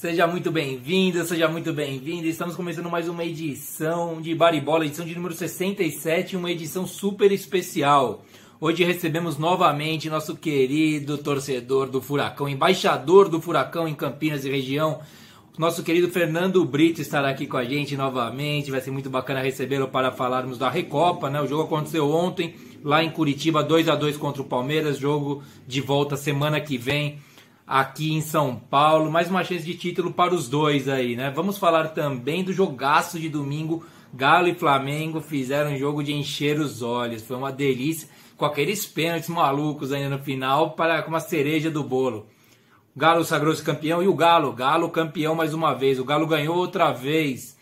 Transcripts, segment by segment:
Seja muito bem-vindo, seja muito bem-vindo. Estamos começando mais uma edição de Baribola, edição de número 67, uma edição super especial. Hoje recebemos novamente nosso querido torcedor do Furacão, embaixador do Furacão em Campinas e região, nosso querido Fernando Brito estará aqui com a gente novamente. Vai ser muito bacana recebê-lo para falarmos da Recopa, né? O jogo aconteceu ontem lá em Curitiba, 2 a 2 contra o Palmeiras, jogo de volta semana que vem aqui em São Paulo. Mais uma chance de título para os dois aí, né? Vamos falar também do jogaço de domingo. Galo e Flamengo fizeram um jogo de encher os olhos. Foi uma delícia, com aqueles pênaltis malucos ainda no final, para com uma cereja do bolo. Galo sagrou-se campeão e o Galo, Galo campeão mais uma vez. O Galo ganhou outra vez.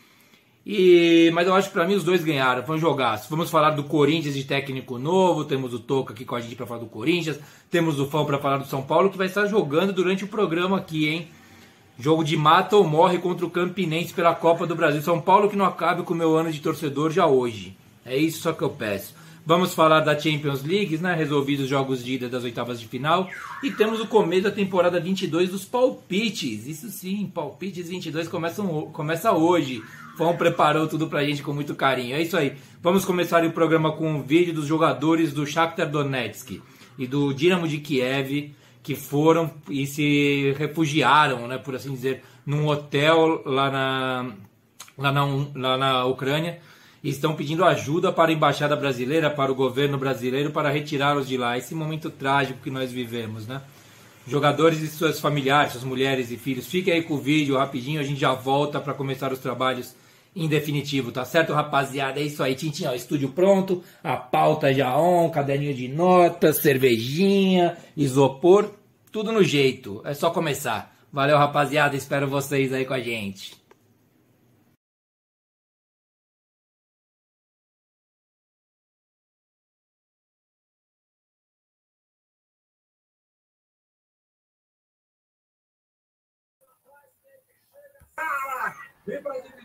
E, mas eu acho que para mim os dois ganharam, foi um jogaço. Vamos falar do Corinthians de técnico novo, temos o Toca aqui com a gente para falar do Corinthians, temos o Fão para falar do São Paulo, que vai estar jogando durante o programa aqui, hein? Jogo de mata ou morre contra o Campinense pela Copa do Brasil. São Paulo que não acabe com o meu ano de torcedor já hoje. É isso só que eu peço. Vamos falar da Champions League, né? Resolvidos os jogos de ida das oitavas de final. E temos o começo da temporada 22 dos palpites. Isso sim, palpites 22 começam, começa hoje. Fão preparou tudo pra gente com muito carinho. É isso aí. Vamos começar o programa com um vídeo dos jogadores do Shakhtar Donetsk e do Dinamo de Kiev que foram e se refugiaram, né, por assim dizer, num hotel lá na, lá na, lá na Ucrânia e estão pedindo ajuda para a embaixada brasileira, para o governo brasileiro, para retirá-los de lá. Esse momento trágico que nós vivemos, né? Jogadores e suas familiares, suas mulheres e filhos, fiquem aí com o vídeo rapidinho, a gente já volta para começar os trabalhos em definitivo, tá certo, rapaziada? É isso aí, Tintinho, ó, estúdio pronto, a pauta já on, caderninho de notas, cervejinha, isopor, tudo no jeito. É só começar. Valeu, rapaziada, espero vocês aí com a gente. Vem dividir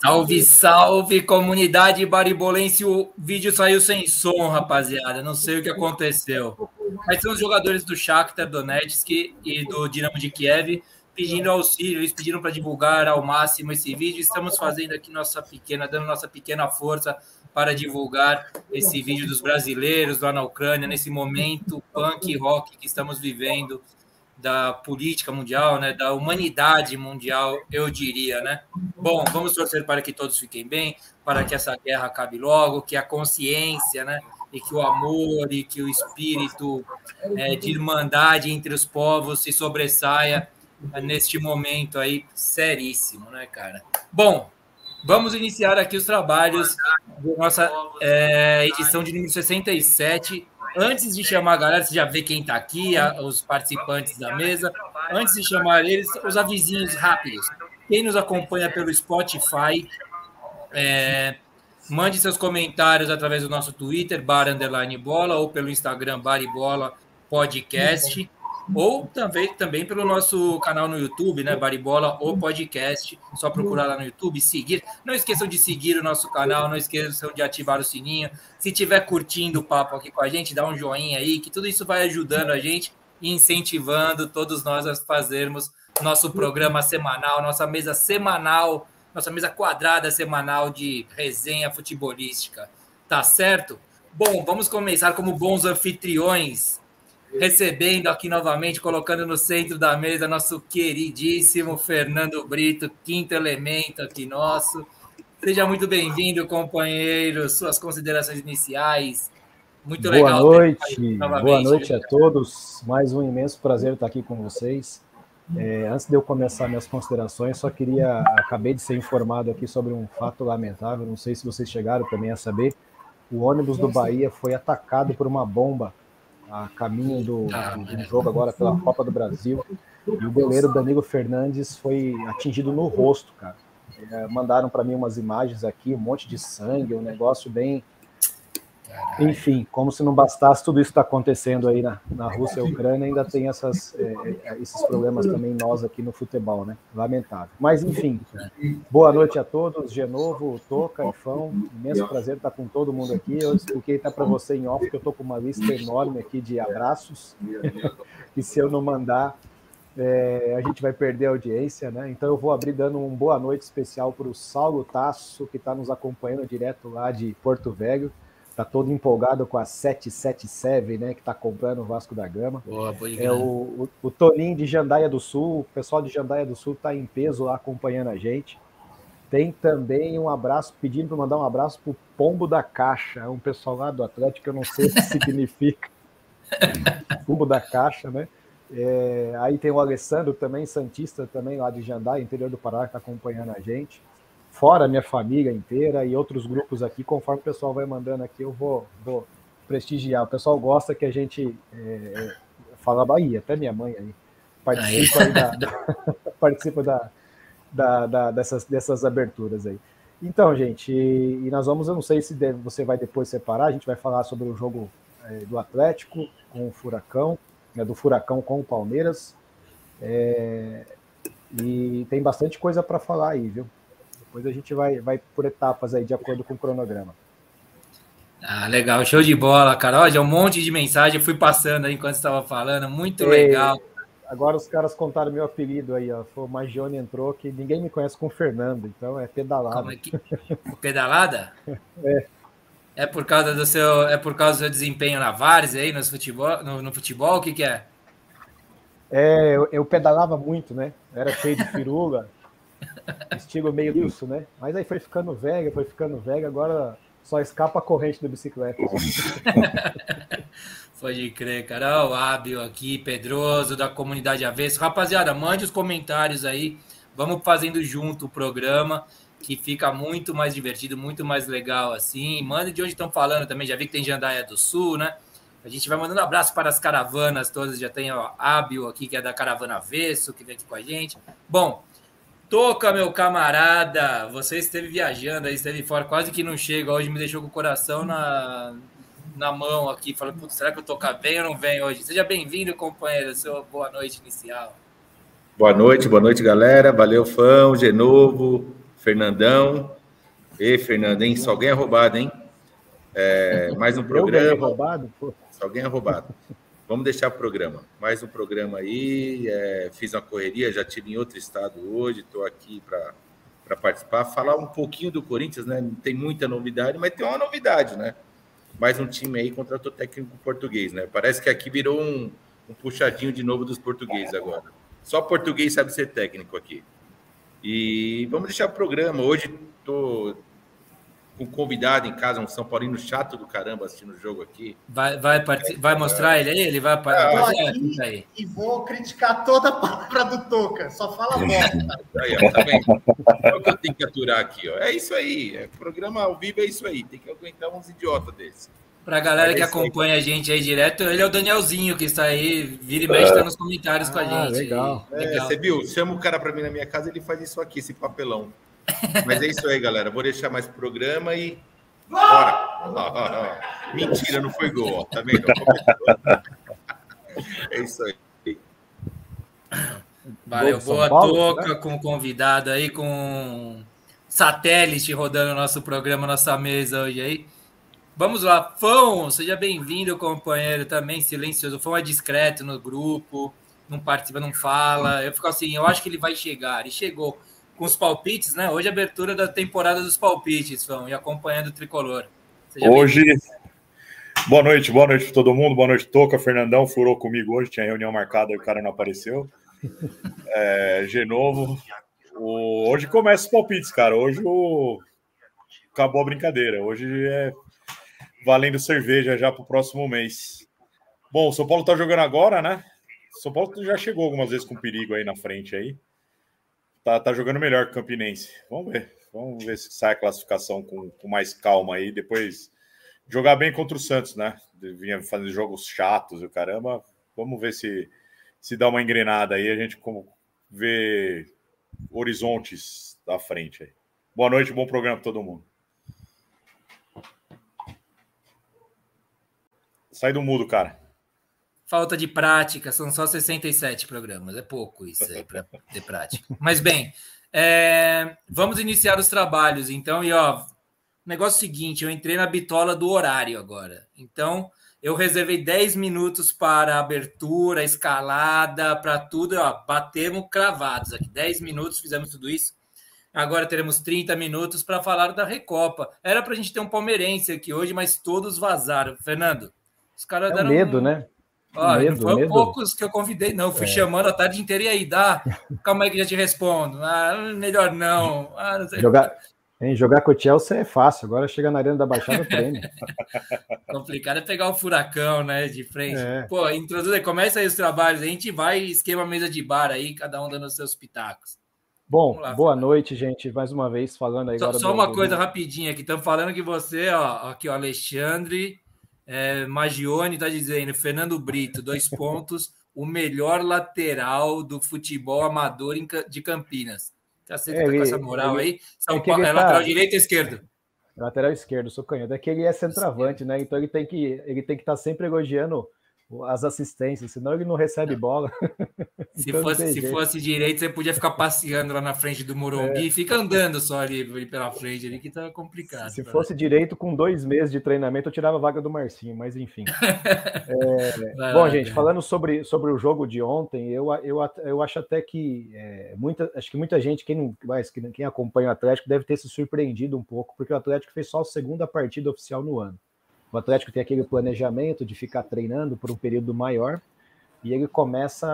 Salve, salve, comunidade baribolense. O vídeo saiu sem som, rapaziada. Não sei o que aconteceu. Mas são os jogadores do Shakhtar Donetsk e do Dinamo de Kiev pedindo auxílio. Eles pediram para divulgar ao máximo esse vídeo. Estamos fazendo aqui nossa pequena, dando nossa pequena força para divulgar esse vídeo dos brasileiros lá na Ucrânia, nesse momento punk rock que estamos vivendo da política mundial, né, da humanidade mundial, eu diria, né? Bom, vamos torcer para que todos fiquem bem, para que essa guerra acabe logo, que a consciência, né, e que o amor e que o espírito é, de irmandade entre os povos se sobressaia neste momento aí seríssimo, né, cara? Bom, Vamos iniciar aqui os trabalhos da nossa é, edição de número 67. Antes de chamar a galera, você já vê quem está aqui, a, os participantes da mesa. Antes de chamar eles, os avisinhos rápidos. Quem nos acompanha pelo Spotify, é, mande seus comentários através do nosso Twitter, bar underline bola, ou pelo Instagram, bar e bola podcast ou também, também pelo nosso canal no YouTube, né? Baribola ou podcast. Só procurar lá no YouTube, seguir. Não esqueçam de seguir o nosso canal, não esqueçam de ativar o sininho. Se estiver curtindo o papo aqui com a gente, dá um joinha aí, que tudo isso vai ajudando a gente e incentivando todos nós a fazermos nosso programa semanal, nossa mesa semanal, nossa mesa quadrada semanal de resenha futebolística. Tá certo? Bom, vamos começar como bons anfitriões recebendo aqui novamente, colocando no centro da mesa nosso queridíssimo Fernando Brito, quinto elemento aqui nosso. Seja muito bem-vindo, companheiro. Suas considerações iniciais. Muito boa legal. Noite, boa noite a todos. Mais um imenso prazer estar aqui com vocês. É, antes de eu começar minhas considerações, só queria. Acabei de ser informado aqui sobre um fato lamentável. Não sei se vocês chegaram também a saber. O ônibus do Bahia foi atacado por uma bomba a caminho do, do, jogo agora pela Copa do Brasil. E o goleiro Danilo Fernandes foi atingido no rosto, cara. É, mandaram para mim umas imagens aqui, um monte de sangue, um negócio bem. Enfim, como se não bastasse tudo isso está acontecendo aí na, na Rússia e Ucrânia, ainda tem essas, é, é, esses problemas também nós aqui no futebol, né? Lamentável. Mas, enfim, boa noite a todos. De novo, Toca, Ifão, imenso prazer estar com todo mundo aqui. Eu expliquei até para você em off que eu estou com uma lista enorme aqui de abraços, e se eu não mandar, é, a gente vai perder a audiência, né? Então eu vou abrir dando uma boa noite especial para o Saulo Tasso, que está nos acompanhando direto lá de Porto Velho tá todo empolgado com a 777, né, que tá comprando o Vasco da Gama. Boa, é o, o, o, Toninho de Jandaia do Sul, o pessoal de Jandaia do Sul tá em peso lá acompanhando a gente. Tem também um abraço, pedindo para mandar um abraço pro Pombo da Caixa, é um pessoal lá do Atlético, eu não sei o que significa. Pombo da Caixa, né? É, aí tem o Alessandro também, Santista também, lá de Jandaia, interior do Pará, que tá acompanhando a gente fora a minha família inteira e outros grupos aqui, conforme o pessoal vai mandando aqui, eu vou, vou prestigiar. O pessoal gosta que a gente é, é fala Bahia, até minha mãe aí participa, aí da, da, participa da, da, da, dessas, dessas aberturas aí. Então, gente, e, e, nós vamos, eu não sei se você vai depois separar, a gente vai falar sobre o jogo é, do Atlético com o Furacão, né, do Furacão com o Palmeiras. É, e tem bastante coisa para falar aí, viu? Depois a gente vai, vai por etapas aí, de acordo com o cronograma. Ah, legal, show de bola, cara. Olha, um monte de mensagem, eu fui passando aí enquanto estava falando, muito Ei, legal. Agora os caras contaram meu apelido aí, ó. Foi o Magione entrou, que ninguém me conhece com Fernando, então é pedalada. Como é que... Pedalada? é. É por causa do seu, é por causa do seu desempenho na Vares aí no futebol, no, no futebol, o que que é? É, eu, eu pedalava muito, né? Era cheio de firula. Estilo meio isso, né? Mas aí foi ficando velho, foi ficando velho, agora só escapa a corrente da bicicleta. Pode crer, cara. O Ábio aqui, Pedroso, da comunidade Avesso. Rapaziada, mande os comentários aí. Vamos fazendo junto o programa, que fica muito mais divertido, muito mais legal assim. Mande de onde estão falando também. Já vi que tem Jandaia do Sul, né? A gente vai mandando um abraço para as caravanas todas. Já tem o Ábio aqui, que é da Caravana Avesso, que vem aqui com a gente. Bom, Toca, meu camarada, você esteve viajando aí, esteve fora, quase que não chega. Hoje me deixou com o coração na, na mão aqui, falando, será que eu tocar bem ou não vem hoje? Seja bem-vindo, companheiro, sua boa noite inicial. Boa noite, boa noite, galera. Valeu, fã, Genovo, Fernandão. E Fernando, hein? Só alguém é roubado, hein? É, mais um programa. Eu roubado? Pô. Só alguém é roubado. Vamos deixar o programa. Mais um programa aí. É, fiz uma correria, já tive em outro estado hoje, estou aqui para participar. Falar um pouquinho do Corinthians, né? Não tem muita novidade, mas tem uma novidade, né? Mais um time aí contratou técnico português, né? Parece que aqui virou um, um puxadinho de novo dos portugueses agora. Só português sabe ser técnico aqui. E vamos deixar o programa. Hoje estou com convidado em casa, um São Paulino chato do caramba assistindo o jogo aqui. Vai, vai, vai mostrar ele aí? Ele vai aparecer ah, aí. E vou criticar toda a palavra do Toca, só fala bosta. aí, ó, tá vendo? É o que eu tenho que aturar aqui, ó. É isso aí. É, programa ao vivo é isso aí. Tem que aguentar uns idiotas desses. Pra galera que acompanha a gente aí direto, ele é o Danielzinho que está aí, vira e mexe, está nos comentários ah, com a ah, gente. Legal. É, legal. Você viu? Chama o cara para mim na minha casa, ele faz isso aqui, esse papelão. Mas é isso aí, galera. Vou deixar mais programa e. Bora! Mentira, não foi gol, tá vendo? É isso aí. Valeu, boa toca né? com convidado aí, com satélite rodando nosso programa, nossa mesa hoje aí. Vamos lá, Fão, seja bem-vindo, companheiro, também silencioso. O Fão é discreto no grupo, não participa, não fala. Eu fico assim, eu acho que ele vai chegar, e chegou com os palpites, né? Hoje é abertura da temporada dos palpites, Fão, e acompanhando o tricolor. Seja hoje. Boa noite, boa noite para todo mundo, boa noite, Toca. Fernandão furou comigo hoje, tinha reunião marcada e o cara não apareceu. É, Genovo. O... Hoje começa os palpites, cara. Hoje o... acabou a brincadeira. Hoje é valendo cerveja já para o próximo mês. Bom, o São Paulo está jogando agora, né? São Paulo já chegou algumas vezes com perigo aí na frente aí tá, tá jogando melhor que o Campinense. Vamos ver. Vamos ver se sai a classificação com, com mais calma aí. Depois jogar bem contra o Santos, né? Vinha fazendo jogos chatos e o caramba. Vamos ver se se dá uma engrenada aí. A gente como vê horizontes da frente aí. Boa noite, bom programa para todo mundo. Sai do mudo, cara. Falta de prática, são só 67 programas, é pouco isso aí para ter prática. Mas bem, é, vamos iniciar os trabalhos, então, e ó, negócio seguinte, eu entrei na bitola do horário agora. Então, eu reservei 10 minutos para abertura, escalada, para tudo, ó, batemos cravados aqui. 10 minutos, fizemos tudo isso. Agora teremos 30 minutos para falar da Recopa. Era para a gente ter um palmeirense aqui hoje, mas todos vazaram. Fernando, os caras é deram. medo, um... né? Medo, não foi medo. poucos que eu convidei, não. Fui é. chamando a tarde inteira e aí, dá. Calma aí que já te respondo. Ah, melhor não. Ah, não Jogar, Hein, jogar com o Chelsea é fácil, agora chega na Arena da Baixada treino. Complicado é pegar o furacão, né, de frente. É. Pô, introduz, começa aí os trabalhos, a gente vai esquema mesa de bar aí, cada um dando os seus pitacos. Bom, lá, boa noite, gente. Mais uma vez falando aí só, agora. Só uma coisa rapidinha aqui, estamos falando que você, ó, aqui o Alexandre é, Magione está dizendo, Fernando Brito, dois pontos, o melhor lateral do futebol amador de Campinas. Cacete, é, tá com essa moral ele, aí. São é, Paulo, é tá... lateral direito ou esquerdo? Lateral esquerdo, sou canhoto. É que ele é centroavante, né? Então ele tem que ele tem que estar tá sempre elogiando as assistências, senão ele não recebe bola. Se, então, fosse, se fosse direito, você podia ficar passeando lá na frente do Morumbi é. e fica andando só ali, ali, pela frente ali, que tá complicado. Se fosse direito, com dois meses de treinamento, eu tirava a vaga do Marcinho, mas enfim. é, bom, lá, gente, cara. falando sobre, sobre o jogo de ontem, eu, eu, eu acho até que é, muita, acho que muita gente, quem, não, mas, quem acompanha o Atlético, deve ter se surpreendido um pouco, porque o Atlético fez só a segunda partida oficial no ano. O Atlético tem aquele planejamento de ficar treinando por um período maior e ele começa,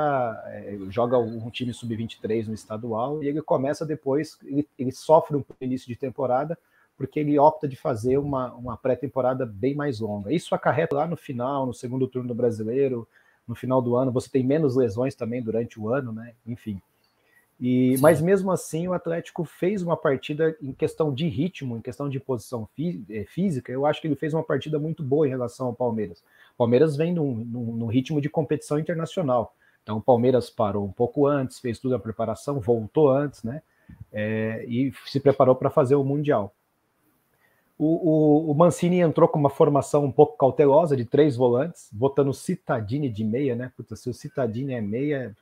é, joga um time sub-23 no estadual e ele começa depois, ele, ele sofre um início de temporada porque ele opta de fazer uma, uma pré-temporada bem mais longa. Isso acarreta lá no final, no segundo turno do brasileiro, no final do ano, você tem menos lesões também durante o ano, né? Enfim. E, mas mesmo assim, o Atlético fez uma partida em questão de ritmo, em questão de posição fí é, física. Eu acho que ele fez uma partida muito boa em relação ao Palmeiras. O Palmeiras vem num, num, num ritmo de competição internacional. Então, o Palmeiras parou um pouco antes, fez toda a preparação, voltou antes, né? É, e se preparou para fazer o Mundial. O, o, o, Mancini entrou com uma formação um pouco cautelosa de três volantes, botando o Citadini de meia, né? Puta, se o Citadini é meia,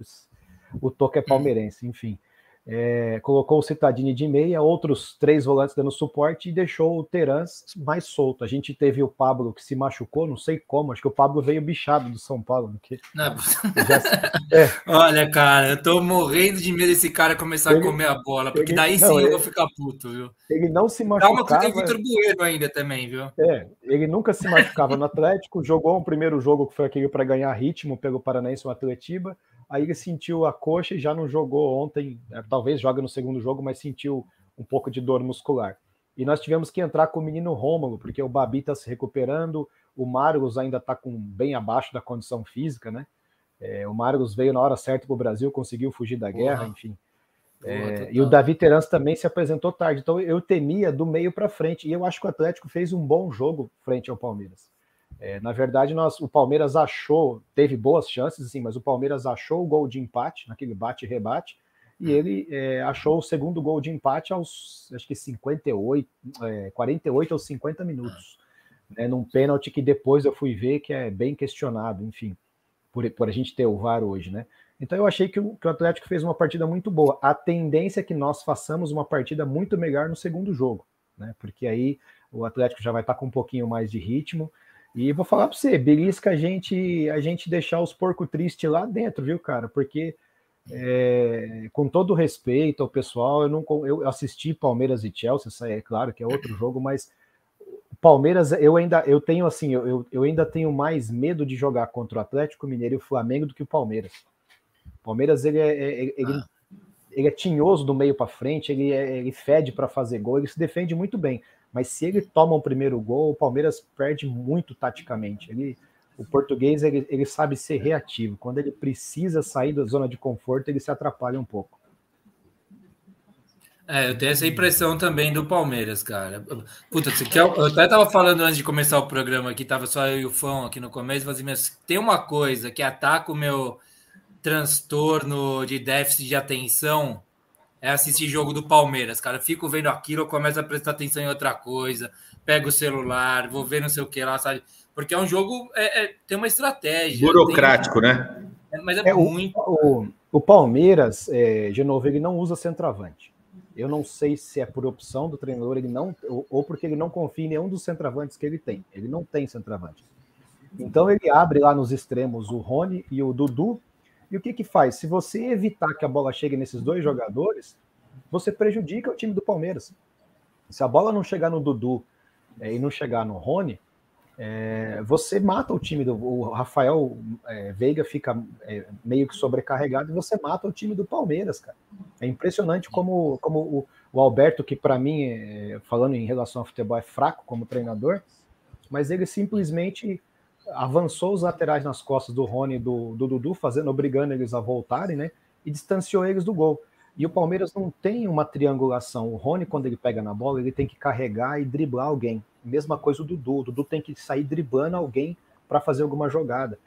o Toco é palmeirense, enfim. É, colocou o Citadini de meia, outros três volantes dando suporte e deixou o Terans mais solto. A gente teve o Pablo que se machucou, não sei como, acho que o Pablo veio bichado do São Paulo. Porque já... é. Olha, cara, eu tô morrendo de medo desse cara começar ele, a comer a bola, porque ele, daí sim não, eu vou ficar puto, viu? Ele não se machucava. Calma que tem Vitor Bueno ainda também, viu? É, ele nunca se machucava no Atlético, jogou um primeiro jogo que foi aquele para ganhar ritmo pelo Paranaense, o Atletiba aí ele sentiu a coxa e já não jogou ontem, é, talvez joga no segundo jogo, mas sentiu um pouco de dor muscular. E nós tivemos que entrar com o menino Rômulo, porque o Babi está se recuperando, o Marcos ainda está com bem abaixo da condição física, né? É, o Marcos veio na hora certa para o Brasil, conseguiu fugir da guerra, enfim. É, e o Davi Terans também se apresentou tarde, então eu temia do meio para frente, e eu acho que o Atlético fez um bom jogo frente ao Palmeiras. É, na verdade, nós, o Palmeiras achou, teve boas chances, sim, mas o Palmeiras achou o gol de empate, naquele bate-rebate, e ele é, achou o segundo gol de empate aos, acho que 58, é, 48 ou 50 minutos, né, num pênalti que depois eu fui ver que é bem questionado, enfim, por, por a gente ter o VAR hoje, né? Então eu achei que o, que o Atlético fez uma partida muito boa. A tendência é que nós façamos uma partida muito melhor no segundo jogo, né? Porque aí o Atlético já vai estar com um pouquinho mais de ritmo, e vou falar para você, belisca a gente a gente deixar os porco triste lá dentro, viu, cara? Porque é, com todo respeito ao pessoal, eu não eu assisti Palmeiras e Chelsea, isso é claro que é outro jogo, mas Palmeiras eu ainda eu tenho assim, eu, eu ainda tenho mais medo de jogar contra o Atlético Mineiro e o Flamengo do que o Palmeiras. O Palmeiras ele é, é ele, ah. ele é tinhoso do meio para frente, ele, é, ele fede para fazer gol, ele se defende muito bem. Mas se ele toma o primeiro gol, o Palmeiras perde muito taticamente. Ele, o português ele, ele sabe ser reativo. Quando ele precisa sair da zona de conforto, ele se atrapalha um pouco. É, eu tenho essa impressão também do Palmeiras, cara. Puta, você quer... eu até tava falando antes de começar o programa aqui, tava só eu e o Fão aqui no começo, mas assim, tem uma coisa que ataca o meu transtorno de déficit de atenção, é assistir jogo do Palmeiras, cara. Eu fico vendo aquilo, eu começo a prestar atenção em outra coisa, pego o celular, vou ver não sei o que lá, sabe? Porque é um jogo, é, é tem uma estratégia. Burocrático, tem... né? É, mas é, é muito. O, o, o Palmeiras, é, de novo, ele não usa centroavante. Eu não sei se é por opção do treinador, ele não, ou, ou porque ele não confia em nenhum dos centroavantes que ele tem. Ele não tem centroavante. Então ele abre lá nos extremos o Rony e o Dudu. E o que que faz? Se você evitar que a bola chegue nesses dois jogadores, você prejudica o time do Palmeiras. Se a bola não chegar no Dudu é, e não chegar no Rony, é, você mata o time do o Rafael é, Veiga fica é, meio que sobrecarregado e você mata o time do Palmeiras, cara. É impressionante como, como o, o Alberto, que para mim, é, falando em relação ao futebol, é fraco como treinador, mas ele simplesmente avançou os laterais nas costas do Rony e do, do Dudu, fazendo, obrigando eles a voltarem, né? E distanciou eles do gol. E o Palmeiras não tem uma triangulação. O Rony, quando ele pega na bola, ele tem que carregar e driblar alguém. Mesma coisa o Dudu. O Dudu tem que sair driblando alguém para fazer alguma jogada.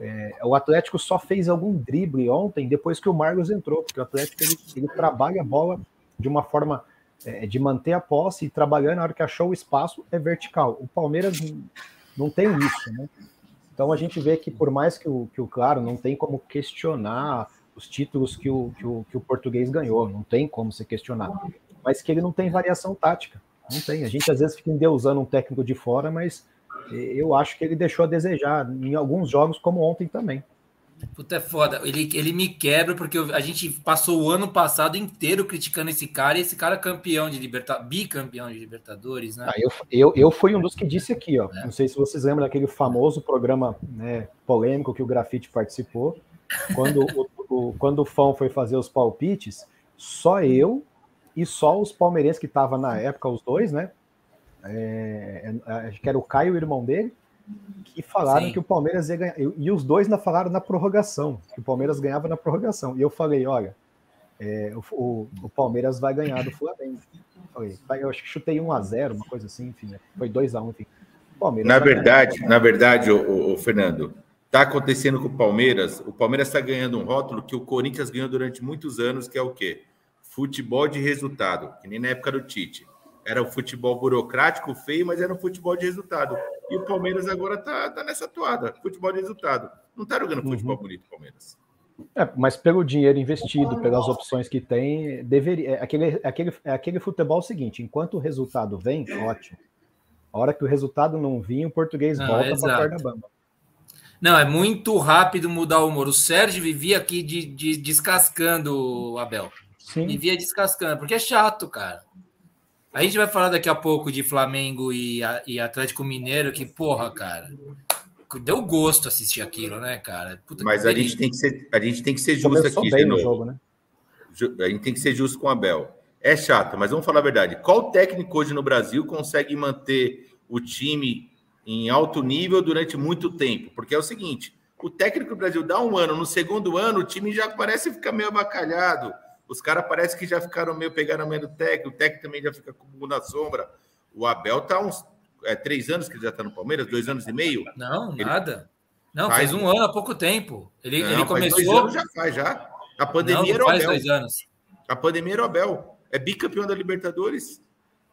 É, o Atlético só fez algum drible ontem depois que o Marlos entrou, porque o Atlético ele, ele trabalha a bola de uma forma é, de manter a posse e trabalhando na hora que achou o espaço é vertical. O Palmeiras não tem isso, né? Então a gente vê que por mais que o, que o claro não tem como questionar os títulos que o, que o, que o português ganhou, não tem como se questionar, mas que ele não tem variação tática. Não tem. A gente às vezes fica endeusando um técnico de fora, mas eu acho que ele deixou a desejar em alguns jogos, como ontem também. Puta, é foda. Ele, ele me quebra porque a gente passou o ano passado inteiro criticando esse cara e esse cara é campeão de Libertadores, bicampeão de Libertadores, né? Ah, eu, eu, eu fui um dos que disse aqui, ó. É. Não sei se vocês lembram daquele famoso programa né, polêmico que o Grafite participou. Quando o, o, quando o Fão foi fazer os palpites, só eu e só os palmeirenses que estavam na época, os dois, né? É, é, acho que era o Caio, o irmão dele, que falaram Sim. que o Palmeiras ia ganhar. E os dois ainda falaram na prorrogação, que o Palmeiras ganhava na prorrogação. E eu falei, olha, é, o, o, o, Palmeiras vai ganhar do Flamengo. Falei, eu acho que chutei 1 a 0 uma coisa assim, enfim, né? foi 2 a 1 enfim. na verdade, na verdade, o, o, Fernando, tá acontecendo com o Palmeiras. O Palmeiras está ganhando um rótulo que o Corinthians ganhou durante muitos anos, que é o quê? futebol de resultado, que nem na época do Tite. Era um futebol burocrático, feio, mas era um futebol de resultado. E o Palmeiras agora tá, tá nessa toada, futebol de resultado. Não tá jogando futebol uhum. bonito, Palmeiras. É, mas pelo dinheiro investido, pelas opções que tem, deveria. É aquele, é aquele, é aquele futebol seguinte: enquanto o resultado vem, ótimo. A hora que o resultado não vir, o português não, volta para a bamba. Não, é muito rápido mudar o humor. O Sérgio vivia aqui de, de descascando o Abel. Sim. E via descascando, porque é chato, cara. A gente vai falar daqui a pouco de Flamengo e, e Atlético Mineiro, que, porra, cara, deu gosto assistir aquilo, né, cara? Puta, Mas a gente, tem que ser, a gente tem que ser justo aqui, de novo. Jogo, né? A gente tem que ser justo com o Abel. É chato, mas vamos falar a verdade. Qual técnico hoje no Brasil consegue manter o time em alto nível durante muito tempo? Porque é o seguinte: o técnico do Brasil dá um ano, no segundo ano o time já parece ficar meio abacalhado os caras parece que já ficaram meio, pegaram meio do técnico, o técnico também já fica com o na sombra. O Abel tá uns é, três anos que ele já está no Palmeiras, dois anos e meio. Não, ele nada. Não, faz, faz um ano há pouco tempo. Ele, não, ele começou. Dois anos já faz, já. A pandemia não, era o Abel. Dois anos. A pandemia era o Abel. É bicampeão da Libertadores.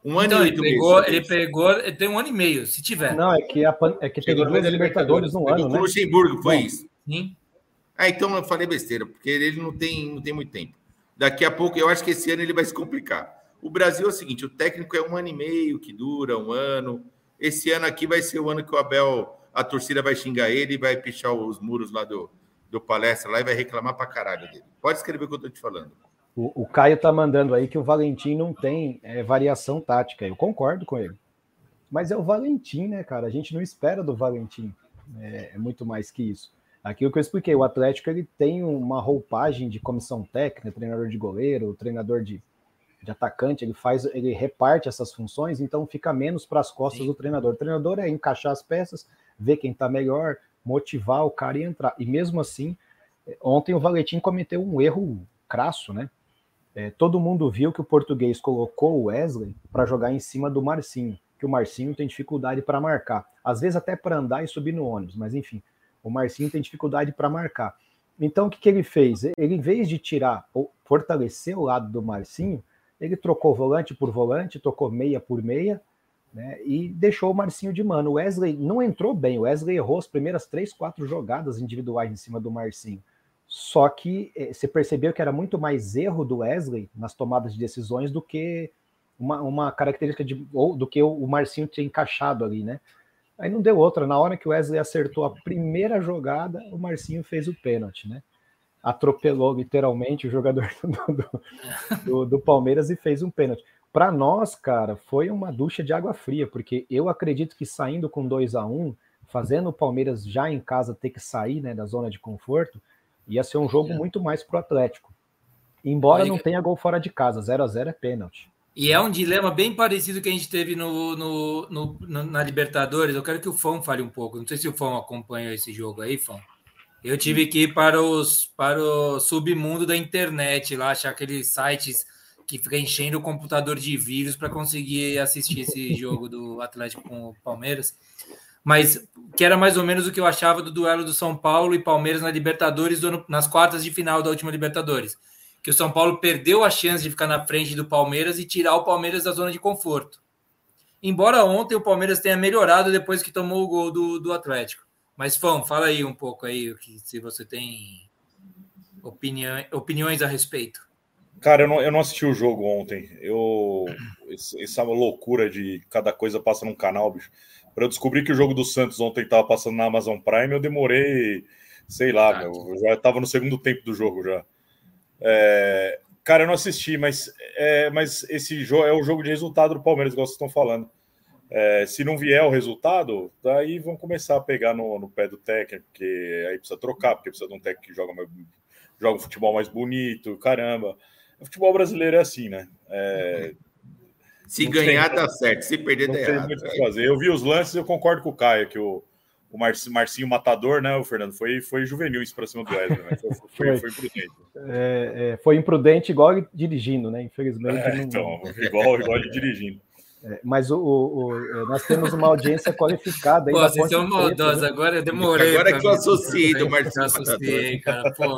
Um ano então, e ele pegou, meses, ele pegou, ele tem um ano e meio, se tiver. Não, é que, a, é que teve duas Libertadores no ano, né? O Luxemburgo foi Bom, isso. Sim. Ah, então eu falei besteira, porque ele não tem, não tem muito tempo. Daqui a pouco, eu acho que esse ano ele vai se complicar. O Brasil é o seguinte: o técnico é um ano e meio que dura, um ano. Esse ano aqui vai ser o ano que o Abel, a torcida vai xingar ele e vai pichar os muros lá do, do palestra lá e vai reclamar pra caralho dele. Pode escrever o que eu tô te falando. O, o Caio tá mandando aí que o Valentim não tem é, variação tática. Eu concordo com ele. Mas é o Valentim, né, cara? A gente não espera do Valentim. É, é muito mais que isso. Aquilo que eu expliquei, o Atlético ele tem uma roupagem de comissão técnica, treinador de goleiro, treinador de, de atacante, ele faz, ele reparte essas funções, então fica menos para as costas Sim. do treinador. O treinador é encaixar as peças, ver quem está melhor, motivar o cara e entrar. E mesmo assim, ontem o Valentim cometeu um erro crasso, né? É, todo mundo viu que o português colocou o Wesley para jogar em cima do Marcinho, que o Marcinho tem dificuldade para marcar, às vezes até para andar e subir no ônibus, mas enfim. O Marcinho tem dificuldade para marcar. Então, o que, que ele fez? Ele, em vez de tirar ou fortalecer o lado do Marcinho, ele trocou volante por volante, trocou meia por meia, né? E deixou o Marcinho de mano. O Wesley não entrou bem. O Wesley errou as primeiras três, quatro jogadas individuais em cima do Marcinho. Só que eh, você percebeu que era muito mais erro do Wesley nas tomadas de decisões do que uma, uma característica de ou do que o Marcinho tinha encaixado ali, né? Aí não deu outra. Na hora que o Wesley acertou a primeira jogada, o Marcinho fez o pênalti, né? Atropelou literalmente o jogador do, do, do Palmeiras e fez um pênalti. Para nós, cara, foi uma ducha de água fria, porque eu acredito que saindo com 2 a 1 um, fazendo o Palmeiras já em casa ter que sair né, da zona de conforto, ia ser um jogo muito mais pro Atlético. Embora não tenha gol fora de casa, 0 a 0 é pênalti. E é um dilema bem parecido que a gente teve no, no, no, no, na Libertadores. Eu quero que o Fão fale um pouco. Não sei se o Fão acompanhou esse jogo aí, Fão. Eu tive que ir para, os, para o submundo da internet lá, achar aqueles sites que fica enchendo o computador de vírus para conseguir assistir esse jogo do Atlético com o Palmeiras. Mas que era mais ou menos o que eu achava do duelo do São Paulo e Palmeiras na Libertadores, nas quartas de final da última Libertadores. Que o São Paulo perdeu a chance de ficar na frente do Palmeiras e tirar o Palmeiras da zona de conforto. Embora ontem o Palmeiras tenha melhorado depois que tomou o gol do, do Atlético. Mas, Fão, fala aí um pouco aí, se você tem opinião, opiniões a respeito. Cara, eu não, eu não assisti o jogo ontem. Eu essa loucura de cada coisa passa num canal, bicho. Para eu descobrir que o jogo do Santos ontem estava passando na Amazon Prime, eu demorei, sei lá, ah, meu, eu já estava no segundo tempo do jogo já. É, cara, eu não assisti, mas, é, mas esse jogo é o jogo de resultado do Palmeiras, igual vocês estão falando. É, se não vier o resultado, daí vão começar a pegar no, no pé do técnico, porque aí precisa trocar, porque precisa de um técnico que joga, mais, joga um futebol mais bonito, caramba. O futebol brasileiro é assim, né? É, se ganhar, tem, dá certo. Se perder, dá errado. Muito fazer. Eu vi os lances eu concordo com o Caio, que o, o Marcinho, Marcinho Matador, né, o Fernando? Foi, foi juvenil isso para cima do Wesley, né? Foi, foi, foi, imprudente. É, é, foi imprudente igual dirigindo, né? Infelizmente. É, não... Então, igual, igual dirigindo. É, mas o, o, o, nós temos uma audiência qualificada. Pô, vocês são maldosos, né? agora eu demorei. Agora que eu associei do Marcinho. associei, cara, pô.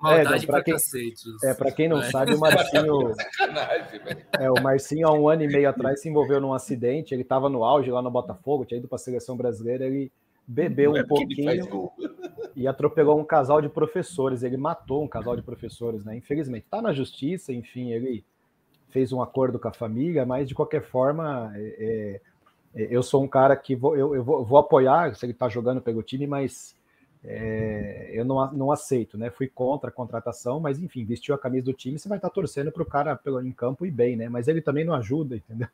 Maldade é, pra quem, cacete. É, para quem não é. sabe, o Marcinho. é, o Marcinho, há um ano e meio atrás, se envolveu num acidente. Ele estava no auge lá no Botafogo, tinha ido para a seleção brasileira. Ele bebeu é um pouquinho e atropelou um casal de professores. Ele matou um casal de professores, né? Infelizmente, está na justiça, enfim, ele fez um acordo com a família, mas de qualquer forma, é, é, eu sou um cara que vou, eu, eu vou, vou, apoiar se ele está jogando pelo time, mas é, eu não, não aceito, né? Fui contra a contratação, mas enfim, vestiu a camisa do time, você vai estar tá torcendo para o cara pelo, em campo e bem, né? Mas ele também não ajuda, entendeu?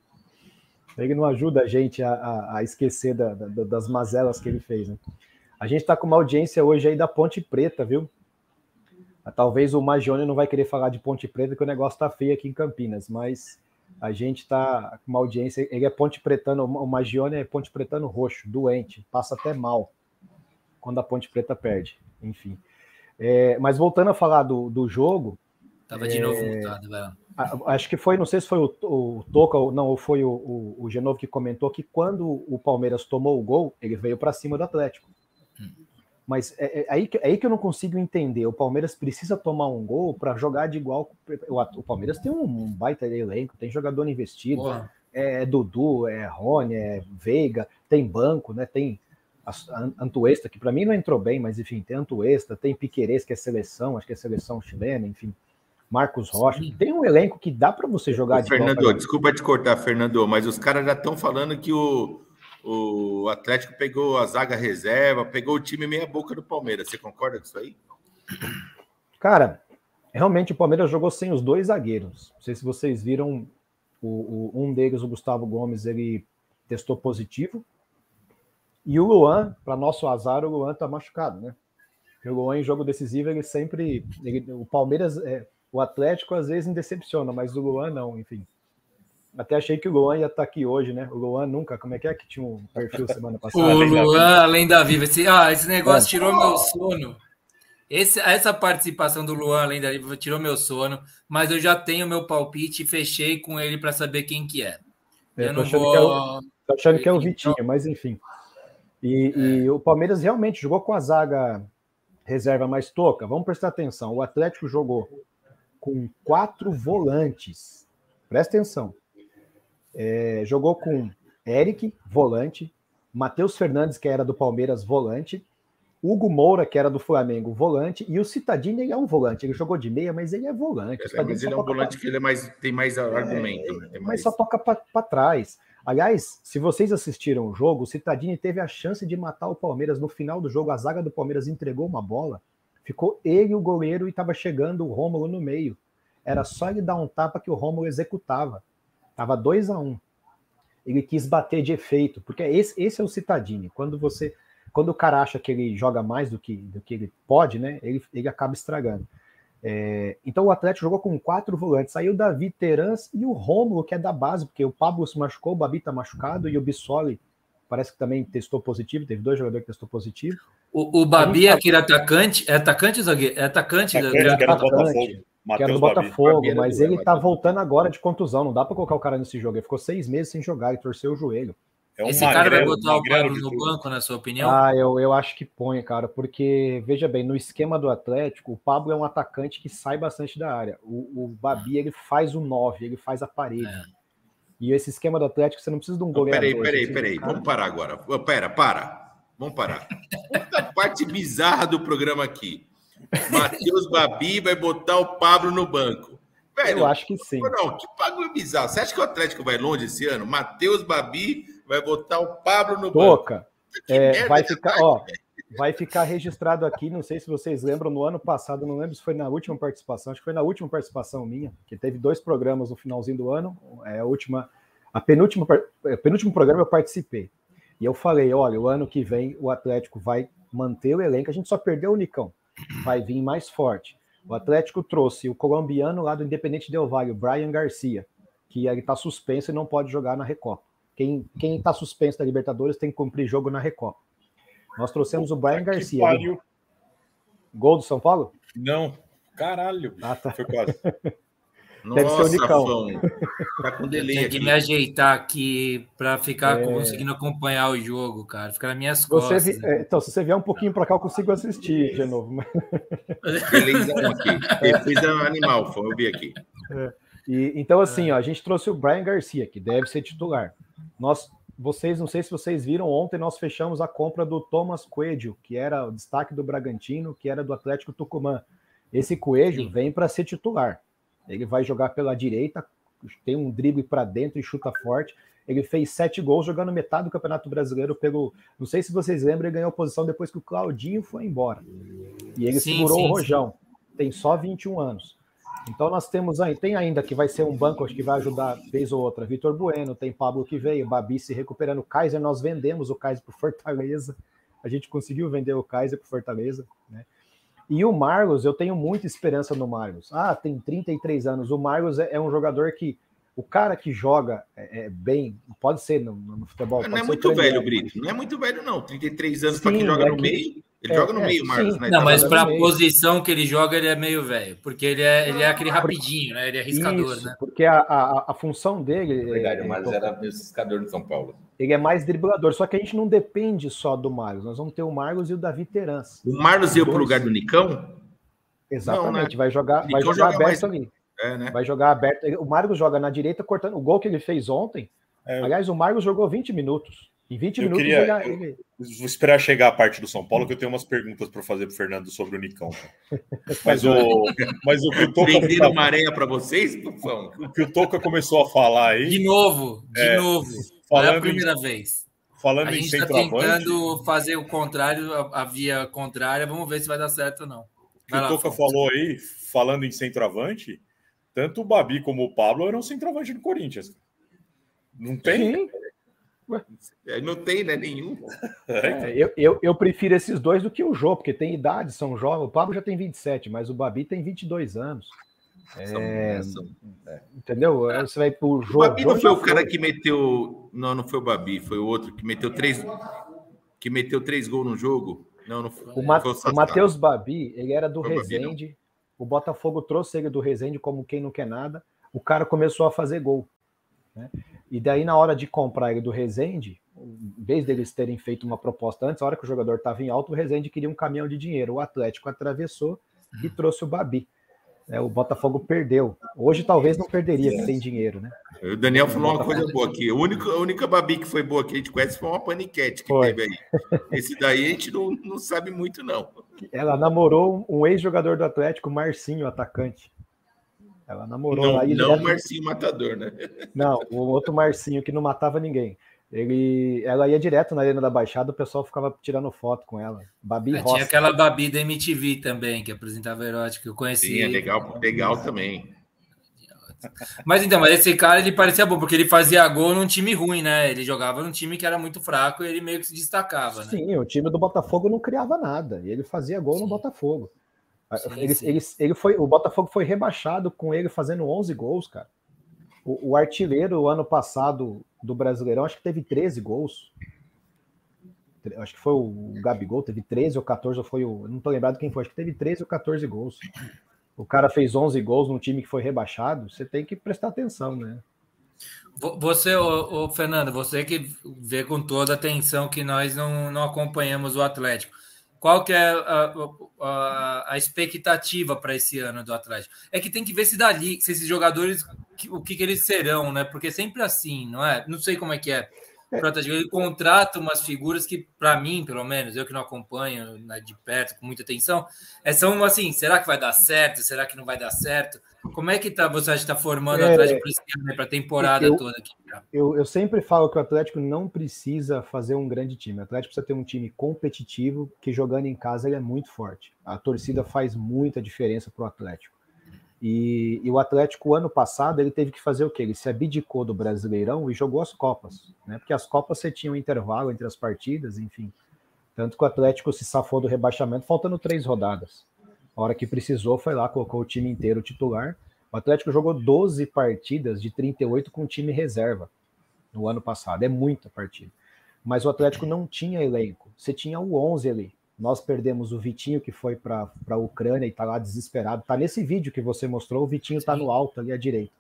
Ele não ajuda a gente a, a, a esquecer da, da, das mazelas que ele fez, né? A gente está com uma audiência hoje aí da Ponte Preta, viu? Talvez o Magione não vai querer falar de Ponte Preta, que o negócio está feio aqui em Campinas, mas a gente está com uma audiência. Ele é Ponte Pretano, o Magione é Ponte Pretano roxo, doente, passa até mal quando a Ponte Preta perde. Enfim. É, mas voltando a falar do, do jogo. Tava de é, novo voltado, velho. Acho que foi, não sei se foi o, o Toca ou não, ou foi o, o, o Genovo que comentou que quando o Palmeiras tomou o gol, ele veio para cima do Atlético. Mas é, é, aí, é aí que eu não consigo entender. O Palmeiras precisa tomar um gol para jogar de igual. O, o, Palmeiras tem um baita elenco, tem jogador investido. É, é Dudu, é Rony, é Veiga, tem banco, né? Tem Antuesta, que para mim não entrou bem, mas enfim, tem Antuesta, tem Piquerez, que é seleção, acho que é seleção chilena, enfim. Marcos Rocha. Sim. Tem um elenco que dá para você jogar de Fernando, desculpa te cortar, Fernando, mas os caras já estão falando que o o Atlético pegou a zaga reserva, pegou o time meia boca do Palmeiras. Você concorda com isso aí? Cara, realmente o Palmeiras jogou sem os dois zagueiros. Não sei se vocês viram, o, o um deles, o Gustavo Gomes, ele testou positivo. E o Luan, para nosso azar, o Luan tá machucado, né? Porque o Luan em jogo decisivo, ele sempre. Ele, o Palmeiras, é, o Atlético às vezes decepciona, mas o Luan não, enfim. Até achei que o Luan ia estar tá aqui hoje, né? O Luan nunca, como é que é que tinha um perfil semana passada? o Luan, além da Viva. Esse, ah, esse negócio é. tirou meu sono. Esse, essa participação do Luan, além da Viva, tirou meu sono, mas eu já tenho meu palpite e fechei com ele para saber quem que é. é eu não vou. Que é o, tô achando que é o Vitinho, mas enfim. E, é. e, o Palmeiras realmente jogou com a zaga reserva mais toca. Vamos prestar atenção. O Atlético jogou com quatro volantes. Presta atenção. É, jogou com Eric, volante, Matheus Fernandes, que era do Palmeiras, volante, Hugo Moura, que era do Flamengo, volante, e o Citadini é um volante. Ele jogou de meia, mas ele é volante. É, mas ele é um volante pra... que ele é mais, tem mais é, argumento. Né? Tem mas mais... só toca para trás. Aliás, se vocês assistiram o jogo, o Citadini teve a chance de matar o Palmeiras no final do jogo. A zaga do Palmeiras entregou uma bola, ficou ele o goleiro e estava chegando o Rômulo no meio. Era só ele dar um tapa que o Rômulo executava. Tava 2 a 1 um. Ele quis bater de efeito, porque esse, esse é o Citadini. Quando você quando o cara acha que ele joga mais do que, do que ele pode, né? Ele, ele acaba estragando. É, então o Atlético jogou com quatro volantes. Saiu o Davi Terans e o Rômulo, que é da base, porque o Pablo se machucou, o Babi tá machucado e o Bissoli parece que também testou positivo. Teve dois jogadores que testou positivo. O, o Babi é aquele atacante, é atacante, zagueiro? É atacante, é, da, é, que era do Botafogo. que era do Botafogo, mas ele tá voltando agora de contusão. Não dá para colocar o cara nesse jogo. Ele ficou seis meses sem jogar e torceu o joelho. É um Esse cara vai botar o Pablo no banco, na sua opinião? Ah, eu, eu acho que põe, cara, porque, veja bem, no esquema do Atlético, o Pablo é um atacante que sai bastante da área. O, o Babi, ele faz o 9, ele faz a parede. É. E esse esquema do Atlético, você não precisa de um goleiro. Peraí, peraí, peraí, vamos parar agora. Pera, para. Vamos parar. Puta parte bizarra do programa aqui. Matheus Babi vai botar o Pablo no banco. Velho, eu acho que sim. Não, que bagulho bizarro. Você acha que o Atlético vai longe esse ano? Matheus Babi vai botar o Pablo no Toca. É, vai ficar, ó, vai ficar registrado aqui. Não sei se vocês lembram, no ano passado, não lembro se foi na última participação, acho que foi na última participação minha, que teve dois programas no finalzinho do ano. É a última, a penúltima, a penúltimo programa eu participei. E eu falei: olha, o ano que vem o Atlético vai manter o elenco, a gente só perdeu o Nicão, vai vir mais forte. O Atlético trouxe o colombiano lá do Independente Del Valle, o Brian Garcia, que ele está suspenso e não pode jogar na Recopa. Quem quem está suspenso da Libertadores tem que cumprir jogo na Recopa. Nós trouxemos o Brian Garcia. Gol do São Paulo? Não. Caralho. Ah, tá. Foi quase. Deve Nossa, ser o Nicão. Tá com delay Tem que me ajeitar aqui para ficar é... conseguindo acompanhar o jogo, cara. Ficar nas minhas costas. Vi... É, então, se você vier um pouquinho para cá, eu consigo assistir de novo. Beleza, aqui. Defesa animal, foi eu vi aqui. É. E, então, assim, ó, a gente trouxe o Brian Garcia, que deve ser titular. Nós, vocês, não sei se vocês viram, ontem nós fechamos a compra do Thomas Coelho, que era o destaque do Bragantino, que era do Atlético Tucumã. Esse Coelho vem para ser titular. Ele vai jogar pela direita, tem um drible para dentro e chuta forte. Ele fez sete gols jogando metade do Campeonato Brasileiro pelo. Não sei se vocês lembram, ele ganhou posição depois que o Claudinho foi embora. E ele sim, segurou sim, o Rojão. Sim. Tem só 21 anos. Então nós temos aí, tem ainda que vai ser um banco acho que vai ajudar vez ou outra. Vitor Bueno, tem Pablo que veio, Babi se recuperando. Kaiser, nós vendemos o Kaiser para Fortaleza. A gente conseguiu vender o Kaiser para Fortaleza, né? E o Marlos, eu tenho muita esperança no Marlos. Ah, tem 33 anos. O Marlos é, é um jogador que o cara que joga é, é bem, pode ser no, no futebol. Não é muito velho, Brito. Não é muito velho, não. 33 anos para quem joga é no meio. Ele é, joga no é, meio, Marcos, né? Não, mas para a posição que ele joga, ele é meio velho, porque ele é, ele é aquele rapidinho, né? Ele é arriscador, Isso, né? Porque a, a, a função dele. É verdade, o Marcos era meio arriscador no São Paulo. Ele é mais driblador, só que a gente não depende só do Marcos, nós vamos ter o Marcos e o Davi Terans. O Marcos ia para o lugar do Nicão? Exatamente, não, né? vai jogar, vai jogar joga aberto mais... ali. É, né? Vai jogar aberto. O Marcos joga na direita, cortando o gol que ele fez ontem. É. Aliás, o Marcos jogou 20 minutos. Em 20 eu minutos queria, ele... Vou esperar chegar a parte do São Paulo, que eu tenho umas perguntas para fazer para o Fernando sobre o Nicão. Mas o, mas o que o Toca. Venderam uma areia para vocês, Tufão? O que o Toca começou a falar aí. De novo, de é, novo. Falando Não é a primeira em, vez. Falando a gente está tentando fazer o contrário, a, a, via contrária. Vamos ver se vai dar certo ou não. Vai o que o Toca falou aí, falando em centroavante, tanto o Babi como o Pablo eram centroavante do Corinthians. Não tem? Sim. É, não tem, né? Nenhum. É, eu, eu, eu, prefiro esses dois do que o Jô, porque tem idade, são jovens. O Pablo já tem 27, mas o Babi tem 22 anos. É, é, entendeu? Você vai pro Jô. O Babi não foi o cara que meteu. Não, não foi o Babi, foi o outro que meteu três. Que meteu três gols no jogo. Não, não foi. O, Ma foi o, o Matheus Babi, ele era do foi Resende. Babi, o Botafogo trouxe ele do Resende como quem não quer nada. O cara começou a fazer gol. Né? E daí, na hora de comprar ele do Resende, em vez deles terem feito uma proposta antes, a hora que o jogador estava em alto, o Resende queria um caminhão de dinheiro. O Atlético atravessou e uhum. trouxe o Babi. É, o Botafogo perdeu. Hoje talvez não perderia, que tem dinheiro, né? O Daniel falou uma coisa boa aqui. A única, a única Babi que foi boa que a gente conhece foi uma paniquete que foi. teve aí. Esse daí a gente não, não sabe muito, não. Ela namorou um ex-jogador do Atlético, Marcinho, atacante. Ela namorou não, lá e Não o Marcinho Matador, né? Não, o outro Marcinho que não matava ninguém. Ele, ela ia direto na Arena da Baixada, o pessoal ficava tirando foto com ela. Babi é, Tinha aquela Babi da MTV também, que apresentava erótica, eu conheci. Sim, é legal, legal também. Mas então, mas esse cara ele parecia bom, porque ele fazia gol num time ruim, né? Ele jogava num time que era muito fraco e ele meio que se destacava, né? Sim, o time do Botafogo não criava nada, e ele fazia gol sim. no Botafogo. Sim, ele, sim. Ele, ele foi, o Botafogo foi rebaixado com ele fazendo 11 gols, cara. O, o artilheiro ano passado do Brasileirão, acho que teve 13 gols. Acho que foi o Gabigol, teve 13 ou 14, ou foi o. Não tô lembrado quem foi, acho que teve 13 ou 14 gols. O cara fez 11 gols num time que foi rebaixado, você tem que prestar atenção, né? Você, ô, ô, Fernando, você que vê com toda a atenção que nós não, não acompanhamos o Atlético. Qual que é a, a, a expectativa para esse ano do Atlético? É que tem que ver se dali, se esses jogadores, o que, que eles serão, né? Porque é sempre assim, não é? Não sei como é que é. O ele contrata umas figuras que, para mim, pelo menos, eu que não acompanho né, de perto, com muita atenção, é, são assim: será que vai dar certo? Será que não vai dar certo? Como é que tá, você está formando o Atlético para a temporada eu, toda aqui? Eu, eu sempre falo que o Atlético não precisa fazer um grande time. O Atlético precisa ter um time competitivo que jogando em casa ele é muito forte. A torcida faz muita diferença para o Atlético. E, e, o Atlético, ano passado, ele teve que fazer o quê? Ele se abdicou do Brasileirão e jogou as Copas, né? Porque as Copas você tinha um intervalo entre as partidas, enfim. Tanto que o Atlético se safou do rebaixamento faltando três rodadas. A hora que precisou, foi lá, colocou o time inteiro titular. O Atlético jogou 12 partidas de 38 com time reserva no ano passado. É muita partida. Mas o Atlético não tinha elenco. Você tinha o 11 ali. Nós perdemos o Vitinho, que foi para a Ucrânia e está lá desesperado. Está nesse vídeo que você mostrou, o Vitinho está no alto ali à direita.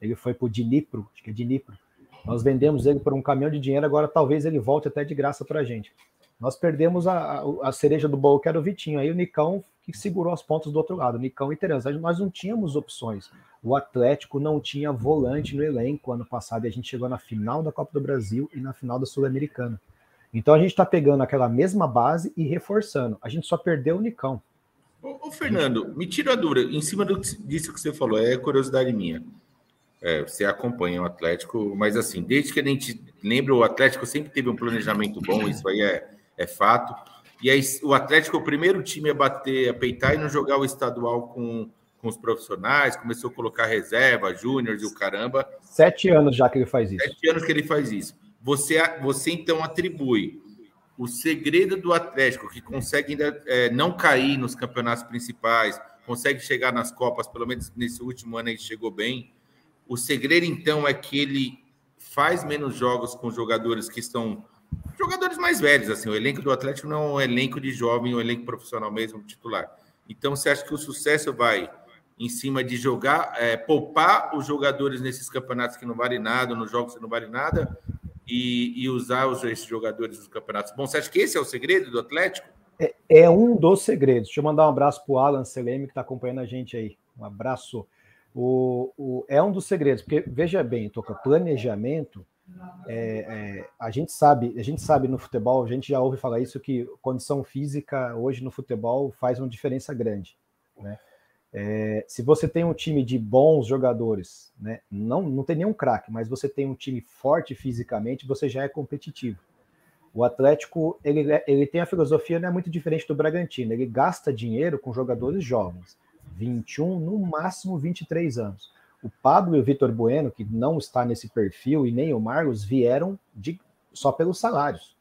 Ele foi para o Dnipro, acho que é Dnipro. Nós vendemos ele por um caminhão de dinheiro, agora talvez ele volte até de graça para a gente. Nós perdemos a, a, cereja do bolo, que era o Vitinho. Aí o Nicão que segurou as pontas do outro lado, Nicão e Terence. Nós não tínhamos opções. O Atlético não tinha volante no elenco ano passado e a gente chegou na final da Copa do Brasil e na final da Sul-Americana. Então a gente está pegando aquela mesma base e reforçando. A gente só perdeu o Nicão. Ô, ô Fernando, me tira a dúvida, em cima do, disso que você falou, é curiosidade minha. É, você acompanha o Atlético, mas assim, desde que a gente lembra, o Atlético sempre teve um planejamento bom, isso aí é, é fato. E aí o Atlético é o primeiro time a bater, a peitar e não jogar o estadual com, com os profissionais, começou a colocar reserva, júnior e o caramba. Sete anos já que ele faz isso. Sete anos que ele faz isso. Você, você então atribui o segredo do Atlético, que consegue ainda é, não cair nos campeonatos principais, consegue chegar nas Copas, pelo menos nesse último ano ele chegou bem. O segredo, então, é que ele faz menos jogos com jogadores que estão jogadores mais velhos, assim, o elenco do Atlético não é um elenco de jovem, um elenco profissional mesmo, titular. Então, você acha que o sucesso vai em cima de jogar, é, poupar os jogadores nesses campeonatos que não valem nada, nos jogos que não valem nada, e, e usar os, esses jogadores dos campeonatos? Bom, você acha que esse é o segredo do Atlético? É, é um dos segredos. Deixa eu mandar um abraço para o Alan Seleme, que está acompanhando a gente aí. Um abraço. O, o, é um dos segredos, porque veja bem, toca planejamento é, é, a gente sabe, a gente sabe no futebol, a gente já ouve falar isso que condição física hoje no futebol faz uma diferença grande, né? É, se você tem um time de bons jogadores, né, não, não tem nenhum craque, mas você tem um time forte fisicamente, você já é competitivo. O Atlético ele, ele tem a filosofia não é muito diferente do Bragantino, ele gasta dinheiro com jogadores jovens, 21, no máximo 23 anos. O Pablo e o Vitor Bueno, que não está nesse perfil, e nem o Marlos, vieram de, só pelos salários.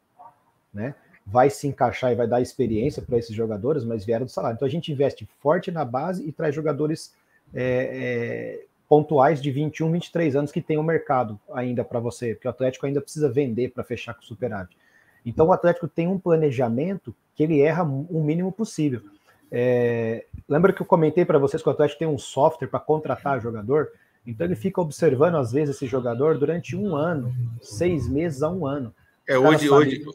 Né? Vai se encaixar e vai dar experiência para esses jogadores, mas vieram do salário. Então a gente investe forte na base e traz jogadores é, é, pontuais de 21, 23 anos que tem o um mercado ainda para você, porque o Atlético ainda precisa vender para fechar com o superávit. Então o Atlético tem um planejamento que ele erra o mínimo possível. É, lembra que eu comentei para vocês que o Atlético tem um software para contratar jogador? Então ele fica observando, às vezes, esse jogador durante um ano, seis meses a um ano. É, hoje, sabe... hoje,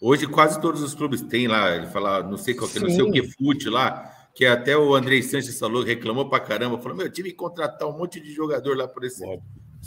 hoje quase todos os clubes têm lá, ele fala, não sei qual que, não sei o que, fute lá. que até o Andrei Sanches falou, reclamou pra caramba, falou: meu, tive que contratar um monte de jogador lá por esse.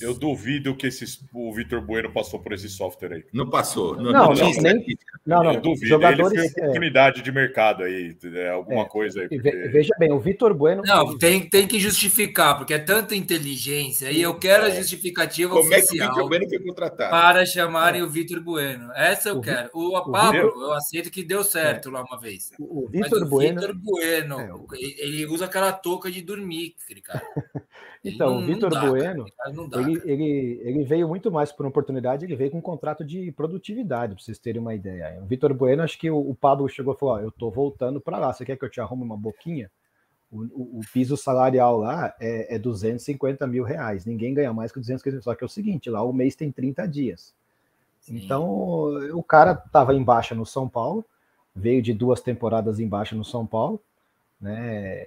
Eu duvido que esse, o Vitor Bueno passou por esse software aí. Não passou. Não, não, não, nem, não, não. Eu duvido. Jogadores, Ele tem oportunidade é... de mercado aí, é, alguma é, coisa aí. Porque... Veja bem, o Vitor Bueno. Não, tem, tem que justificar, porque é tanta inteligência e eu quero a é. justificativa Como oficial. é que o Vitor Bueno foi contratado? Para chamarem o Vitor Bueno. Essa eu o quero. O, o Pablo, eu aceito que deu certo lá uma vez. O, Vitor Bueno. Vitor Bueno, ele usa aquela touca de dormir, cara. Então, o Vitor Bueno, dá, ele, ele, ele, veio muito mais por uma oportunidade, ele veio com um contrato de produtividade, para vocês terem uma ideia. O Vitor Bueno, acho que o, o Pablo chegou e falou: ó, eu tô voltando para lá, você quer que eu te arrume uma boquinha? O, o, o piso salarial lá é, é 250 mil reais, ninguém ganha mais que 250 só que é o seguinte, lá o mês tem 30 dias. Sim. Então, o cara estava em baixa no São Paulo, veio de duas temporadas em baixa no São Paulo, né?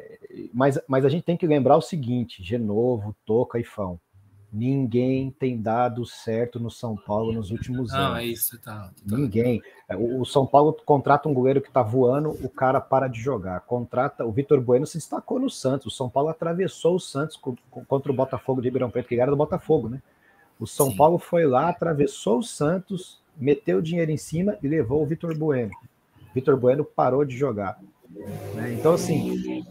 Mas, mas a gente tem que lembrar o seguinte: Genovo, Toca e Fão. Ninguém tem dado certo no São Paulo nos últimos Não, anos. É isso, tá, tá. Ninguém. O, São Paulo contrata um goleiro que está voando, o cara para de jogar. Contrata. O Vitor Bueno se destacou no Santos. O São Paulo atravessou o Santos contra o Botafogo de Ribeirão Preto, que era do Botafogo, né? O São Sim. Paulo foi lá, atravessou o Santos, meteu o dinheiro em cima e levou o Vitor Bueno. Vitor Bueno parou de jogar. Né? Então, assim,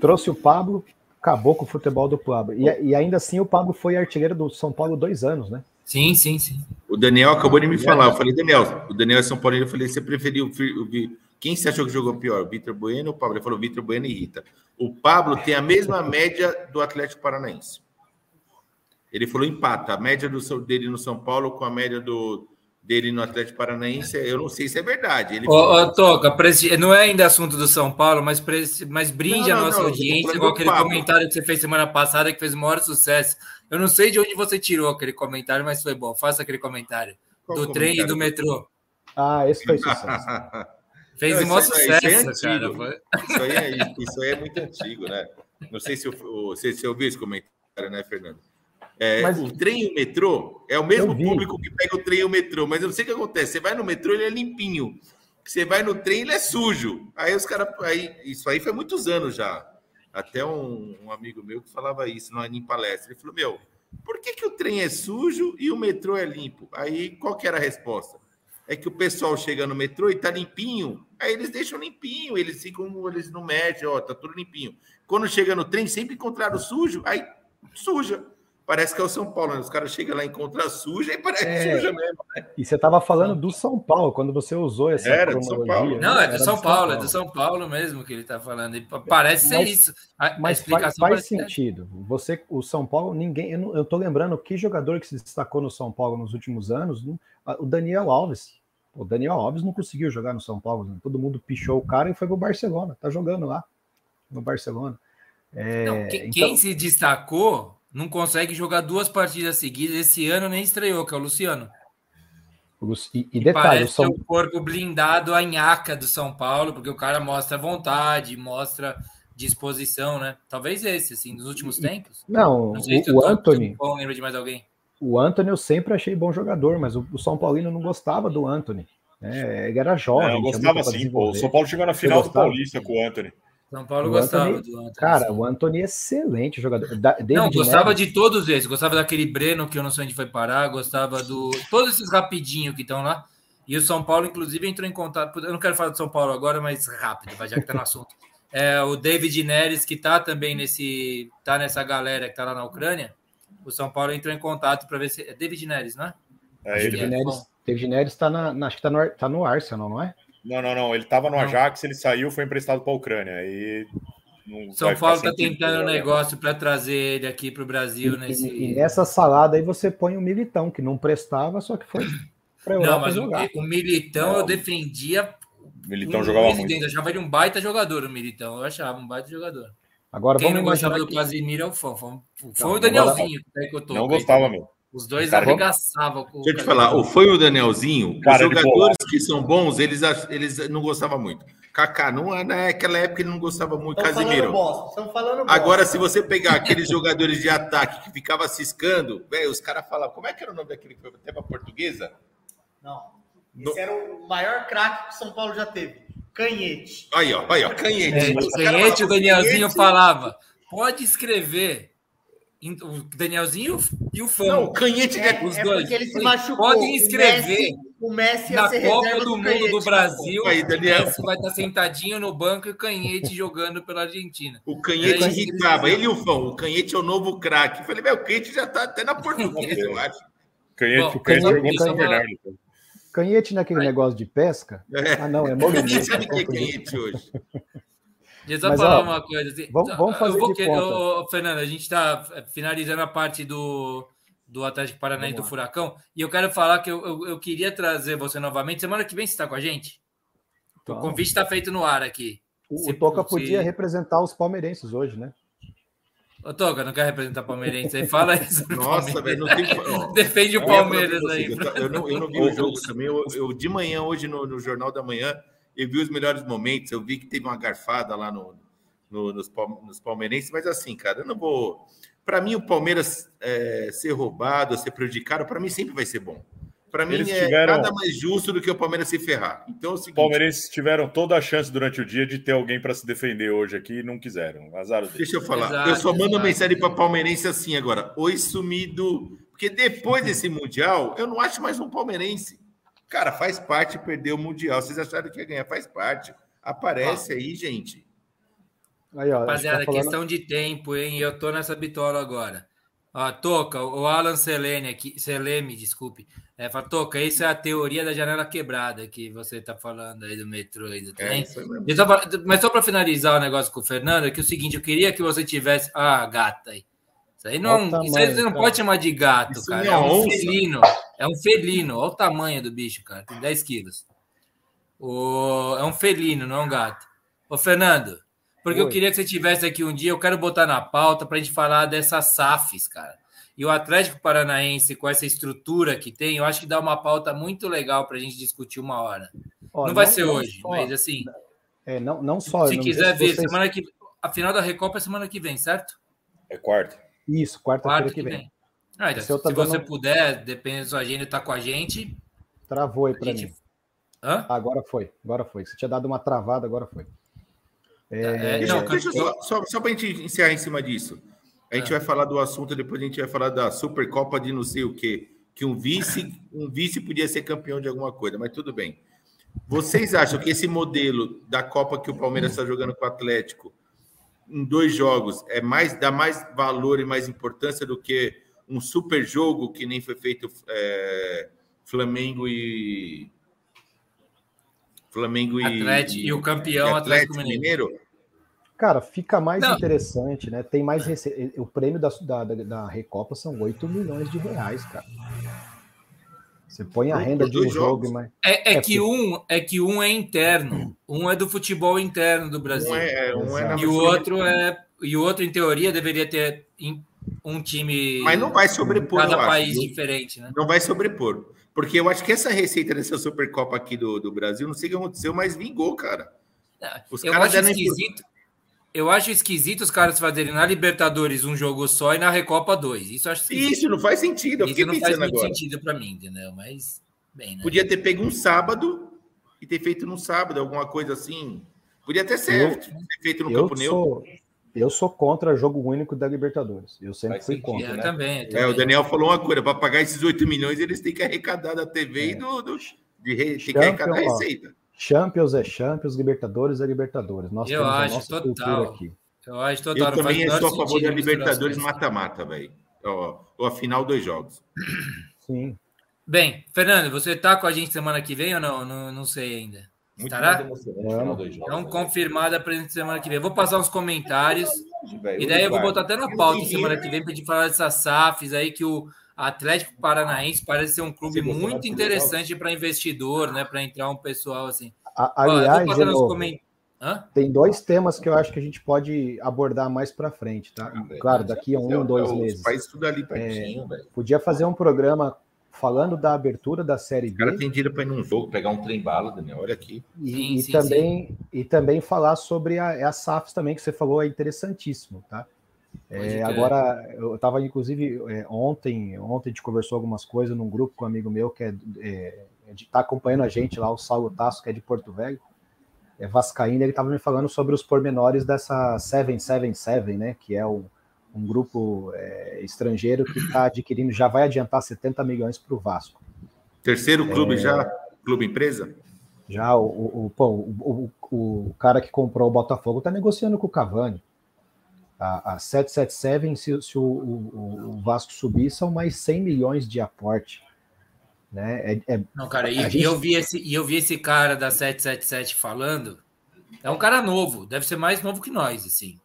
trouxe o Pablo, acabou com o futebol do Pablo. E, e, ainda assim o Pablo foi artilheiro do São Paulo dois anos, né? Sim, sim, sim. O Daniel acabou de me falar. Eu falei, Daniel, o Daniel é São Paulo. Eu falei, você preferiu o quem você achou que jogou pior? O Vitor Bueno ou o Pablo? Ele falou Vitor Bueno e Rita. O Pablo tem a mesma média do Atlético Paranaense. Ele falou empata. A média do, dele no São Paulo com a média do, dele no Atlético Paranaense, eu não sei se é verdade. Ele ô, ô, Toca, não é ainda assunto do São Paulo, mas, mas brinde não, a nossa não, audiência, igual aquele papo. comentário que você fez semana passada, que fez o maior sucesso. Eu não sei de onde você tirou aquele comentário, mas foi bom. Faça aquele comentário. Qual do comentário? trem e do metrô. Ah, esse foi sucesso. fez o maior sucesso, isso é cara. Foi... Isso, aí é, isso aí é muito antigo, né? Não sei se, eu, se você ouviu esse comentário, né, Fernando? É, mas, o trem e o metrô é o mesmo público que pega o trem e o metrô, mas eu não sei o que acontece. Você vai no metrô, ele é limpinho. Você vai no trem, ele é sujo. Aí os caras. Aí, isso aí foi muitos anos já. Até um, um, amigo meu que falava isso em palestra. Ele falou: Meu, por que, que o trem é sujo e o metrô é limpo? Aí qual que era a resposta? É que o pessoal chega no metrô e tá limpinho, aí eles deixam limpinho, eles ficam, eles não mexem, ó, tá tudo limpinho. Quando chega no trem, sempre encontraram sujo, aí suja parece que é o São Paulo, né? Os caras chegam lá e encontram suja e parece é, suja mesmo, né? E você estava falando do São Paulo, quando você usou essa Era do São Paulo. Né? Não, é do São, São Paulo, Paulo, é do São Paulo mesmo que ele está falando. Parece ser isso. A, mas a explicação faz, faz sentido. Você, o São Paulo, ninguém. Eu, estou lembrando que jogador que se destacou no São Paulo nos últimos anos, o Daniel Alves. O Daniel Alves não conseguiu jogar no São Paulo. Né? Todo mundo pichou o cara e foi pro Barcelona. Tá jogando lá no Barcelona. É, não, quem, então... quem se destacou não consegue jogar duas partidas seguidas. Esse ano nem estreou, que é o Luciano. E, e detalhe, parece São... o corpo blindado a nhaca do São Paulo, porque o cara mostra vontade, mostra disposição, né? Talvez esse, assim, nos últimos tempos. Não, não o, o Anthony. Bom, lembra de mais alguém? O Anthony eu sempre achei bom jogador, mas o, o São Paulino não gostava do Anthony. É, ele era jovem. Não, eu gostava sim, pô. O São Paulo chegou na final do Paulista com o Anthony. São Paulo o gostava Anthony, do Anthony. Cara, o Anthony é excelente jogador. Da, não, gostava Neves. de todos esses. Gostava daquele Breno, que eu não sei onde foi parar. Gostava do. Todos esses rapidinho que estão lá. E o São Paulo, inclusive, entrou em contato. Eu não quero falar do São Paulo agora, mas rápido, já que está no assunto. É, o David Neres, que está também nesse. tá nessa galera que está lá na Ucrânia. O São Paulo entrou em contato para ver se. É David Neres, não é? É, ele. David Neres, David Neres está na, acho que está no, tá no Arsenal, não é? Não, não, não. Ele estava no Ajax, ele saiu, foi emprestado para a Ucrânia. E São Paulo está tentando um negócio para trazer ele aqui para o Brasil. E, nesse... e, nessa salada aí você põe o Militão, que não prestava, só que foi para Não, mas jogar. O, o Militão não. eu defendia. O Militão um jogava muito. Eu achava ele um baita jogador, o Militão. Eu achava um baita jogador. Agora, Quem não gostava que... do Casimiro é o fã. Foi, foi o Danielzinho agora... que eu tô. Não gostava mesmo. Os dois cara, arregaçavam. Deixa eu te falar, foi o Danielzinho. Cara, os jogadores que são bons, eles, eles não gostavam muito. Kaká, não, naquela época ele não gostava muito. Estão Casimiro. Falando falando Agora, se você pegar aqueles jogadores de ataque que ficava ciscando, velho, os caras falavam. Como é que era o nome daquele que foi até pra portuguesa? Não. Esse no... era o maior craque que o São Paulo já teve. Canhete. Aí, ó, aí, ó, canhete. É, canhete, o Danielzinho canhete. falava, pode escrever. O Danielzinho e o Fã. Não, o canhete é, os é dois. porque ele se machucou. Podem escrever. O Messi, na Copa do, do Mundo do Brasil. Aí, Daniel. O Messi vai estar sentadinho no banco e o canhete jogando pela Argentina. O canhete irritava. Ele e o Fã. O canhete é o novo craque. Falei, meu, o canhete já está até na portuguesa, eu acho. Canhete, Bom, canhete jogou São Bernardo. Canhete naquele Ai. negócio de pesca? É. Ah, não, é. Ninguém sabe o que é canhete hoje. Deixa eu só Mas, falar ó, uma coisa. Assim. Vamos, vamos fazer vou, de conta. Fernando, a gente está finalizando a parte do, do Atlético Paranaense do Furacão. E eu quero falar que eu, eu, eu, queria trazer você novamente. Semana que vem você está com a gente? Então, o convite está feito no ar aqui. O, se, o Toca se... podia representar os palmeirenses hoje, né? Ô, Toca, não quer representar Palmeirense aí? Fala isso. Nossa, velho, não tem. Defende o Palmeiras aí. Eu não, eu não vi o jogo também. Eu, eu, de manhã, hoje, no, no, Jornal da Manhã, eu vi os melhores momentos. Eu vi que teve uma garfada lá no, no nos, nos palmeirenses, mas assim, cara, eu não vou. Para mim, o Palmeiras é, ser roubado, ser prejudicado, para mim sempre vai ser bom. Para mim, é tiveram... nada mais justo do que o Palmeiras se ferrar. Então, é o seguinte... Palmeirenses tiveram toda a chance durante o dia de ter alguém para se defender hoje aqui e não quiseram. Azar deles. Deixa eu falar. Exato, eu só mando exato. mensagem para palmeirense assim agora. Oi, sumido. Porque depois desse Mundial, eu não acho mais um palmeirense. Cara, faz parte perder o Mundial. Vocês acharam que ia ganhar? Faz parte. Aparece ah. aí, gente. Aí, ó, Rapaziada, tá falando... questão de tempo, hein? Eu tô nessa bitola agora. Ó, Toca, o Alan Selene aqui, Seleme, desculpe. É, fala, Toca, isso é a teoria da janela quebrada que você está falando aí do metrô ainda também. É, só mas só para finalizar o negócio com o Fernando, é que é o seguinte, eu queria que você tivesse. Ah, gata aí. Isso aí não, tamanho, isso aí você não cara. pode chamar de gato, isso cara. É, é um onça. felino. É um felino. Olha o tamanho do bicho, cara. Tem 10 quilos. O... É um felino, não é um gato. Ô, Fernando, porque Oi. eu queria que você tivesse aqui um dia, eu quero botar na pauta para a gente falar dessas SAFs, cara. E o Atlético Paranaense, com essa estrutura que tem, eu acho que dá uma pauta muito legal para a gente discutir uma hora. Ó, não, não vai ser não hoje, só, mas assim. É, não, não só. Se quiser ver, vocês... semana que. A final da Recopa é semana que vem, certo? É quarta. Isso, quarta-feira que, que, vem. vem. Ah, então, se, se dando... você puder, depende da sua agenda, tá com a gente. Travou aí para gente... mim. Hã? Agora foi, agora foi. Você tinha dado uma travada, agora foi. É, é, deixa, não, deixa só, só, só para a gente encerrar em cima disso. A gente é. vai falar do assunto, depois a gente vai falar da Supercopa de não sei o quê. Que um vice, um vice podia ser campeão de alguma coisa, mas tudo bem. Vocês acham que esse modelo da Copa que o Palmeiras está jogando com o Atlético em dois jogos é mais dá mais valor e mais importância do que um super jogo que nem foi feito é, Flamengo e Flamengo e, Atlético, e, e o campeão Atlético, Atlético Mineiro. Mineiro. Cara, fica mais Não. interessante, né? Tem mais rece... O prêmio da, da, da Recopa são 8 milhões de reais, cara. Você põe a renda de um jogo, mas. É, é, é, que um, é que um é interno. Um é do futebol interno do Brasil. Um é, é um é e o outro é. E o outro, em teoria, deveria ter um time. Mas não vai sobrepor. Cada país acho. diferente, né? Não vai sobrepor. Porque eu acho que essa receita dessa Supercopa aqui do, do Brasil, não sei o que aconteceu, mas vingou, cara. Os eu caras acho esquisito eu acho esquisito os caras fazerem na Libertadores um jogo só e na Recopa dois. Isso acho esquisito. Isso não faz sentido. Eu Isso não faz muito agora. sentido para mim, entendeu? Mas bem, né? Podia ter pego um sábado e ter feito no sábado alguma coisa assim. Podia ter certo, eu, ter feito no campo sou, neutro. Eu sou contra jogo único da Libertadores. Eu sempre fui contra. Eu né? também, eu também. É, o Daniel falou uma coisa: para pagar esses 8 milhões, eles têm que arrecadar da TV é. e do, do de, tem que arrecadar a receita. Champions é Champions, Libertadores é Libertadores. Nós eu temos acho, a nossa total. aqui. Eu acho total. Eu também sou a favor da Libertadores mata-mata, velho. Ou a final dos jogos. Sim. Bem, Fernando, você está com a gente semana que vem ou não? Não, não sei ainda. Muito Estará? Então, confirmada a presença semana que vem. Eu vou passar uns comentários. e daí eu vou botar até na pauta semana que vem para a gente falar dessas SAFs aí que o Atlético Paranaense parece ser um clube muito interessante para investidor, né? Para entrar um pessoal assim. aliás, Ó, novo, tem dois temas que eu acho que a gente pode abordar mais para frente, tá? Ah, claro, daqui a um, é, dois é, meses. Faz tudo ali pertinho, é, Podia fazer um programa falando da abertura da série B. O cara tem dinheiro para ir num jogo, pegar um trem bala, Daniel. Olha aqui. E, sim, e sim, também, sim. e também falar sobre a, a SAFs também, que você falou, é interessantíssimo, tá? É, agora, eu estava, inclusive, é, ontem, ontem a gente conversou algumas coisas num grupo com um amigo meu que é, é, tá acompanhando a gente lá, o Saulo Tasso, que é de Porto Velho. é, vascaíno, ele estava me falando sobre os pormenores dessa 777, né, que é um, um grupo é, estrangeiro que está adquirindo, já vai adiantar 70 milhões para o Vasco. Terceiro clube é, já, clube empresa? Já o, o, o, o, o cara que comprou o Botafogo está negociando com o Cavani. A, a 777, se, se o, o, o, Vasco subir, são mais 100 milhões de aporte. Né? É, é Não, cara, e, gente... eu vi esse, eu vi esse cara da 777 falando. É um cara novo, deve ser mais novo que nós, assim.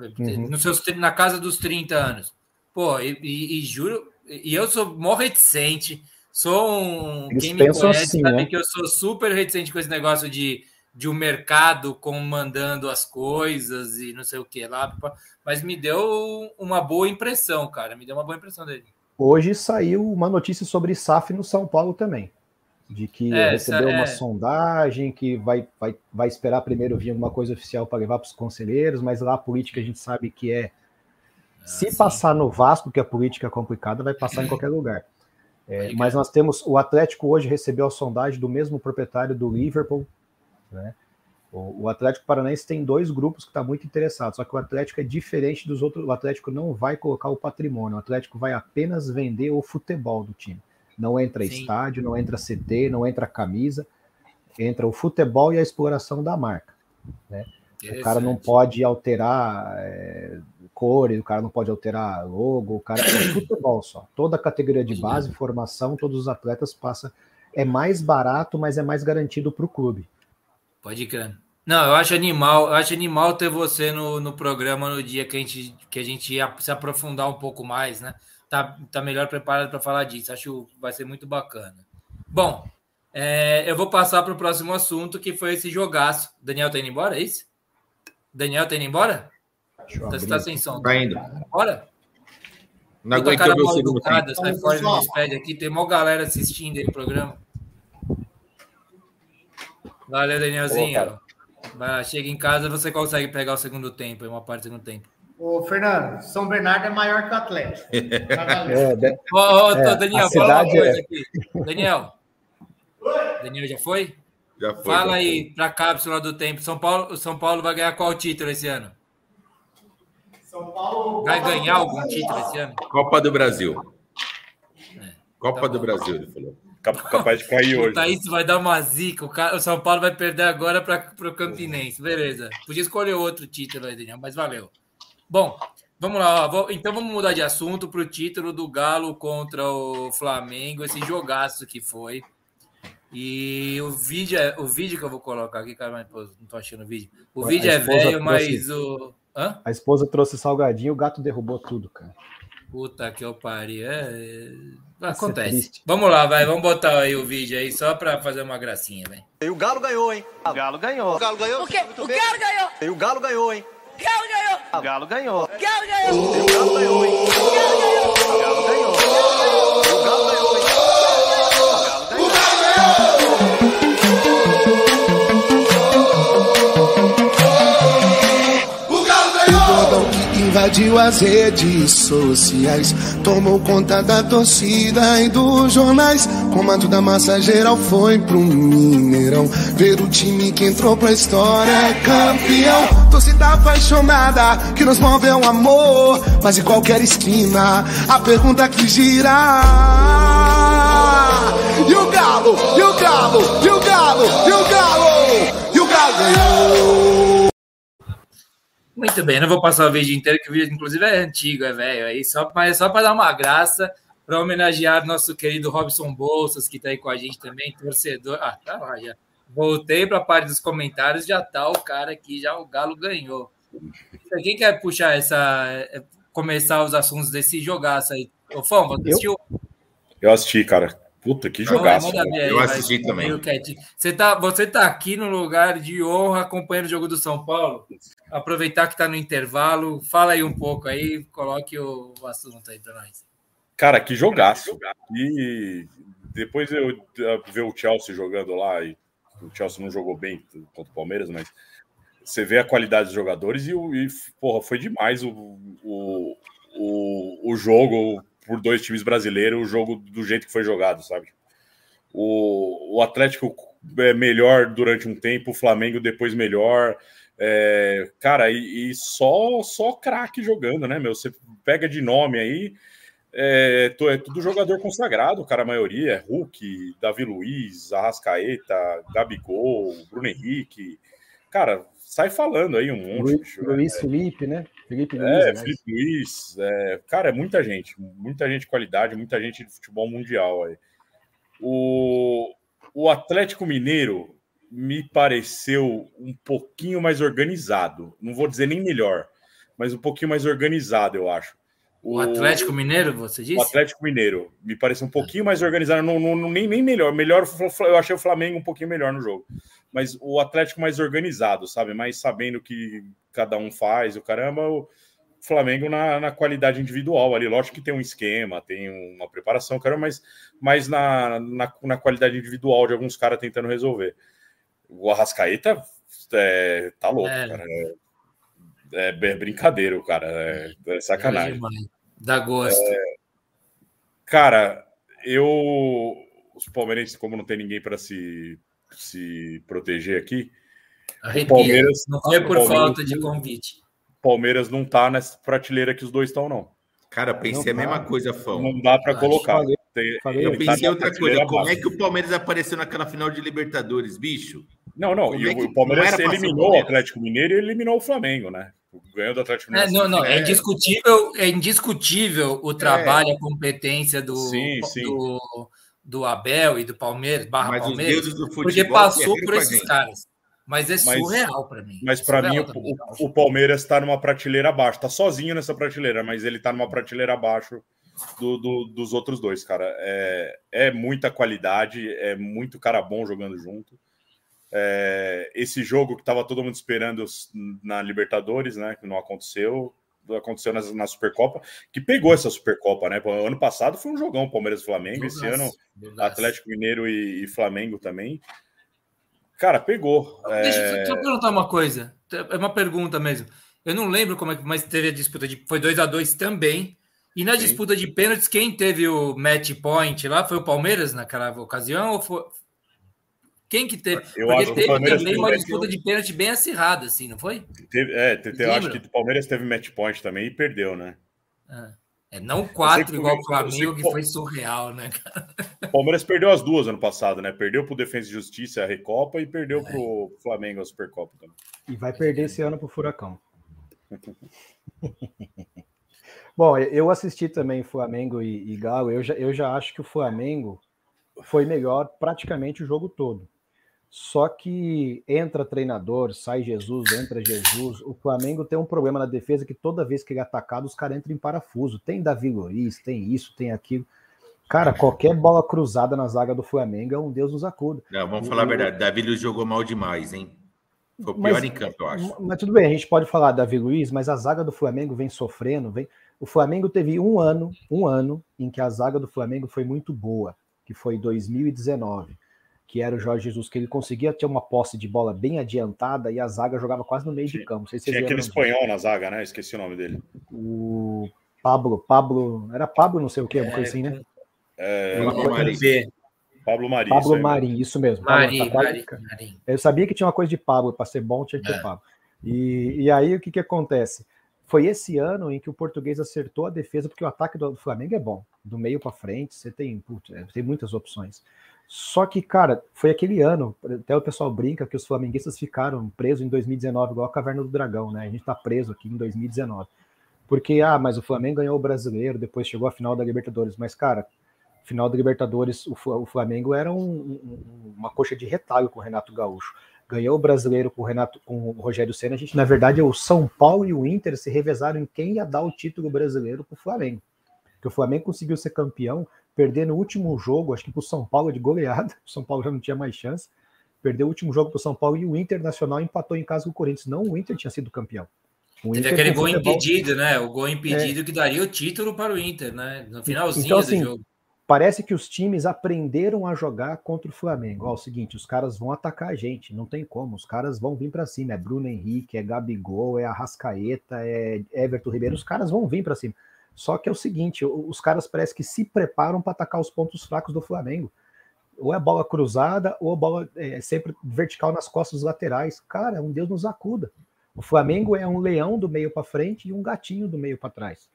Uhum. No seus, na casa dos 30 anos. Pô, e, e, e juro, e eu sou mó reticente, sou um. Eles quem me conhece assim, sabe né? que eu sou super reticente com esse negócio de de um mercado comandando as coisas e não sei o que lá, mas me deu uma boa impressão, cara. Me deu uma boa impressão dele. Hoje saiu uma notícia sobre SAF no São Paulo também. De que é, recebeu é... uma sondagem, que vai, vai, vai esperar primeiro vir alguma coisa oficial para levar para os conselheiros, mas lá a política a gente sabe que é. Ah, se passar no Vasco, que a política é complicada, vai passar em qualquer lugar. É, mas nós temos. O Atlético hoje recebeu a sondagem do mesmo proprietário do Liverpool, né? O, o Atlético Paranaense tem dois grupos que estão tá muito interessados, só que o Atlético é diferente dos outros. O Atlético não vai colocar o patrimônio, o Atlético vai apenas vender o futebol do time. Não entra Sim. estádio, não entra CT, não entra camisa, entra o futebol e a exploração da marca. Né? O cara não pode alterar é, cores, o cara não pode alterar logo, o cara é futebol só. Toda a categoria de base, formação, todos os atletas passa. É mais barato, mas é mais garantido para o clube. Pode crer. Não, eu acho animal, eu acho animal ter você no, no programa no dia que a gente que a gente ia se aprofundar um pouco mais, né? Tá, tá melhor preparado para falar disso. Acho que vai ser muito bacana. Bom, é, eu vou passar para o próximo assunto, que foi esse jogaço. Daniel tá indo embora, é isso? Daniel tá indo embora? Você tá sem som. Tá indo. Bora? Não aguento ver o segundo. Sai fora do aqui. Tem uma galera assistindo aí o programa. Valeu, Danielzinho. Vai, chega em casa você consegue pegar o segundo tempo, uma parte do segundo tempo. Ô, Fernando, São Bernardo é maior que o Atlético. é, de... ô, ô, é, Daniel, fala uma coisa é... aqui. Daniel. Daniel já foi? Já foi. Fala já aí para a cápsula do tempo. São Paulo, São Paulo vai ganhar qual título esse ano? São Paulo vai ganhar algum título esse ano? Copa do Brasil. É, Copa tá do Brasil, ele falou capaz de cair hoje. Tá isso vai dar uma zica. O, cara, o São Paulo vai perder agora para o Campinense. Beleza. Podia escolher outro título aí, Daniel, mas valeu. Bom, vamos lá. Ó, vou, então vamos mudar de assunto para o título do Galo contra o Flamengo. Esse jogaço que foi. E o vídeo, é, o vídeo que eu vou colocar aqui, cara, mas não tô achando o vídeo. O vídeo é velho, mas o. Hã? A esposa trouxe salgadinho, o gato derrubou tudo, cara. Puta que eu pariu. É... acontece. É vamos lá, vai. Vamos botar aí o vídeo aí só pra fazer uma gracinha, velho. E o Galo ganhou, hein? O Galo ganhou. O Galo ganhou? O quê? O Galo ganhou. E o Galo ganhou, hein? O Galo ganhou. O Galo ganhou. O Galo ganhou. E o Galo ganhou, hein? O Galo ganhou. Invadiu as redes sociais, tomou conta da torcida e dos jornais. Comando da massa geral foi pro Mineirão. Ver o time que entrou pra história é campeão. Torcida apaixonada que nos move é o amor. Mas em qualquer esquina, a pergunta que gira. E o Galo, e o Galo, e o Galo, e o Galo, e o Galo ganhou. Muito bem, não vou passar o vídeo inteiro, que o vídeo, inclusive, é antigo, é velho. Aí só, mas só para dar uma graça, para homenagear nosso querido Robson Bolsas, que está aí com a gente também, torcedor. Ah, tá lá já. Voltei para a parte dos comentários, já tá o cara aqui, já o Galo ganhou. Quem quer puxar essa. É, começar os assuntos desse jogaço aí? Ô, Fão, você assistiu? Eu assisti, cara. Puta, que jogaço. Aí, eu assisti também. Você tá, você tá aqui no lugar de honra acompanhando o jogo do São Paulo aproveitar que está no intervalo, fala aí um pouco aí, coloque o, assunto aí para nós. Cara, que jogaço. E depois eu ver o Chelsea jogando lá, e o Chelsea não jogou bem contra o Palmeiras, mas você vê a qualidade dos jogadores e, e porra, foi demais o, o, o, o jogo por dois times brasileiros, o jogo do jeito que foi jogado, sabe? O, o Atlético é, melhor durante um tempo, o Flamengo depois melhor. É, cara, e, e só só craque jogando, né, meu? Você pega de nome aí, é, é, tudo jogador consagrado, cara, a maioria. É Hulk, Davi Luiz, Arrascaeta, Gabigol, Bruno Henrique. Cara, sai falando aí um monte. Luiz, Luiz é, Felipe, né? Felipe Luiz. É, né? Felipe Luiz. É, cara, é muita gente. Muita gente de qualidade, muita gente de futebol mundial aí. O, o Atlético Mineiro me pareceu um pouquinho mais organizado. Não vou dizer nem melhor, mas um pouquinho mais organizado, eu acho. O, Atlético Mineiro, você disse? O Atlético Mineiro me parece um pouquinho mais organizado, não, não, nem, nem melhor. Melhor, eu achei o Flamengo um pouquinho melhor no jogo. Mas o Atlético mais organizado, sabe? Mais sabendo o que cada um faz, o caramba, o Flamengo na, na qualidade individual ali. Lógico que tem um esquema, tem uma preparação, caramba, mas, mas na, na, na qualidade individual de alguns caras tentando resolver. O Arrascaeta é, tá louco, é. cara. É, é, é brincadeira, cara. É, é sacanagem. Dá gosto. É, cara, eu. Os palmeirenses, como não tem ninguém para se, se proteger aqui. Arrepia. Palmeiras, não foi por falta de convite. Palmeiras não tá nessa prateleira que os dois estão, não. Cara, pensei não, a mesma coisa, Fão. Não dá para colocar. Falei, falei, eu pensei tá outra coisa. Como é que o Palmeiras apareceu naquela final de Libertadores, bicho? Não, não. e é o Palmeiras eliminou o Atlético Mineiro e eliminou o Flamengo, né? Ganhou do Atlético Mineiro. É, não, não, é, indiscutível, é indiscutível o trabalho, é. a competência do, sim, sim. do, do Abel e do Palmeiras, barra Mas Palmeiras, do porque passou por esses caras. Mas é surreal para mim. Mas para mim, também, o, o, Palmeiras está numa prateleira abaixo. Está sozinho nessa prateleira, mas ele está numa prateleira abaixo do, do, dos outros dois, cara. É, é muita qualidade, é muito cara bom jogando junto. É, esse jogo que estava todo mundo esperando na Libertadores, né? Que não aconteceu, aconteceu na, na, Supercopa, que pegou essa Supercopa, né? Ano passado foi um jogão Palmeiras e Flamengo, esse ano Atlético Mineiro e, e, Flamengo também. Cara, pegou. Deixa, é... deixa eu perguntar uma coisa. É uma pergunta mesmo. Eu não lembro como é que, mas teve a disputa de. Foi 2 a 2 também. E na Sim. disputa de pênaltis, quem teve o match point lá? Foi o Palmeiras naquela ocasião ou foi, quem que teve? Eu Porque acho teve que também teve uma disputa de pênalti bem acirrada, assim, não foi? Teve, é, teve, eu acho que o Palmeiras teve match point também e perdeu, né? É, é não quatro igual o Flamengo, que, que foi surreal, né, cara? O Palmeiras perdeu as duas ano passado, né? Perdeu para o Defesa e Justiça a Recopa e perdeu é. para o Flamengo a Supercopa também. E vai perder esse ano para o Furacão. Bom, eu assisti também Flamengo e, e Galo. Eu já, eu já acho que o Flamengo foi melhor praticamente o jogo todo. Só que entra treinador, sai Jesus, entra Jesus. O Flamengo tem um problema na defesa que toda vez que ele é atacado, os caras entram em parafuso. Tem Davi Luiz, tem isso, tem aquilo. Cara, qualquer bola cruzada na zaga do Flamengo é um Deus nos acuda. Não, vamos falar a verdade. Davi Luiz jogou mal demais, hein? Foi o pior mas, em campo, eu acho. Mas tudo bem, a gente pode falar Davi Luiz, mas a zaga do Flamengo vem sofrendo. Vem... O Flamengo teve um ano, um ano em que a zaga do Flamengo foi muito boa, que foi 2019 que era o Jorge Jesus, que ele conseguia ter uma posse de bola bem adiantada e a zaga jogava quase no meio de campo. Se Tinha aquele espanhol na zaga, né? Esqueci o nome dele. O Pablo, Pablo, era Pablo não sei o que, uma coisa assim, né? É, Pablo Marim. Pablo Marim. Pablo isso Marim, isso mesmo. Marim, Marim, Marim. Eu sabia que tinha uma coisa de Pablo, para ser bom tinha que ter é. Pablo. E, e aí o que, que acontece? Foi esse ano em que o português acertou a defesa, porque o ataque do Flamengo é bom. Do meio para frente, você tem, putz, é, tem muitas opções. Só que, cara, foi aquele ano, até o pessoal brinca que os flamenguistas ficaram presos em 2019, igual a Caverna do Dragão, né? A gente tá preso aqui em 2019. Porque, ah, mas o Flamengo ganhou o brasileiro, depois chegou a final da Libertadores. Mas, cara, final da Libertadores, o Flamengo era um, um, uma coxa de retalho com o Renato Gaúcho. Ganhou o brasileiro com o, Renato, com o Rogério Senna. A gente, na verdade, o São Paulo e o Inter se revezaram em quem ia dar o título brasileiro pro Flamengo. Que o Flamengo conseguiu ser campeão perder no último jogo, acho que para o São Paulo de goleada, o São Paulo já não tinha mais chance, perdeu o último jogo para o São Paulo e o Internacional empatou em casa com o Corinthians. Não, o Inter tinha sido campeão. O Teve Inter aquele gol futebol... impedido, né? O gol impedido é... que daria o título para o Inter, né? No finalzinho então, assim, do jogo. Parece que os times aprenderam a jogar contra o Flamengo. Ó, é o seguinte, os caras vão atacar a gente, não tem como. Os caras vão vir para cima. É Bruno Henrique, é Gabigol, é Arrascaeta, é Everton Ribeiro. Os caras vão vir para cima. Só que é o seguinte, os caras parece que se preparam para atacar os pontos fracos do Flamengo. ou é bola cruzada, ou a bola é sempre vertical nas costas laterais. Cara, um Deus nos acuda. O Flamengo é um leão do meio para frente e um gatinho do meio para trás.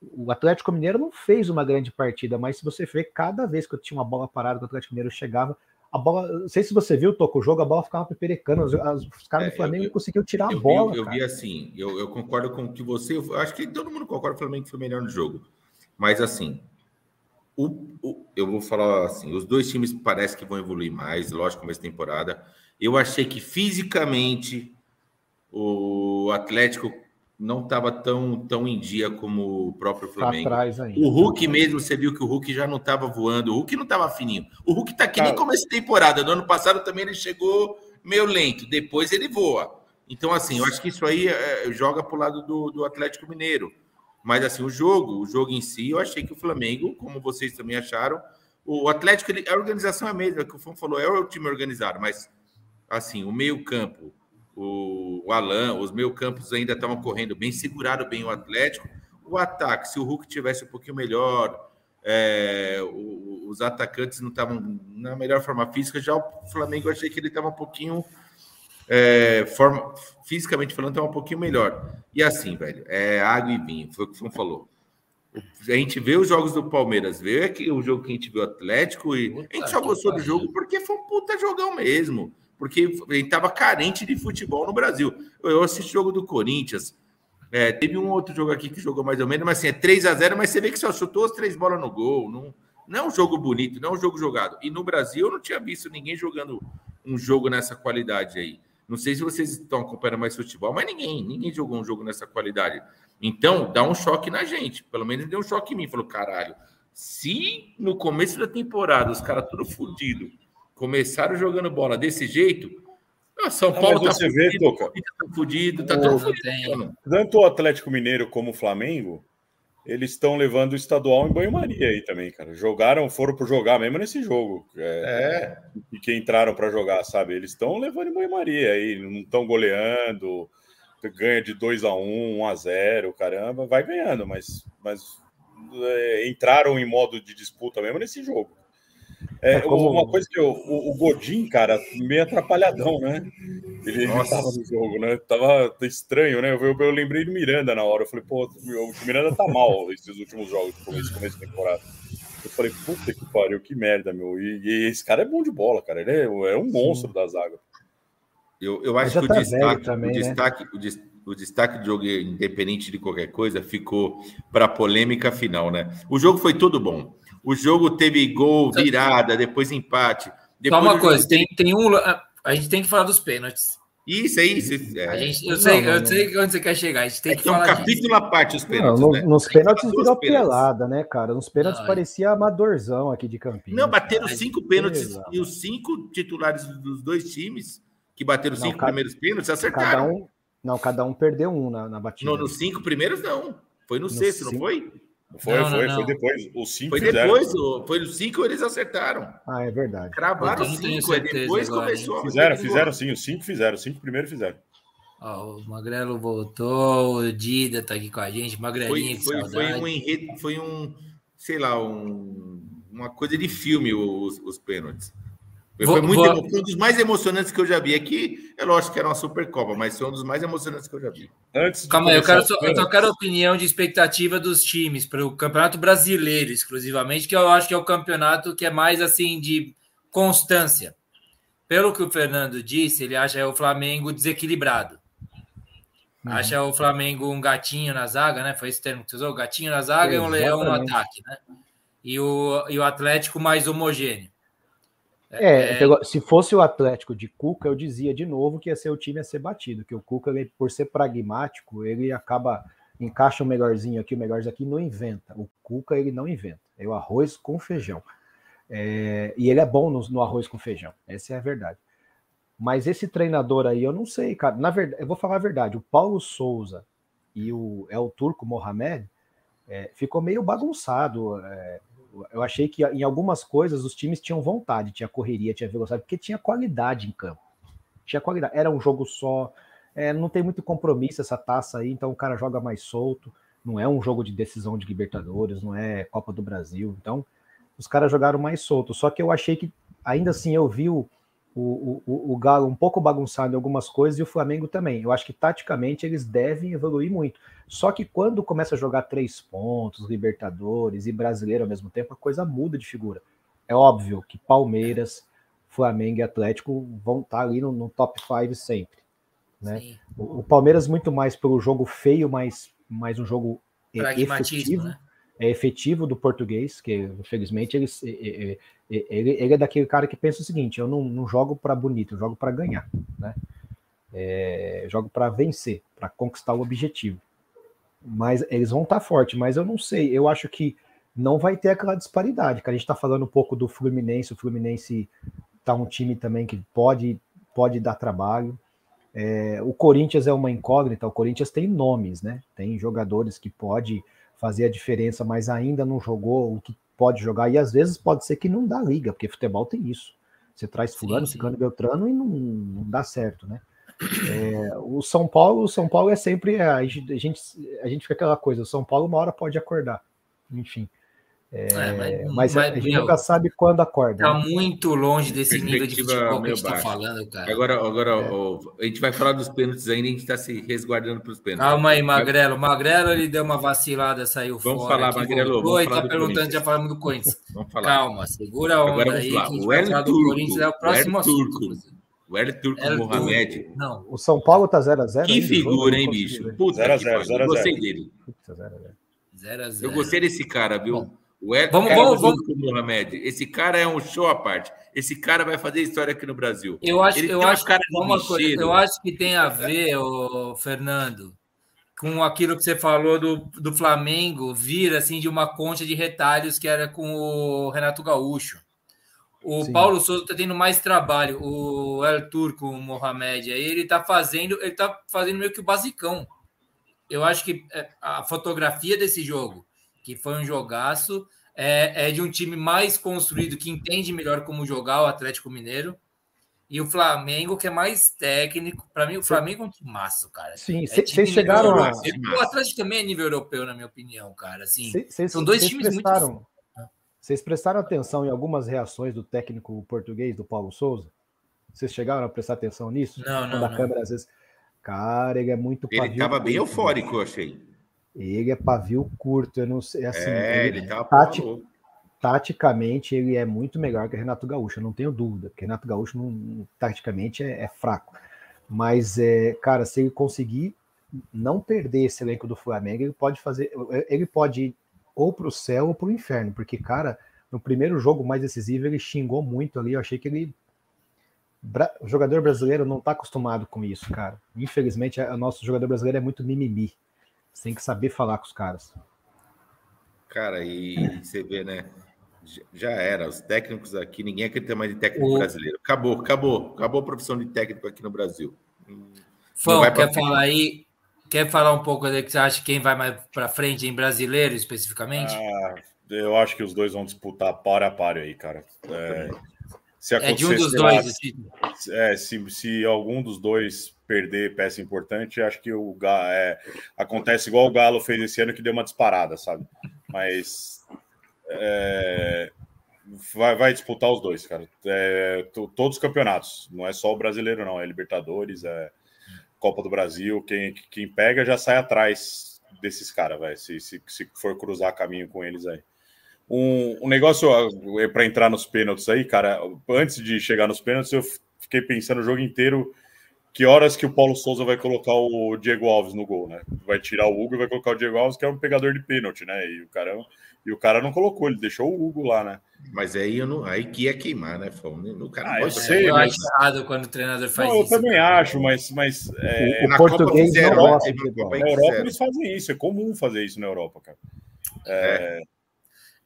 O Atlético Mineiro não fez uma grande partida, mas se você vê, cada vez que eu tinha uma bola parada o Atlético Mineiro chegava, a bola. Não sei se você viu, Toco, o jogo, a bola ficava peperecando. Os, os caras É, do Flamengo eu- não conseguiam tirar a Eu, bola. vi, eu cara. vi assim, eu, eu concordo com o que você. Eu acho que todo mundo concorda que o Flamengo foi melhor no jogo. Mas assim, o, o- eu vou falar assim: os dois times parece que vão evoluir mais, lógico, começo da temporada. Eu achei que fisicamente o Atlético não estava tão, tão em dia como o próprio Tá Flamengo. ainda. O Hulk mesmo, você viu que o Hulk já não estava voando. O Hulk não estava fininho. O Hulk tá aqui nem Cara. começo de temporada. No ano passado também ele chegou meio lento. Depois ele voa. Então, assim, eu acho que isso aí é, joga pro lado do, do Atlético Mineiro. Mas, assim, o jogo, o jogo em si, eu achei que o Flamengo, como vocês também acharam, o Atlético, ele- a organização é a mesma, que o Fão falou, é o time organizado, mas, assim, o meio-campo, o, o Alan, os meio-campos ainda estavam correndo bem, seguraram bem o Atlético. O ataque, se o Hulk tivesse um pouquinho melhor, é, o- os atacantes não estavam na melhor forma física, já o Flamengo eu achei que ele estava um pouquinho. é, forma, fisicamente falando, estava um pouquinho melhor. E assim, velho, é água e vinho, foi o que o Fão falou. A gente vê os jogos do Palmeiras, vê que o jogo que a gente viu Atlético e a gente só gostou do jogo porque foi um puta jogão mesmo. Porque a gente tava carente de futebol no Brasil. Eu, assisti o jogo do Corinthians. é, teve um outro jogo aqui que jogou mais ou menos, mas assim, é 3 a 0 mas você vê que só chutou as três bolas no gol. Não, não é um jogo bonito, não é um jogo jogado. E no Brasil eu não tinha visto ninguém jogando um jogo nessa qualidade aí. Não sei se vocês estão acompanhando mais futebol, mas ninguém, ninguém jogou um jogo nessa qualidade. Então, dá um choque na gente. Pelo menos deu um choque em mim. Falou, caralho, se no começo da temporada os caras tudo fudido começaram jogando bola desse jeito, ah, São Não, Paulo mas tá você vê, fudido, Toca. tá fudido, tá O- tudo Não fudido. Tanto o Atlético Mineiro como o Flamengo, eles estão levando o estadual em banho-maria aí também, cara. Jogaram, foram por jogar mesmo nesse jogo. É, E que entraram para jogar, sabe? Eles estão levando em banho-maria aí, não estão goleando, ganha de 2 a 1 1 a 0 caramba, vai ganhando, mas, mas é, entraram em modo de disputa mesmo nesse jogo. É, É como- Uma coisa que eu, o, o Godin, cara, meio atrapalhadão, né? Ele Nossa. estava no jogo, né? Tava estranho, né? Eu, eu, lembrei do Miranda na hora. Eu falei, pô, o Miranda tá mal esses últimos jogos, começo, começo de temporada. Eu falei, puta que pariu, que merda, meu. E, e esse cara é bom de bola, cara. Ele é, é um monstro da zaga. Eu, eu acho que o tá velho destaque, também, o, né? destaque, o, des- o destaque do jogo, independente de qualquer coisa, ficou para a polêmica final, né? O jogo foi todo bom. O jogo teve gol, virada, depois empate. Só Depois uma o coisa, jogo- tem, tem um. a- gente tem que falar dos pênaltis. Isso, é isso. É, A gente, eu Não, sei, não, eu não. sei onde você quer chegar. A gente tem é que que é um disso. capítulo à parte os Não, pênaltis, no- né? nos pênaltis virou pelada, né, cara? Nos pênaltis Não, parecia amadorzão aqui de Campinas. Não, bateram Mas- cinco pênaltis Beleza. e os cinco titulares dos dois times que bateram os Não, cinco cada- primeiros pênaltis Cada acertaram. um, não, cada um perdeu um na, na batida. No, nos cinco primeiros, não. Foi no, No sexto, não cinco- foi? Foi, Não, não, foi, não. foi depois. Os cinco Foi fizeram. depois, o- foi nos cinco eles acertaram. Ah, é verdade. Cravaram tenho cinco, depois agora, começou Fizeram, fizeram sim, os cinco fizeram, os cinco primeiros fizeram. Ó, o Magrelo voltou, o Dida tá aqui com a gente, Magrelinha, Foi, que foi, foi um enredo, foi um, sei lá, um, uma coisa de filme os, os pênaltis. Foi, Vou- muito vou- foi um dos mais emocionantes que eu já vi. Aqui, é lógico que era uma Supercopa, mas foi um dos mais emocionantes que eu já vi. Antes Calma aí, eu, quero só, eu só quero a opinião de expectativa dos times para o Campeonato Brasileiro, exclusivamente, que eu acho que é o campeonato que é mais assim de constância. Pelo que o Fernando disse, ele acha o Flamengo desequilibrado. Uhum. Acha o Flamengo um gatinho na zaga, né? Foi esse termo que você usou? Gatinho na zaga e um leão no Exatamente. ataque, né? E o, e o Atlético mais homogêneo. É, pegou- se fosse o Atlético de Cuca, eu dizia de novo que ia ser o time a ser batido, que o Cuca, ele, por ser pragmático, ele acaba, encaixa o melhorzinho aqui, o melhorzinho aqui, não inventa. O Cuca, ele não inventa. É o arroz com feijão. É, e ele é bom no, no arroz com feijão, essa é a verdade. Mas esse treinador aí, eu não sei, cara. Na verdade, eu vou falar a verdade, o Paulo Souza e o El Turco Mohamed é, ficou meio bagunçado. é, eu achei que em algumas coisas os times tinham vontade, tinha correria, tinha velocidade, porque tinha qualidade em campo. Tinha qualidade. Era um jogo só, é, não tem muito compromisso essa taça aí, então o cara joga mais solto. Não é um jogo de decisão de Libertadores, não é Copa do Brasil. Então, os caras jogaram mais solto. Só que eu achei que ainda assim eu vi o, o, o, o Galo um pouco bagunçado em algumas coisas e o Flamengo também. Eu acho que taticamente eles devem evoluir muito. Só que quando começa a jogar três pontos, Libertadores e Brasileiro ao mesmo tempo, a coisa muda de figura. É óbvio que Palmeiras, Flamengo e Atlético vão estar ali no, no top 5 sempre. Né? O, o, Palmeiras muito mais pelo jogo feio, mais, mais um jogo efetivo. Né? É efetivo do português, que infelizmente ele, ele, ele, é daquele cara que pensa o seguinte: eu não, não jogo para bonito, eu jogo para ganhar, né? É, jogo para vencer, para conquistar o objetivo. Mas eles vão estar tá forte, mas eu não sei. Eu acho que não vai ter aquela disparidade. Que a gente está falando um pouco do Fluminense. O Fluminense tá um time também que pode pode dar trabalho. É, o Corinthians é uma incógnita. O Corinthians tem nomes, né? Tem jogadores que pode fazer a diferença, mas ainda não jogou o que pode jogar. E às vezes pode ser que não dá liga, porque futebol tem isso. Você traz fulano, ficando Beltrano e não, não dá certo, né? É, o São Paulo, o São Paulo é sempre a gente, a gente fica aquela coisa. O São Paulo uma hora pode acordar, enfim. É, é, mas, mas, a gente meu, nunca sabe quando acorda. Tá né? muito longe desse nível de futebol que a gente tá falando, cara. Agora, agora é. a gente vai falar dos pênaltis ainda, a gente tá se resguardando para os pênaltis. Calma aí, Magrelo. Magrelo, ele deu uma vacilada, saiu vamos fora. Falar, Magrelo, vamos falar, Magrelo. tá perguntando, já falamos do Corinthians. Vamos falar. Calma, segura a onda agora, aí. Falar. O Hélio Turco, é o próximo o assunto. O Hélio Turco Mohamed. Não. O São Paulo tá 0x0. Que figura, hein, bicho? Puta 0x0. Eu gostei dele. 0x0. Eu gostei desse cara, viu? O Ed, vamos, vamos, vamos. Mohamed. Esse cara é um show à parte. Esse cara vai fazer história aqui no Brasil. Eu acho, eu acho, cara uma coisa, eu acho que tem a ver, o Fernando, com aquilo que você falou do, do Flamengo vir assim de uma concha de retalhos que era com o Renato Gaúcho. O Sim. Paulo Souza está tendo mais trabalho, o El Turco, o Mohamed, aí ele está fazendo, ele tá fazendo meio que o basicão. Eu acho que é, a fotografia desse jogo que foi um jogaço. É, é de um time mais construído, que entende melhor como jogar o Atlético Mineiro. E o Flamengo, que é mais técnico. Para mim, o Flamengo é um time massa, cara. Sim, vocês é chegaram a. O Atlético também é nível europeu, na minha opinião, cara. Assim, cês, são dois times prestaram, muito. Vocês prestaram atenção em algumas reações do técnico português, do Paulo Souza? Vocês chegaram a prestar atenção nisso? Não, não. Da não. câmera, às vezes. Cara, ele é muito. Ele estava bem eufórico, eu achei. Ele é pavio curto, eu não sei. Assim, é, ele, ele tá tati, taticamente, ele é muito melhor que Renato Gaúcho, eu não tenho dúvida, porque Renato Gaúcho, não, taticamente, é, é, fraco. Mas, é, cara, se ele conseguir não perder esse elenco do Flamengo, ele pode fazer. Ele pode ir ou para o céu ou para o inferno, porque, cara, no primeiro jogo mais decisivo, ele xingou muito ali. Eu achei que ele. O jogador brasileiro não está acostumado com isso, cara. Infelizmente, o nosso jogador brasileiro é muito mimimi. Você tem que saber falar com os caras. Cara, e você vê, né? Já era. Os técnicos aqui, ninguém acredita mais em técnico o... brasileiro. Acabou, acabou. Acabou a profissão de técnico aqui no Brasil. Fão, quer falar aí? Quer falar um pouco do que você acha quem vai mais para frente em brasileiro especificamente? Ah, eu acho que os dois vão disputar para a par aí, cara. É, se é de um dos dois. Lá, é, se, se algum dos dois perder peça importante, acho que o é, acontece igual o Galo fez esse ano, que deu uma disparada, sabe? Mas é, vai, vai, disputar os dois, cara. É, todos os campeonatos, não é só o brasileiro, não, é Libertadores, é Copa do Brasil. Quem, quem pega já sai atrás desses caras, vai, se, se, se for cruzar caminho com eles aí. Um, um negócio para entrar nos pênaltis aí, cara. Antes de chegar nos pênaltis, eu fiquei pensando o jogo inteiro que horas que o Paulo Souza vai colocar o Diego Alves no gol, né? Vai tirar o Hugo e vai colocar o Diego Alves, que é um pegador de pênalti, né? E o cara, e o cara não colocou, ele deixou o Hugo lá, né? Mas aí, eu não, aí que ia queimar, né, Fão? O cara ah, eu sei, eu mas... acho errado quando o treinador faz não, isso. Eu também acho, mas, mas é... o, o português fizeram, não gosta Na Europa eles fazem isso, é comum fazer isso na Europa, cara. É... é.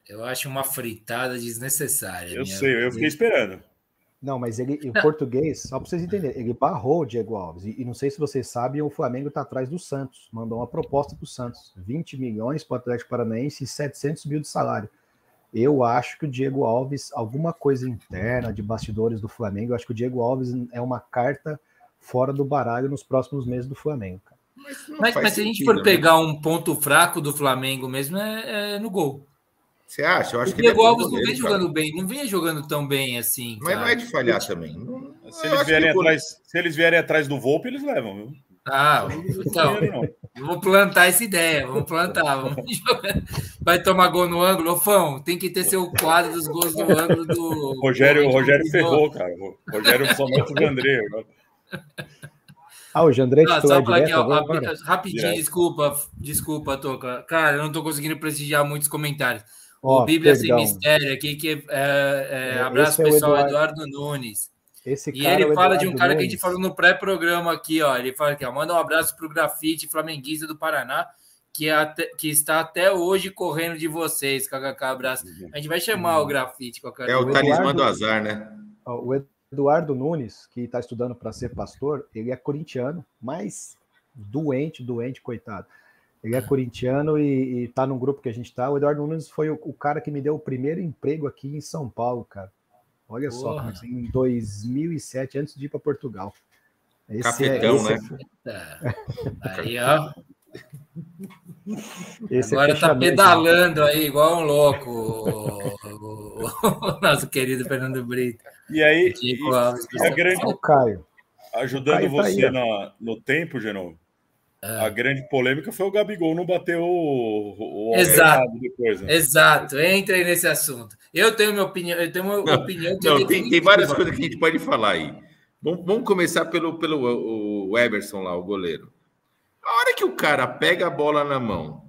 Eu acho uma fritada desnecessária. Eu sei, eu fiquei esperando. Não, mas ele, em português, só para vocês entenderem, ele barrou o Diego Alves. E, e, não sei se vocês sabem, o Flamengo está atrás do Santos. Mandou uma proposta para o Santos: 20 milhões para o Atlético Paranaense e 700 mil de salário. Eu acho que o Diego Alves, alguma coisa interna de bastidores do Flamengo, eu acho que o Diego Alves é uma carta fora do baralho nos próximos meses do Flamengo. Cara. Mas, mas, mas se a gente for né? pegar um ponto fraco do Flamengo mesmo, é, é no gol. Você acha? Eu acho O que ele é Diego bom Alves não vem cara. jogando bem, não vinha jogando tão bem assim. Mas não cara. é de falhar também. Não- Se eu eles, vierem que atrás, se eles vierem atrás do Volpe, eles levam, viu? Ah, então, Não. vamos plantar essa ideia, vamos plantar. Vamos jogar. Vai tomar gol no ângulo, ô Fão, tem que ter seu quadro dos gols do ângulo do. Rogério, do- Rogério ferrou, cara. O Rogério só mete o André. agora. Ah, o Jandré Ah, só pra aqui, ó, agora? rapidinho, Direto. desculpa, desculpa, Toca. Cara, eu não tô conseguindo prestigiar muitos comentários. Ó, o Bíblia Sem perdão. Mistério aqui, que é, é, É, abraço esse é o pessoal, Eduardo- Eduardo Nunes. Esse E cara é ele o fala de um Eduardo cara que a gente Nunes. falou no pré-programa aqui, ó. Ele fala aqui, ó, manda um abraço pro grafite flamenguista do Paraná, que, é até- que está até hoje correndo de vocês, kkk, abraço. A gente vai chamar o grafite qualquer É o dia. talismã Eduardo- do azar, né? O Eduardo Nunes, que está estudando para ser pastor, ele é corintiano, mas doente, doente, coitado. Ele é corintiano e, e tá num grupo que a gente tá. O Eduardo Nunes foi o, o cara que me deu o primeiro emprego aqui em São Paulo, cara. Olha só, Porra. assim, em 2007, antes de ir para Portugal. Esse Cafetão, esse né? Tá. Aí, ó. esse é Agora tá fechamento. pedalando aí, igual um louco, o, o- o nosso querido Fernando Brito. E aí, Diego e- e a grande, É o Caio. ajudando Caio tá você aí, na- no tempo, Genovo. A grande polêmica foi o Gabigol não bater o, o, o Exato. depois, né? Exato, entra aí nesse assunto. Eu tenho minha opinião, eu tenho uma Não, opinião que Não, é tem, tem várias coisas que a gente pode falar aí. Vamos, vamos começar pelo, pelo o, o Everson lá, o goleiro. A hora que o cara pega a bola na mão,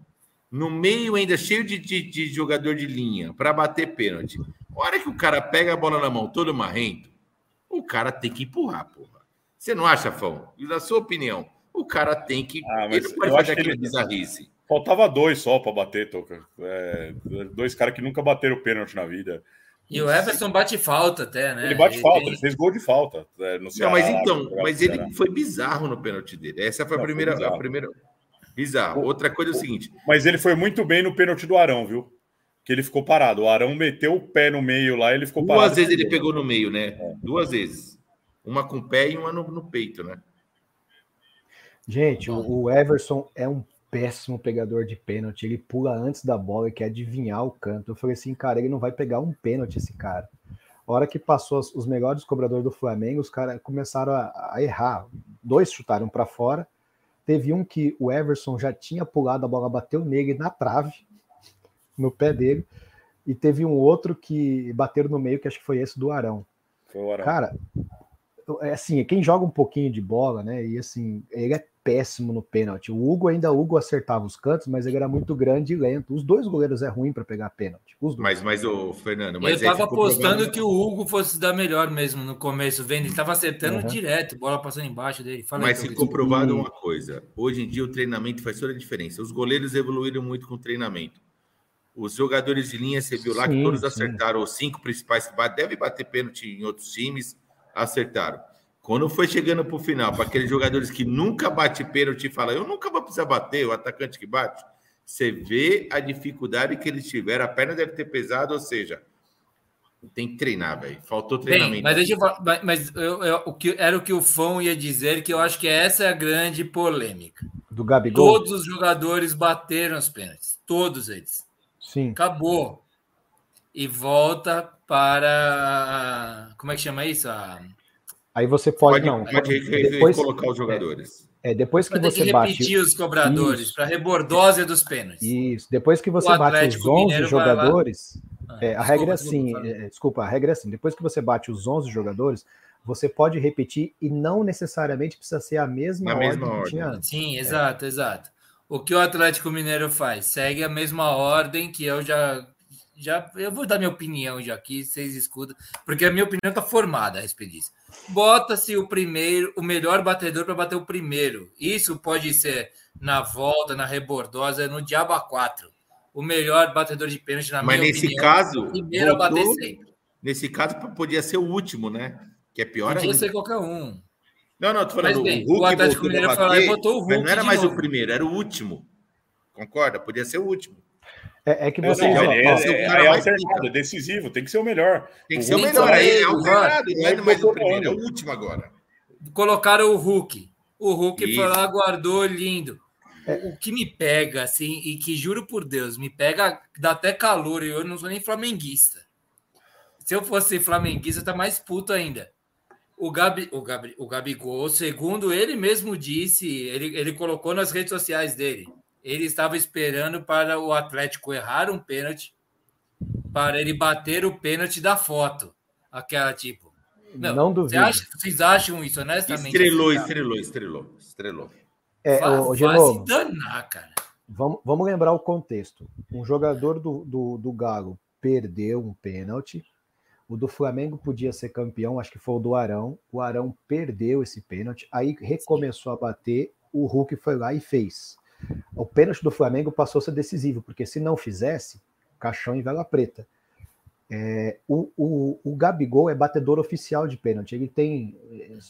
no meio ainda cheio de, de, de jogador de linha, para bater pênalti. A hora que o cara pega a bola na mão todo marrento, o cara tem que empurrar, porra. Você não acha, Fão? E na sua opinião, o cara tem que. Ah, mas ele não pode eu fazer acho que aquilo ele- bizarrice. Faltava dois só para bater, Toca. É, dois caras que nunca bateram pênalti na vida. E o Everson bate falta até, né? Ele bate falta, tem- ele fez gol de falta. é, no Não, Ceará, mas então, jogava mas no Ceará. ele foi bizarro no pênalti dele. Essa foi a Não, foi primeira. a bizarro. primeira... Bizarro. Outra coisa é o seguinte: Mas ele foi muito bem no pênalti do Arão, viu? Que ele ficou parado. O Arão meteu o pé no meio lá, ele ficou parado. duas vezes ele pegou no meio, né? Duas vezes. Uma com o pé e uma no, no peito, né? Gente, o, Everson é um péssimo pegador de pênalti. Ele pula antes da bola e quer adivinhar o canto. Eu falei assim, cara, ele não vai pegar um pênalti, esse cara. A hora que passou os, melhores cobradores do Flamengo, os caras começaram a, a errar. Dois chutaram para fora. Teve um que o Everson já tinha pulado, a bola bateu nele na trave, no pé dele. E teve um outro que bateram no meio, que acho que foi esse do Arão. Foi o Arão. Cara, assim, quem joga um pouquinho de bola, né? E assim, ele é péssimo no pênalti. O Hugo ainda o Hugo acertava os cantos, mas ele era muito grande e lento. Os dois goleiros é ruim para pegar pênalti. Os dois. Mas, mas o Fernando, mas eu é, tava apostando que o Hugo fosse dar melhor mesmo no começo, vendo. Ele tava acertando Uhum. direto, bola passando embaixo dele. Fala Mas Tobias. ficou provado uma coisa. Hoje em dia o treinamento faz toda a diferença. Os goleiros evoluíram muito com o treinamento. Os jogadores de linha, você viu lá que Sim, todos sim. acertaram. Os cinco principais que devem bater pênalti em outros times, acertaram. Quando foi chegando para o final, para aqueles jogadores que nunca bate pênalti e falam, eu nunca vou precisar bater, o atacante que bate, você vê a dificuldade que eles tiveram, a perna deve ter pesado, ou seja, tem que treinar, velho. Faltou treinamento. Bem, mas deixa eu falar, mas- mas eu- eu- o que, era o que o Fão ia dizer, que eu acho que essa é a grande polêmica. Do Gabigol? Todos os jogadores bateram os pênaltis. Todos eles. Sim. Acabou. E volta para. Como é que chama isso? A... Aí você pode, Pode, não. pode depois, colocar os jogadores. é, depois que ter que você bate. repetir os cobradores para rebordósia dos pênaltis. Isso, depois que você O bate os Atlético 11 Mineiro vai lá- jogadores, Ah, é, a desculpa, regra é desculpa, assim, fala. é, desculpa, a regra é assim, depois que você bate os 11 jogadores, você pode repetir e não necessariamente precisa ser a mesma ordem mesma que ordem. tinha antes. Sim, exato, exato. O que o Atlético Mineiro faz? Segue a mesma ordem que eu já. Já eu vou dar minha opinião já aqui, vocês escutam, porque a minha opinião está formada a respeito disso. Bota-se o primeiro, o melhor batedor para bater o primeiro. Isso pode ser na volta, na rebordosa, no Diaba 4. O melhor batedor de pênalti, na Mas minha nesse opinião, caso, o primeiro a bater sempre. nesse caso podia ser o último, né? Que é pior Podia ainda. ser qualquer um. Não, não, tô falando, Mas bem, o Hulk o Atlético a Mineiro foi lá e botou o mas Hulk não era mais novo. o primeiro, era o último. Concorda? Podia ser o último. É, é que É, vocês. não, é, ó, é o é, é mais alternado, é decisivo, tem que ser o melhor. Tem que O ser o melhor. Aí é alternado, não é mais o primeiro, é o último agora. Colocaram o Hulk. O Hulk Isso. foi lá, guardou lindo. o, o que me pega, assim, e que juro por Deus, me pega, dá até calor, e eu não sou nem flamenguista. Se eu fosse flamenguista, tá mais puto ainda. O, Gabi, o, Gabi, o Gabigol, segundo ele mesmo disse, ele, ele colocou nas redes sociais dele, ele estava esperando para o Atlético errar um pênalti, para ele bater o pênalti da foto. Aquela tipo. Não, não duvido. Você acha, vocês acham isso, honestamente? Estrelou, estrelou, estrelou, estrelou. É, o, Genovo, danar, cara. Vamos, vamos lembrar o contexto. Um jogador do, do, do Galo perdeu um pênalti. O do Flamengo podia ser campeão, acho que foi o do Arão. O Arão perdeu esse pênalti, aí recomeçou Sim. a bater. O Hulk foi lá e fez. O pênalti do Flamengo passou a ser decisivo, porque se não fizesse, caixão em vela preta. É, o, o, o Gabigol é batedor oficial de pênalti. Ele tem.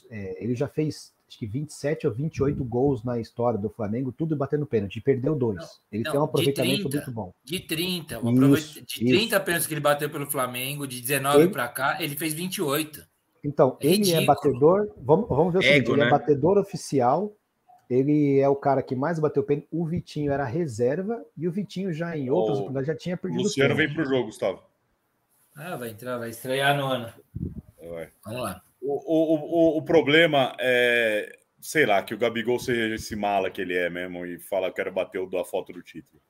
É, ele já fez acho que 27 ou 28 gols na história do Flamengo, tudo batendo pênalti, e perdeu dois. Não, ele não, tem um aproveitamento 30, muito bom. De 30, um isso, de 30 pênaltis que ele bateu pelo Flamengo, de 19 para cá, ele fez 28. Então, é ele é batedor. Vamos, vamos ver o seguinte: Ego, ele é né? é batedor oficial. Ele é o cara que mais bateu pênalti. O Vitinho era reserva e o Vitinho já em outras oportunidades já tinha perdido. O Luciano vem pro jogo, Gustavo. Ah, vai entrar, vai estrear no ano. Vai. Vamos lá. O, o, o, problema é, sei lá, que o Gabigol seja esse mala que ele é mesmo e fala que quero bater o da foto do título.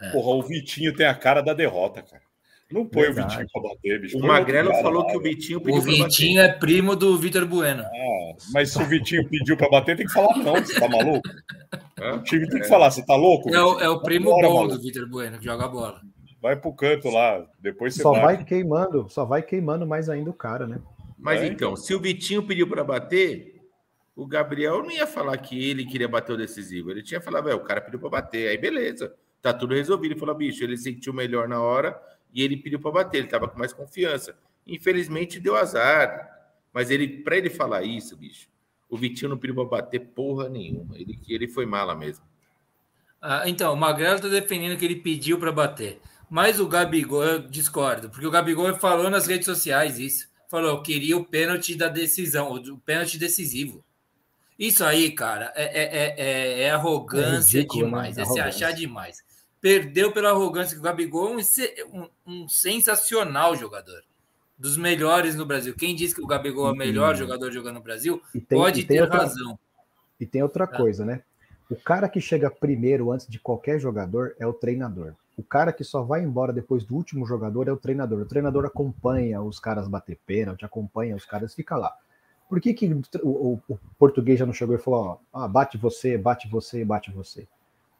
É. Porra, o Vitinho tem a cara da derrota, cara. Não põe Verdade. o Vitinho pra bater, bicho. O Magrelo falou lá, que o Vitinho pediu O Vitinho é primo do Vitor Bueno. Ah, mas se o Vitinho pediu pra bater, tem que falar não, você tá maluco? O time tem que falar, você tá louco? É o, é o primo bom do Vitor Bueno, que joga bola. Vai pro canto lá, depois você Só vai queimando, só vai queimando mais ainda o cara, né? Mas é. então, se o Vitinho pediu para bater, o Gabriel não ia falar que ele queria bater o decisivo. Ele tinha falado, o cara pediu para bater. Aí beleza, tá tudo resolvido. Ele falou, bicho, ele sentiu melhor na hora e ele pediu para bater. Ele tava com mais confiança. Infelizmente deu azar. Mas ele, para ele falar isso, bicho, o Vitinho não pediu para bater porra nenhuma. Ele, ele foi mala mesmo. Ah, então, o Magrelo tá defendendo que ele pediu para bater. Mas o Gabigol, eu discordo, porque o Gabigol falou nas redes sociais isso falou, eu queria o pênalti da decisão, o pênalti decisivo. Isso aí, cara, é, é, é, é arrogância ridículo, demais, né? é se achar demais. Perdeu pela arrogância, que o Gabigol é um, um, um, sensacional jogador. Dos melhores no Brasil. Quem diz que o Gabigol é o melhor e, jogador jogando no Brasil, tem, pode ter outra, razão. E tem outra coisa, né? O cara que chega primeiro antes de qualquer jogador é o treinador. O cara que só vai embora depois do último jogador é o treinador. O treinador acompanha os caras bater pênalti, acompanha os caras, fica lá. Por que, que o, o, o português já não chegou e falou: ó, ah, bate você, bate você, bate você?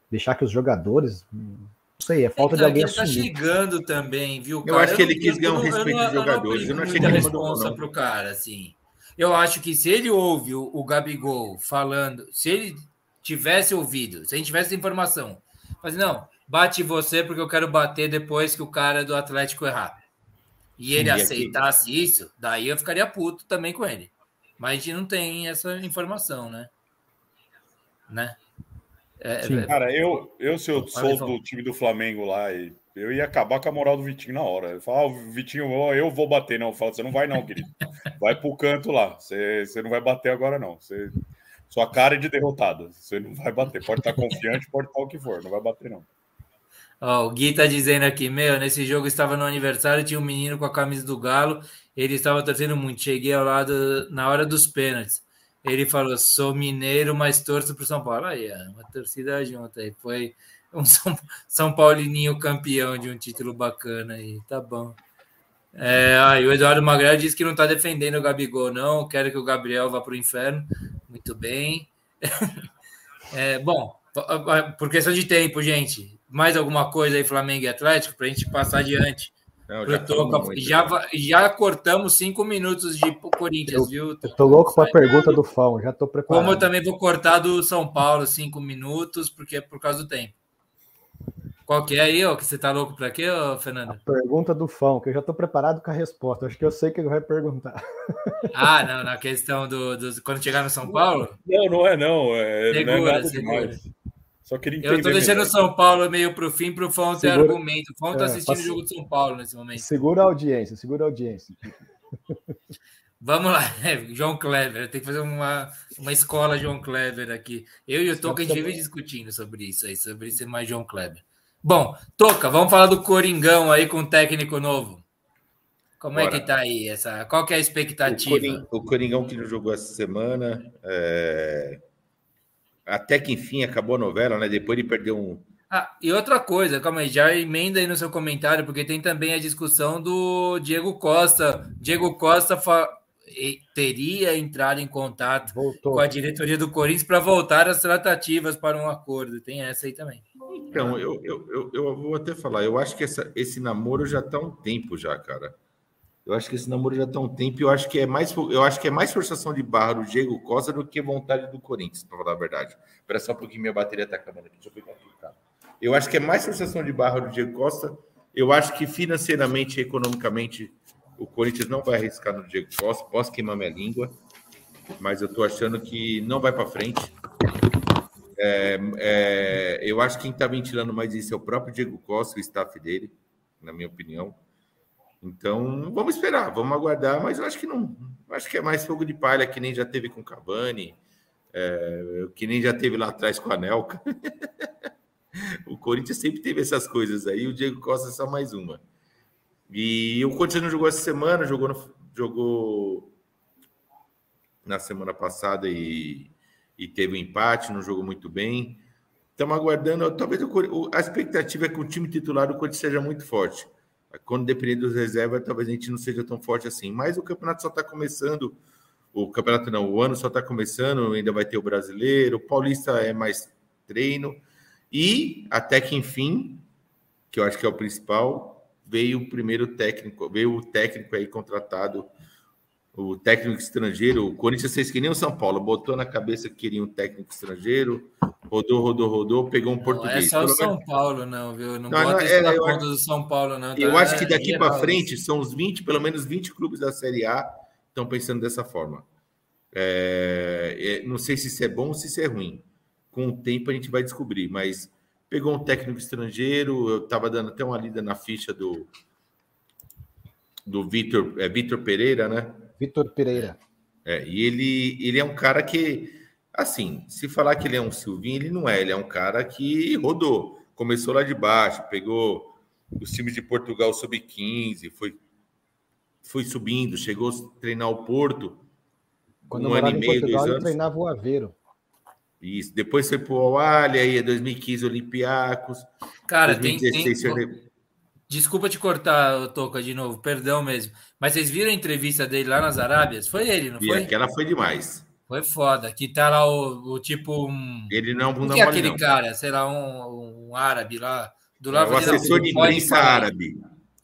Deixar que os jogadores. Não sei, é falta então, de alguém ele tá assumir. tá chegando também, viu? Cara? Eu acho que ele quis ganhar um respeito dos jogadores. Eu não achei que ele responsa pro cara, assim. Eu acho que se ele ouve o, o Gabigol falando, se ele tivesse ouvido, se a gente tivesse informação, mas não, bate você porque eu quero bater depois que o cara do Atlético errar. E ele Sim, aceitasse aqui. isso, daí eu ficaria puto também com ele. Mas a gente não tem essa informação, né? Né? É, é, Cara, eu, eu se eu sou do time do Flamengo lá, eu ia acabar com a moral do Vitinho na hora. Eu falo, ah, Vitinho, eu vou bater, não. Eu falo, você não vai, não, querido. Vai pro canto lá. Você, você não vai bater agora, não. Você, sua cara é de derrotado. Você não vai bater. Pode estar confiante, pode estar o que for. Não vai bater, não. Ó, o Gui tá dizendo aqui, meu, nesse jogo estava no aniversário, tinha um menino com a camisa do Galo, ele estava torcendo muito. Cheguei ao lado na hora dos pênaltis. Ele falou: sou mineiro, mas torço pro São Paulo. Aí, uma torcida junto aí. Foi um São, São Paulininho campeão de um título bacana aí, tá bom. É, aí o Eduardo Magrelo disse que não está defendendo o Gabigol, não. Quero que o Gabriel vá para o inferno. Muito bem. É, bom, por questão de tempo, gente mais alguma coisa aí, Flamengo e Atlético, para a gente passar adiante. Não, já, toca, já, já, cortamos cinco minutos de Corinthians, eu, viu? Eu tô louco para a pergunta do Fão, já tô preparado. Como eu também vou cortar do São Paulo cinco minutos, porque é por causa do tempo. Qual que é aí, ó? Que você tá louco para quê, ó, Fernando? A pergunta do Fão, que eu já tô preparado com a resposta. Acho que eu sei que ele vai perguntar. Ah, não, na questão do, do quando chegar no São Paulo? Não, não é não. É, segura, não é nada segura. Demais. Só queria entender. Eu tô deixando o São Paulo meio pro fim para o Fão ter argumento. O Fão tá é, assistindo o jogo do São Paulo nesse momento. Segura a audiência, segura a audiência. Vamos lá, João Clever. Tem que fazer uma, uma escola João Clever aqui. Eu e o Toca a gente vive discutindo sobre isso aí, sobre ser mais João Clever. Bom, Toca, vamos falar do Coringão aí com o técnico novo. Como é Bora. que tá aí? Essa, qual que é a O, expectativa? Coring- o Coringão que não jogou essa semana. é, Até que enfim acabou a novela, né? Depois ele perdeu um. Ah, e outra coisa, calma aí, já emenda aí no seu comentário, porque tem também a discussão do Diego Costa. Diego Costa fa- teria entrado em contato Voltou. com a diretoria do Corinthians para voltar às tratativas para um acordo. Tem essa aí também. Então, eu, eu, eu, eu vou até falar, eu acho que essa- esse namoro já está há um tempo já, cara. Eu acho que esse namoro já está um tempo eu acho que é mais, eu acho que é mais forçação de barra do Diego Costa do que vontade do Corinthians, para falar a verdade. Espera só um pouquinho, minha bateria está acabando aqui. Deixa eu pegar aqui, cara. Eu acho que é mais forçação de barra do Diego Costa. Eu acho que financeiramente e economicamente o Corinthians não vai arriscar no Diego Costa. Posso queimar minha língua, mas eu estou achando que não vai para frente. É, eu acho que quem está ventilando mais isso é o próprio Diego Costa, o staff dele, na minha opinião. Então, vamos esperar, vamos aguardar, mas eu acho que não. Acho que é mais fogo de palha, que nem já teve com o Cavani, é, que nem já teve lá atrás com a Nelca. o Corinthians sempre teve essas coisas aí, o Diego Costa é só mais uma. E o Corinthians não jogou essa semana, jogou, no- jogou na semana passada e, e teve um empate, não jogou muito bem. Estamos aguardando. Talvez o- a expectativa é que o time titular do Corinthians seja muito forte. Quando depender dos reservas, talvez a gente não seja tão forte assim. Mas o campeonato só está começando. O campeonato não, o ano só está começando, ainda vai ter o brasileiro. O paulista é mais treino. E até que enfim, que eu acho que é o principal, veio o primeiro técnico, veio o técnico aí contratado, o técnico estrangeiro. O Corinthians fez que nem o São Paulo, botou na cabeça que queria um técnico estrangeiro, rodou, rodou, rodou, pegou um Não é português. só o São Paulo, não, viu? Não, Não, bota não, é, na eu conta do São Paulo, não. Eu tá? acho que daqui É para frente isso. são os 20, pelo menos 20 clubes da Série A estão pensando dessa forma. É, é, não sei se isso é bom ou se isso é ruim. Com o tempo a gente vai descobrir, mas pegou um técnico estrangeiro, eu estava dando até uma lida na ficha do do Vitor, é Vitor Pereira, né? Vitor Pereira. É, e ele, ele é um cara que, assim, se falar que ele é um Silvinho, ele não é. Ele é um cara que rodou. Começou lá de baixo, pegou os times de Portugal sub-15, foi, foi subindo, chegou a treinar o Porto. Quando um ano e em meio, Portugal, dois ele anos. treinava o Aveiro. Isso. Depois foi pro Awali, aí é 2015 Olympiacos. Cara, tem, 2016 tem, foi- Desculpa te cortar, Toca, de novo, perdão mesmo. Mas vocês viram a entrevista dele lá nas Arábias? Foi ele, não E foi? aquela foi demais. Foi foda. Que tá lá o, o tipo. Um... Ele não é um bunda que é aquele não. cara? Sei lá, um, um árabe lá. Do É lado o assessor de imprensa árabe.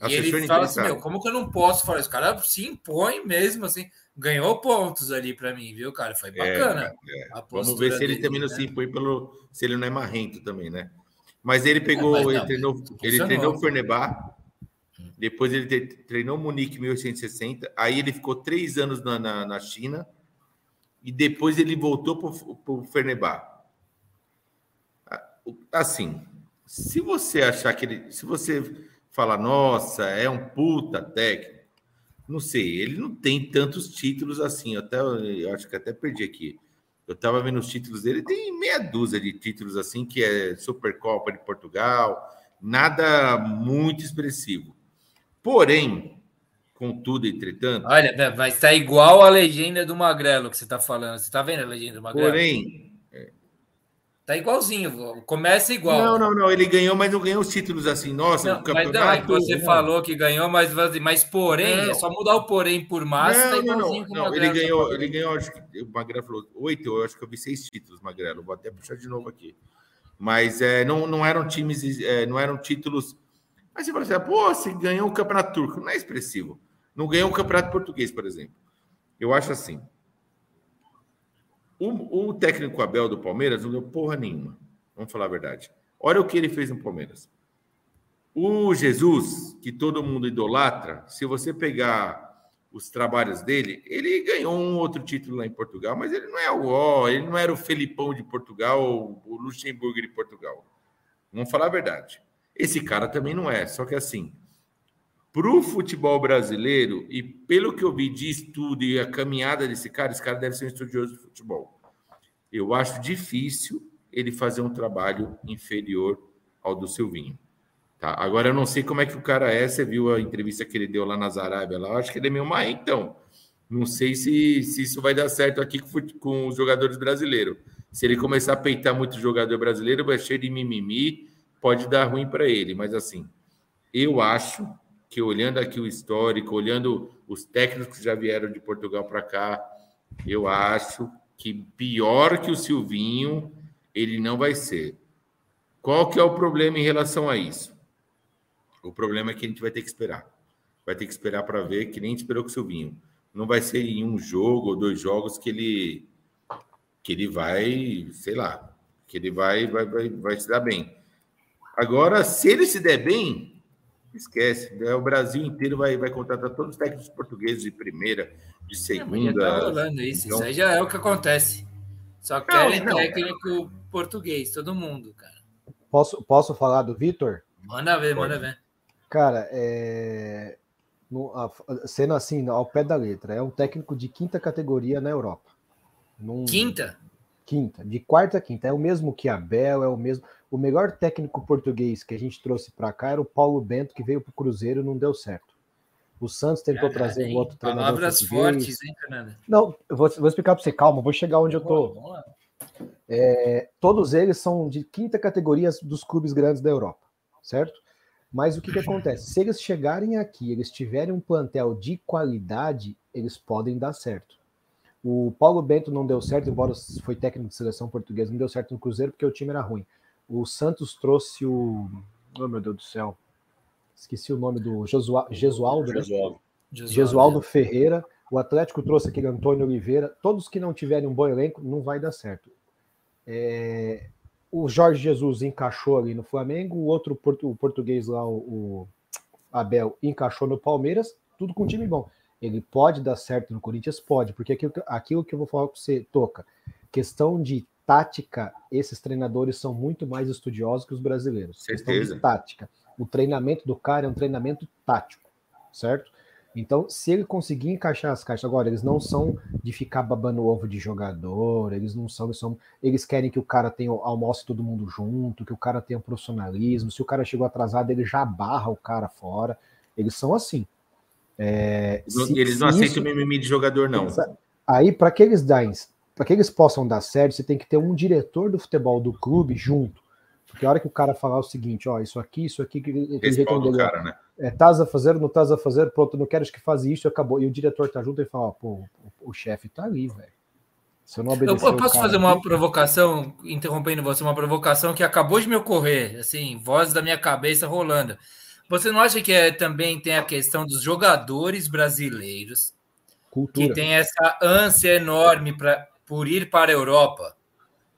E ele fala assim, meu, como que eu não posso falar? Esse cara se impõe mesmo, assim. Ganhou pontos ali pra mim, viu, cara? Foi bacana. a Vamos postura ver se ele dele, também não né? se impõe pelo. Se ele não é marrento também, né? Mas ele pegou, mas ele treinou, ele treinou o Fernebá, depois ele treinou o Munique em 1860, aí ele ficou três anos na, na, na China e depois ele voltou para o Fernebá. Assim, se você achar que ele. Se você falar, nossa, é um puta técnico, não sei, ele não tem tantos títulos assim. Até, eu acho que até perdi aqui. Eu estava vendo os títulos dele, tem meia dúzia de títulos assim, que é Supercopa de Portugal, nada muito expressivo. Porém, contudo, entretanto, Olha, mas tá igual a legenda do Magrelo que você tá falando. Você tá vendo a legenda do Magrelo? porém, Tá igualzinho. Começa igual. não, não, não, ele ganhou, mas não ganhou os títulos assim. Nossa, Não, o mas não, é você não. falou que ganhou, mas, mas porém, Não. é só mudar o porém por massa, tá Não, não, igualzinho não, não, ele tá ganhou, ele ganhou, acho que o Magrelo falou oito, eu acho que eu vi seis títulos, Magrelo. Vou até puxar de novo aqui. Mas é, não, não eram times, é, não eram títulos. Mas você fala assim, pô, você ganhou o campeonato turco, não é expressivo. Não ganhou o campeonato português, por exemplo. Eu acho assim. O, o técnico Abel do Palmeiras não deu porra nenhuma. Vamos falar a verdade. Olha o que ele fez no Palmeiras. O Jesus, que todo mundo idolatra, se você pegar os trabalhos dele, ele ganhou um outro título lá em Portugal, mas ele não é o ó, ele não era o Felipão de Portugal, o Luxemburgo de Portugal. Vamos falar a verdade. Esse cara também não é, só que assim, para o futebol brasileiro, e pelo que eu vi de estudo e a caminhada desse cara, esse cara deve ser um estudioso de futebol. Eu acho difícil ele fazer um trabalho inferior ao do Silvinho. Tá? Agora, eu não sei como é que o cara é. Você viu a entrevista que ele deu lá nas Arábia? Lá? Eu acho que ele é meio então. Não sei se, se isso vai dar certo aqui com, com os jogadores brasileiros. Se ele começar a peitar muito jogador brasileiro, vai cheio de mimimi, pode dar ruim para ele. Mas assim, eu acho que olhando aqui o histórico, olhando os técnicos que já vieram de Portugal para cá, eu acho que pior que o Silvinho ele não vai ser. Qual que é o problema em relação a isso? O problema é que a gente vai ter que esperar. Vai ter que esperar para ver, que nem esperou com o Silvinho. Não vai ser em um jogo ou dois jogos que ele que ele vai, sei lá, que ele vai vai, vai, vai se dar bem. Agora, se ele se der bem, esquece. É, o Brasil inteiro vai, vai contratar todos os técnicos portugueses de primeira, de segunda. É, tá rolando isso. Então... Isso aí já é o que acontece. Só querem não, não. técnico português, todo mundo, cara. Posso, posso falar do Vitor? Manda ver, manda ver. Cara, é... Sendo assim, ao pé da letra, é um técnico de quinta categoria na Europa. Num... Quinta? Quinta, de quarta a quinta. É o mesmo que Abel, é o mesmo. O melhor técnico português que a gente trouxe para cá era o Paulo Bento, que veio para o Cruzeiro e não deu certo. O Santos tentou Caramba, trazer um outro treinador. Palavras fortes, hein, Fernanda? Não, eu vou, vou explicar para você, calma, vou chegar onde eu tô. É, todos eles são de quinta categoria dos clubes grandes da Europa, certo? Mas o que, que acontece? Se eles chegarem aqui, eles tiverem um plantel de qualidade, eles podem dar certo. O Paulo Bento não deu certo, embora foi técnico de seleção portuguesa, não deu certo no Cruzeiro porque o time era ruim. O Santos trouxe o. Oh, meu Deus do céu. Esqueci o nome do Josua, Gesualdo. Gesualdo. Né? Gesualdo Ferreira. O Atlético trouxe aquele Antônio Oliveira. Todos que não tiverem um bom elenco, não vai dar certo. É, o Jorge Jesus encaixou ali no Flamengo, o outro o português lá, o, Abel, encaixou no Palmeiras, tudo com time bom. Ele pode dar certo no Corinthians? Pode, porque aquilo, aquilo que eu vou falar com você toca. Questão de tática, esses treinadores são muito mais estudiosos que os brasileiros. Certeza. tática. O treinamento do cara é um treinamento tático, certo? Então, se ele conseguir encaixar as caixas, agora, eles não são de ficar babando ovo de jogador, eles não são, eles são, eles querem que o cara tenha almoço todo mundo junto, que o cara tenha profissionalismo, se o cara chegou atrasado, ele já barra o cara fora, eles são assim. É, se, eles não aceitam o mimimi de jogador, não. Aí, para que eles darem para que eles possam dar certo, você tem que ter um diretor do futebol do clube junto. Porque a hora que o cara falar o seguinte, ó, isso aqui, isso aqui, que do cara, né? É, estás a fazer, não estás a fazer, pronto, não queres que faça isso, acabou. E o diretor tá junto e fala, ó, pô, o, o chefe tá ali, velho. Se eu não obedecer eu, posso fazer uma provocação, interrompendo você, uma provocação que acabou de me ocorrer, assim, voz da minha cabeça rolando. Você não acha que é, também tem a questão dos jogadores brasileiros Cultura. que tem essa ânsia enorme para por ir para a Europa.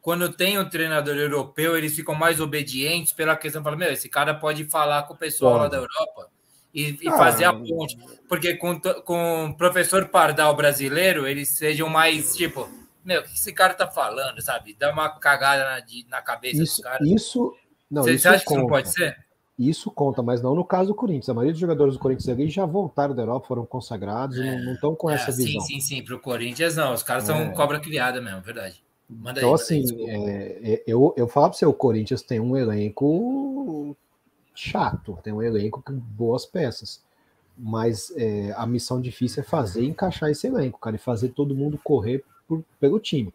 Quando tem um treinador europeu, eles ficam mais obedientes pela questão, falam, meu, esse cara pode falar com o pessoal lá da Europa e, e ah, fazer a ponte. Porque com, com o professor Pardal brasileiro, eles sejam mais, tipo, meu, o que esse cara tá falando, sabe? Dá uma cagada na, na cabeça isso. Isso, não, Você isso acha conta. que não pode ser? Isso conta, mas não no caso do Corinthians. A maioria dos jogadores do Corinthians ali já voltaram da Europa, foram consagrados é. e não estão com é, essa visão. Sim, sim, sim. Para o Corinthians, não. Os caras são é. cobra criada mesmo, verdade. Manda então, aí, assim, é, é, eu, eu falo para você, o Corinthians tem um elenco chato, tem um elenco com boas peças. Mas a missão difícil é fazer encaixar esse elenco, cara, e fazer todo mundo correr por, pelo time.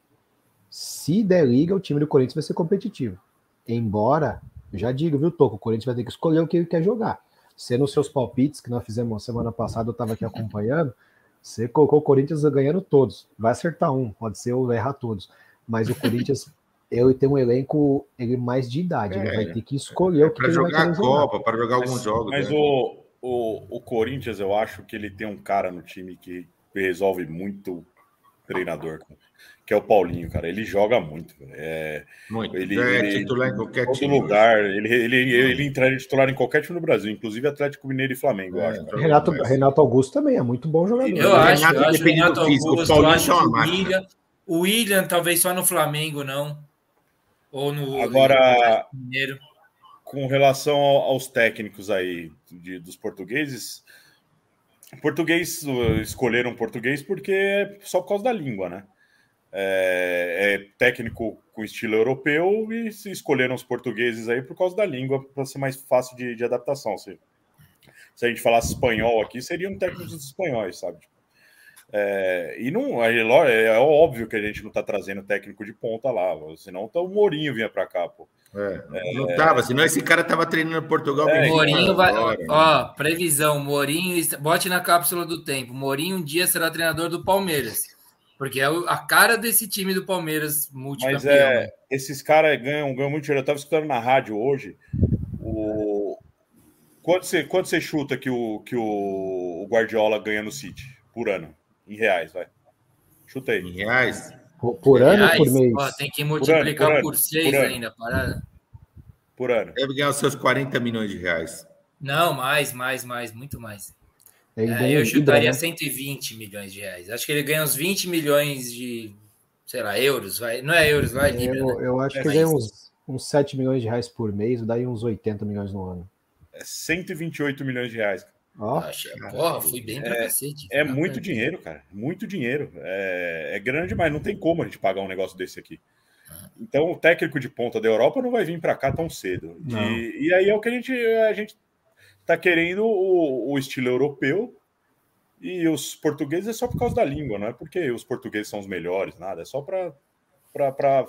Se der liga, o time do Corinthians vai ser competitivo. Embora já digo, viu, Toco? O Corinthians vai ter que escolher o que ele quer jogar. Você, nos seus palpites, que nós fizemos semana passada, eu estava aqui acompanhando, você colocou o Corinthians ganhando todos. Vai acertar um, pode ser ou errar todos. Mas o Corinthians, ele tem um elenco ele mais de idade, é, ele vai ter que escolher é, o que, ele jogar vai a Copa, para jogar alguns mas, jogos. Mas né? o, o, o Corinthians, eu acho que ele tem um cara no time que resolve muito treinador que é o Paulinho, cara. Ele joga muito. É, muito. Ele, é ele, titular em qualquer todo time. lugar. Ele, ele, ele, ele entraria titular em qualquer time no Brasil, inclusive Atlético Mineiro e Flamengo, é, eu acho. Renato, Renato Augusto também é muito bom jogador. Eu acho, Renato, eu acho Renato Augusto, eu acho é o William, o William talvez só no Flamengo, não. Ou no Agora, Mineiro. com relação ao- aos técnicos aí de- dos portugueses, português escolheram português porque é só por causa da língua, né? É, é técnico com estilo europeu e se escolheram os portugueses aí por causa da língua para ser mais fácil de, de adaptação. Se, se a gente falasse espanhol aqui, seriam técnicos espanhóis, sabe? É, e não é, é óbvio que a gente não está trazendo técnico de ponta lá, senão tá, o Mourinho vinha para cá, pô. É, não tava, senão esse cara tava treinando em Portugal. É, Mourinho vai. agora, né? Ó, previsão: Mourinho, bote na cápsula do tempo. Mourinho um dia será treinador do Palmeiras. Porque é a cara desse time do Palmeiras Mas multicampeão. é, né? esses caras ganham, ganham muito dinheiro. Eu estava escutando na rádio hoje. O... Quanto, você, quanto você chuta que, o, que o, o Guardiola ganha no City por ano? Em reais, vai. Chuta Em aí. reais. Por, por ano ou Reais, por mês? ó, tem que multiplicar por ano, por, seis por ano. ainda, parada. Por ano. Deve ganhar os seus 40 milhões de reais. Não, mais, mais, mais, muito mais. Ele É, ganha eu chutaria libra, né? 120 milhões de reais. Acho que ele ganha uns 20 milhões de, sei lá, euros. Vai. Não é euros, vai, libra. Eu, né? eu acho É, que ele ganha uns, uns 7 milhões de reais por mês, daí uns 80 milhões no ano. É 128 milhões de reais. Ó, Acho- Porra, fui bem pra cacete. É Não, muito cara. dinheiro, cara. Muito dinheiro. É, é grande, mas não tem como a gente pagar um negócio desse aqui. Então, o técnico de ponta da Europa não vai vir para cá tão cedo. E, e aí é o que a gente a gente está querendo o, o estilo europeu. E os portugueses é só por causa da língua, não é porque os portugueses são os melhores, nada. É só para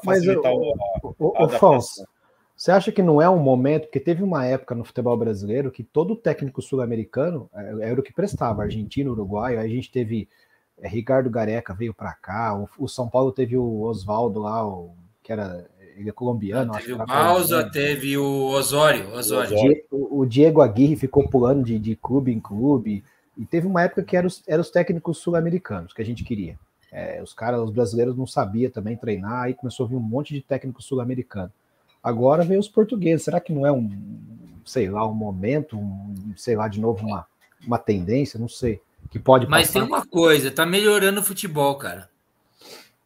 Mas, facilitar ô, o, a- ô, a Afonso, você acha que não é um momento, porque teve uma época no futebol brasileiro que todo técnico sul-americano é, era o que prestava, argentino, uruguaio, aí a gente teve é, Ricardo Gareca veio para cá, o, o São Paulo teve o Oswaldo lá, o, que era ele é colombiano, acho Teve o era Bausa, colombiano. teve o Osório. Osório. O, o Diego Aguirre ficou pulando de, de clube em clube, e teve uma época que eram os, eram os técnicos sul-americanos que a gente queria. É, os caras, os brasileiros não sabiam também treinar, aí começou a vir um monte de técnico sul-americano. Agora veio os portugueses. Será que não é um, sei lá, um momento, um, sei lá, de novo uma, uma tendência? Não sei. Que pode Mas passar. tem uma coisa, tá melhorando o futebol, cara.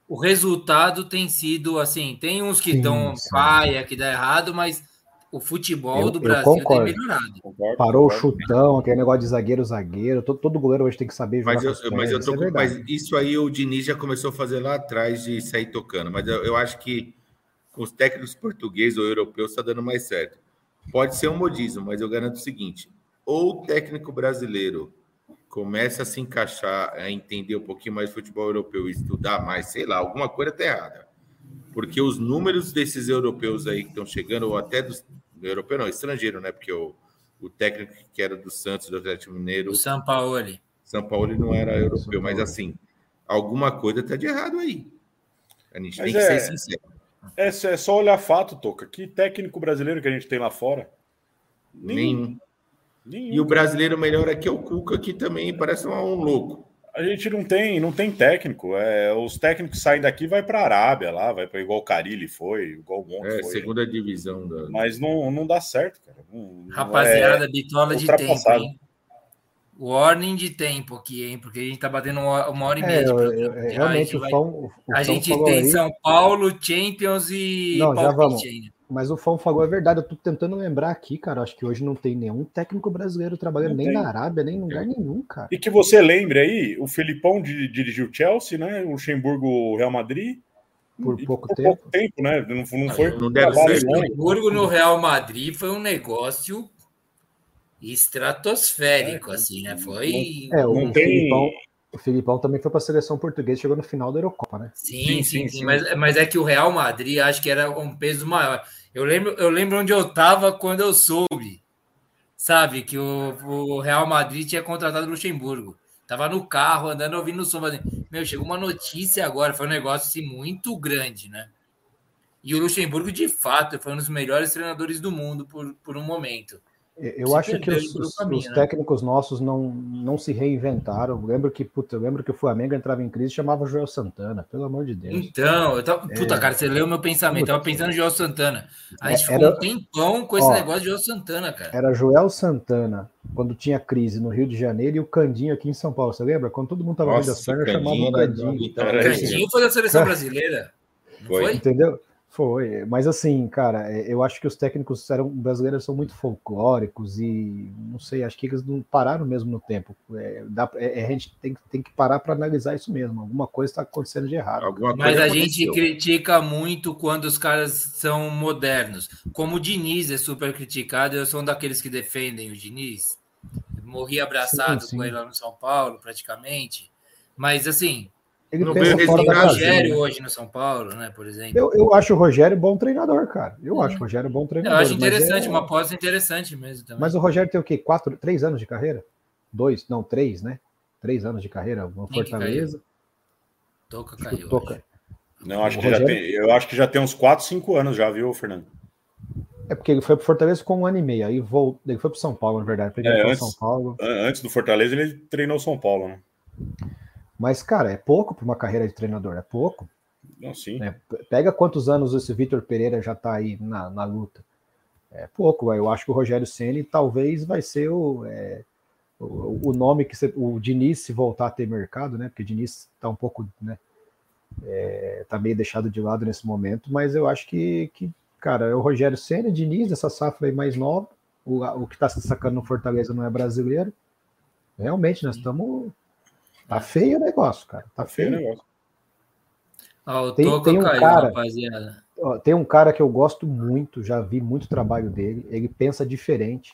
O resultado tem sido assim, tem uns que estão paia, que dá errado, mas o futebol Eu- do Brasil concordo. tem melhorado. Concordo, Parou o concordo. chutão, aquele negócio de zagueiro, zagueiro. Todo, todo goleiro hoje tem que saber jogar Mas, eu, pés, mas eu isso tô é mas isso aí o Diniz já começou a fazer lá atrás de sair tocando. Mas eu, eu acho que com os técnicos portugueses ou europeus está dando mais certo. Pode ser um modismo, mas eu garanto o seguinte: ou o técnico brasileiro começa a se encaixar, a entender um pouquinho mais de futebol europeu e estudar mais, sei lá, alguma coisa está errada. Porque os números desses europeus aí que estão chegando, ou até dos europeu não, estrangeiro, né? Porque o, o técnico que era do Santos, do Atlético Mineiro, O Sampaoli. são Paulo não era europeu, São mas Paulo. assim, alguma coisa tá de errado aí. A gente Mas tem que é- ser sincero. É, é só olhar fato, Toca. Que técnico brasileiro que a gente tem lá fora? Nenhum. Nenhum. E o brasileiro melhor aqui é o Cuca, que também parece um, louco. A gente não tem, não tem técnico. É, os técnicos saem daqui vai para a Arábia lá, vai para igual o Carilli foi, igual o Monte É, foi. segunda divisão da. Mas não, não dá certo, cara. Não- não Rapaziada, é- bitola de tempo, hein? Warning de tempo aqui, hein? Porque a gente tá batendo uma, uma hora e meia É, de eu- programa. eu- realmente a o gente, vai- Fão, o, o a gente tem aí, São Paulo, Champions e Não, já vamos. ainda. Mas o Fão falou é verdade. Eu tô tentando lembrar aqui, cara. Acho que hoje não tem nenhum técnico brasileiro trabalhando Não nem tem. na Arábia, nem em lugar nenhum, cara. E que você lembre aí, o Felipão di- dirigiu o Chelsea, né? O Luxemburgo o Real Madrid. Por pouco por tempo. pouco tempo, né? Não, não foi. Não trabalho certo. longo. Luxemburgo no Real Madrid foi um negócio estratosférico, É, assim, né? Foi. É, o, Não o tem- Filipão, o Filipão também foi para a seleção portuguesa, chegou no final da Eurocopa, né? Sim, Sim, sim, sim. Mas, mas é que o Real Madrid acho que era um peso maior. Eu lembro, eu lembro onde eu estava quando eu soube, sabe, que o, o Real Madrid tinha contratado o Luxemburgo. Tava no carro, andando, ouvindo o som, fazendo, meu, chegou uma notícia agora, foi um negócio assim, muito grande, né? E o Luxemburgo, de fato, foi um dos melhores treinadores do mundo por, por um momento. Eu Se acho que os, caminho, os né? técnicos nossos não, não se reinventaram. Eu lembro que, puta, eu lembro que o Flamengo entrava em crise e chamava Joel Santana, pelo amor de Deus. Então, eu tava, puta, É. cara, você leu meu pensamento, eu tava pensando em Joel Santana. A gente É, ficou era- um tempão com esse Ó, negócio de Joel Santana, cara. Era Joel Santana, quando tinha crise no Rio de Janeiro, e o Candinho aqui em São Paulo. Você lembra? Quando todo mundo tava vendo as Esse pernas, chamava Candinho o era Candinho. do- então, foi da seleção brasileira. Foi? Entendeu? Foi, mas assim, cara, é, eu acho que os técnicos eram, brasileiros são muito folclóricos e não sei, acho que eles não pararam mesmo no tempo. É, dá, é, a gente tem, tem que parar para analisar isso mesmo. Alguma coisa está acontecendo de errado. Alguma Mas a aconteceu. gente critica muito quando os caras são modernos. Como o Diniz é super criticado, eu sou um daqueles que defendem o Diniz. Morri abraçado Sim, sim. com ele lá no São Paulo, praticamente. Mas assim, Ele Não pensa veio fora tem da. Rogério hoje no São Paulo, né? Por exemplo. Eu, eu acho o Rogério bom treinador, cara. Eu acho o Rogério bom Eu treinador. acho mas interessante, é- uma aposta interessante mesmo também. Mas o Rogério tem o quê? Quatro, três anos de carreira? Dois? Não, três, né? Três anos de carreira no Fortaleza. Toca caiu. Toca. Não, acho O que já Rogério- tem, eu acho que já tem uns 4, 5 anos já, viu, Fernando? É porque ele foi pro Fortaleza com um ano e meio. Aí voltou, ele foi pro São Paulo, na verdade. É, foi antes- São Paulo. An- Antes do Fortaleza, ele treinou São Paulo, né? Mas, cara, é pouco para uma carreira de treinador, é pouco. Não, sim. né? Pega quantos anos esse Vitor Pereira já tá aí na, na luta. É pouco, eu acho que o Rogério Ceni talvez vai ser o, é, o, o nome que você- o Diniz se voltar a ter mercado, né? Porque o Diniz tá um pouco, né? É, tá meio deixado de lado nesse momento, mas eu acho que, que cara, é o Rogério Ceni, Diniz, essa safra aí mais nova, o, o que tá se sacando no Fortaleza não é brasileiro. Realmente, nós estamos. Tá feio o negócio, cara. Tá Feio feio. negócio. Ó, o Tem- Toca tem um caiu, cara- rapaziada. Ó, Tem um cara que eu gosto muito, já vi muito trabalho dele. Ele pensa diferente.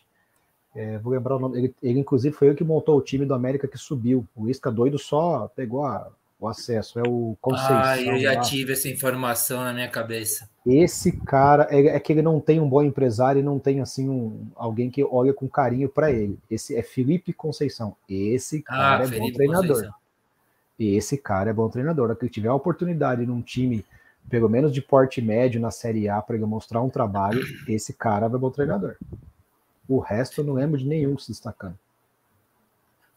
É, vou lembrar o nome. Ele, ele, inclusive, foi ele que montou o time do América que subiu. O Isca doido só pegou a- o acesso. É o Conceição. Ah, eu já lá. tive essa informação na minha cabeça. Esse cara é, é que ele não tem um bom empresário e não tem assim um, alguém que olha com carinho para ele. Esse é Felipe Conceição. Esse cara Ah, é bom Felipe treinador. Conceição. E esse cara é bom treinador. Que ele tiver a oportunidade num time, pelo menos de porte médio na Série A, para ele mostrar um trabalho, esse cara é bom treinador. O resto eu não lembro de nenhum se destacando.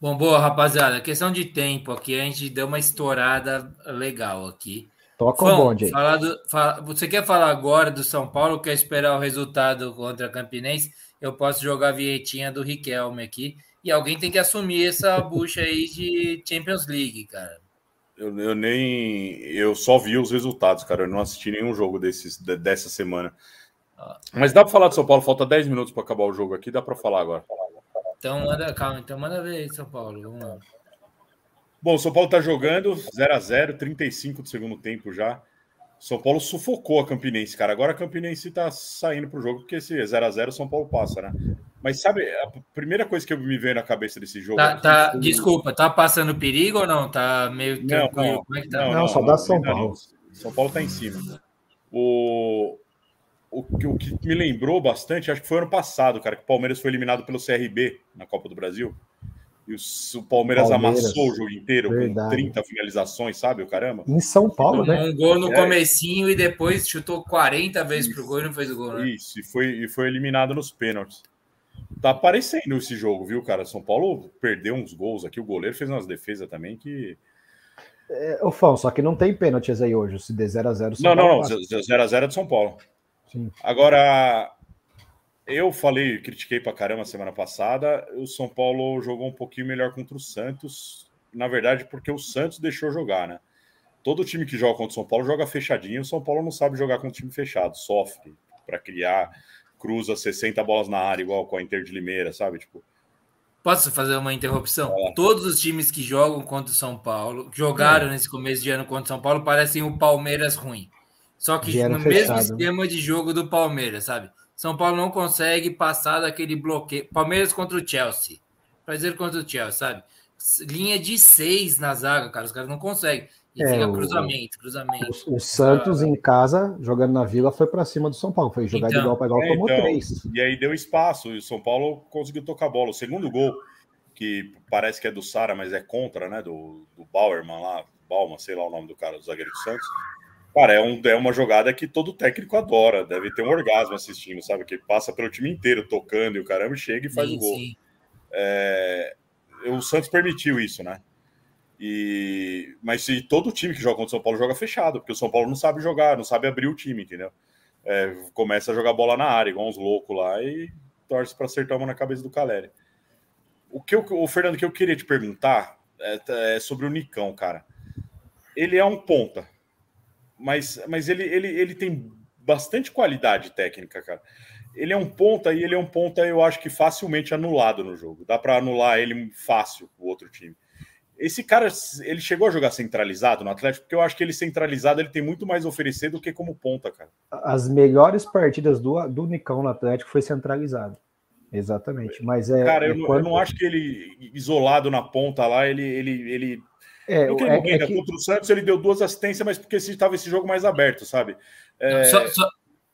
Bom, boa, rapaziada. Questão de tempo aqui, a gente deu uma estourada legal aqui. Toca o bonde aí. do- fala- você quer falar agora do São Paulo quer esperar o resultado contra a Campinense? Eu posso jogar a vietinha do Riquelme aqui. E alguém tem que assumir essa bucha aí de Champions League, cara. Eu, eu nem. Eu só vi os resultados, cara. Eu não assisti nenhum jogo desses, de- dessa semana. Mas dá pra falar de São Paulo? Falta 10 minutos pra acabar o jogo aqui. Dá pra falar agora. Então manda, calma, então manda ver aí, São Paulo. Vamos lá. Bom, o São Paulo tá jogando 0 a 0 35 do segundo tempo já. São Paulo sufocou a Campinense, cara. Agora a Campinense tá saindo pro jogo, porque esse 0 a 0 São Paulo passa, né? Mas sabe, a primeira coisa que me veio na cabeça desse jogo. Tá, aqui tá- foi- desculpa, tá passando perigo ou não? Tá meio Não, tranquilo? não, Como é que tá? Não, só dá São não. Paulo. São Paulo tá em cima. O, o, que- o que me lembrou bastante, acho que foi ano passado, cara, que o Palmeiras foi eliminado pelo CRB na Copa do Brasil. E o, o Palmeiras, Palmeiras, amassou o jogo inteiro verdade. com 30 finalizações, sabe, o caramba? Em São Paulo, né? um gol no É. comecinho e depois chutou 40 vezes pro gol e não fez o gol, né? Isso, e foi, e foi eliminado nos pênaltis. Tá aparecendo esse jogo, viu, cara? São Paulo perdeu uns gols aqui, o goleiro fez umas defesas também que. É, ô, Fão, só que não tem pênaltis aí hoje. Se der 0x0, Não, não, não, 0x0 é de São Paulo. Sim. Agora, eu falei, critiquei pra caramba semana passada. O São Paulo jogou um pouquinho melhor contra o Santos. Na verdade, porque o Santos deixou jogar, né? Todo time que joga contra o São Paulo joga fechadinho. O São Paulo não sabe jogar com time fechado, sofre para criar, cruza 60 bolas na área, igual com a Inter de Limeira, sabe? Tipo, Posso fazer uma interrupção? Todos os times que jogam contra o São Paulo, que jogaram nesse começo de ano contra o São Paulo, parecem o Palmeiras ruim. Só que Vieram no mesmo fechado, né? esquema de jogo do Palmeiras, sabe? São Paulo não consegue passar daquele bloqueio. Palmeiras contra o Chelsea. Prazer contra o Chelsea, sabe? Linha de seis na zaga, cara. Os caras não conseguem. E É, fica o- cruzamento, cruzamento. O, o Santos em casa, jogando na Vila, foi para cima do São Paulo. Foi jogar de Então, igual para igual, É, tomou então, três. E aí deu espaço, e o São Paulo conseguiu tocar a bola. O segundo gol, que parece que é do Sara, mas é contra, né? Do, do Bauerman lá, Bauman, sei lá o nome do cara, do zagueiro do Santos. Cara, é, um, é uma jogada que todo técnico adora, deve ter um orgasmo assistindo, sabe? Que passa pelo time inteiro tocando e o caramba chega e faz Sim, o gol. É, o Santos permitiu isso, né? E, mas se todo time que joga contra o São Paulo joga fechado, porque o São Paulo não sabe jogar, não sabe abrir o time, entendeu? É, começa a jogar bola na área, igual uns loucos lá, e torce para acertar uma na cabeça do Caleri. O que eu, o Fernando, que eu queria te perguntar é, é sobre o Nicão, cara. Ele é um ponta, mas, mas ele, ele, ele tem bastante qualidade técnica, cara. Ele é um ponta e ele é um ponta, eu acho que facilmente anulado no jogo. Dá para anular ele fácil o outro time. Esse cara, ele chegou a jogar centralizado no Atlético, porque eu acho que ele centralizado ele tem muito mais a oferecer do que como ponta, cara. As melhores partidas do, do Nicão no Atlético foi centralizado. Exatamente. Mas é. Cara, eu, quando- eu não acho que ele, isolado na ponta lá, ele. ele, ele... É, que é- renda. é que- Contra o Santos, ele deu duas assistências, mas porque estava esse jogo mais aberto, sabe? É, Só, só,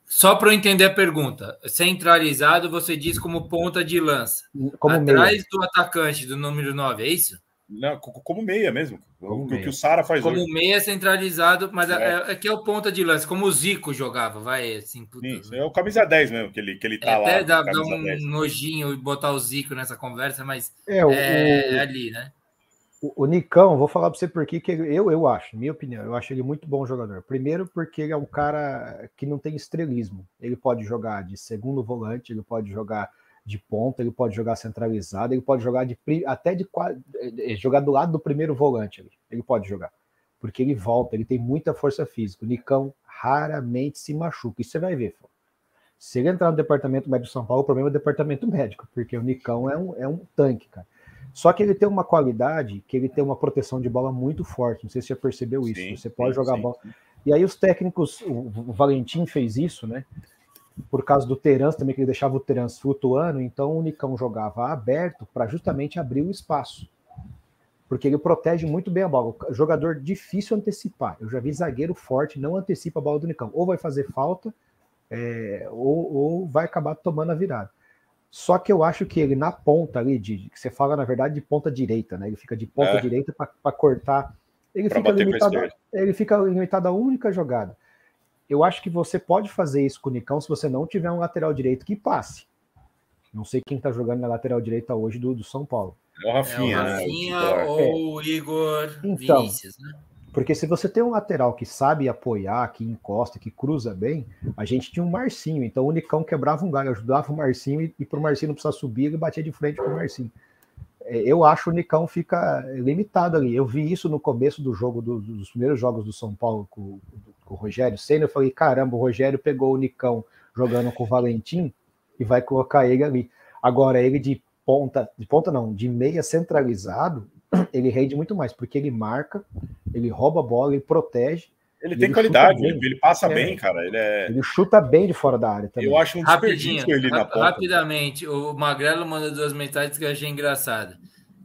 só para eu entender a pergunta. Centralizado, você diz como ponta de lança. como meia. Atrás do atacante, do número 9, é isso? não, co- como meia mesmo. Como o meia. que o Sara faz Como hoje. meia centralizado, mas é. É. é que é o ponta de lança, como o Zico jogava, vai assim. puta, Isso, é o camisa 10 mesmo, que ele, que ele é, tá lá. até dá, dá um 10. nojinho botar o Zico nessa conversa, mas É, o, é, o- ali, né? O, o Nicão, vou falar para você por que eu, eu acho, minha opinião, eu acho ele muito bom jogador. Primeiro, porque ele é um cara que não tem estrelismo. Ele pode jogar de segundo volante, ele pode jogar de ponta, ele pode jogar centralizado, ele pode jogar de até de eh, eh, jogar do lado do primeiro volante. Ele, ele pode jogar, porque ele volta, ele tem muita força física. O Nicão raramente se machuca. Isso você vai ver. Fô. Se ele entrar no departamento médico de São Paulo, o problema é o departamento médico, porque o Nicão é um, é um tanque, cara. Só que ele tem uma qualidade que ele tem uma proteção de bola muito forte. Não sei se você já percebeu isso. Sim, você pode sim, jogar sim, bola. E aí os técnicos, o, o Valentim fez isso, né? Por causa do Terans também, que ele deixava o Terans flutuando, então o Nicão jogava aberto para justamente abrir o espaço. Porque ele protege muito bem a bola. O jogador difícil antecipar. Eu já vi zagueiro forte, não antecipa a bola do Nicão. Ou vai fazer falta, é, ou, ou vai acabar tomando a virada. Só que eu acho que ele na ponta ali, de, que você fala na verdade de ponta direita, né? Ele fica de ponta É. direita para cortar. Ele Pra fica, limitado, ele fica limitado a única jogada. Eu acho que você pode fazer isso com o Nicão se você não tiver um lateral direito que passe. Não sei quem tá jogando na lateral direita hoje do, do São Paulo. É o Rafinha, é o né? Rafinha titular. ou o Igor Então, Vinícius, né? Porque se você tem um lateral que sabe apoiar, que encosta, que cruza bem, a gente tinha um Marcinho. Então o Nicão quebrava um galho, ajudava o Marcinho e, e para o Marcinho não precisar subir, ele batia de frente com o Marcinho. É, Eu acho o Nicão fica limitado ali. Eu vi isso no começo do jogo, do- dos primeiros jogos do São Paulo com, com o Rogério Senna. Eu falei: caramba, o Rogério pegou o Nicão jogando com o Valentim e vai colocar ele ali. Agora, ele de ponta, de ponta não, de meia centralizado, ele rende muito mais, porque ele marca, ele rouba a bola, ele protege, Ele tem ele qualidade, ele, ele passa É. bem, cara. Ele é. ele chuta bem de fora da área também. Eu acho um Rapidinho, desperdício ele na ponta. rapidamente, o Magrelo mandou duas mensagens que eu achei engraçado.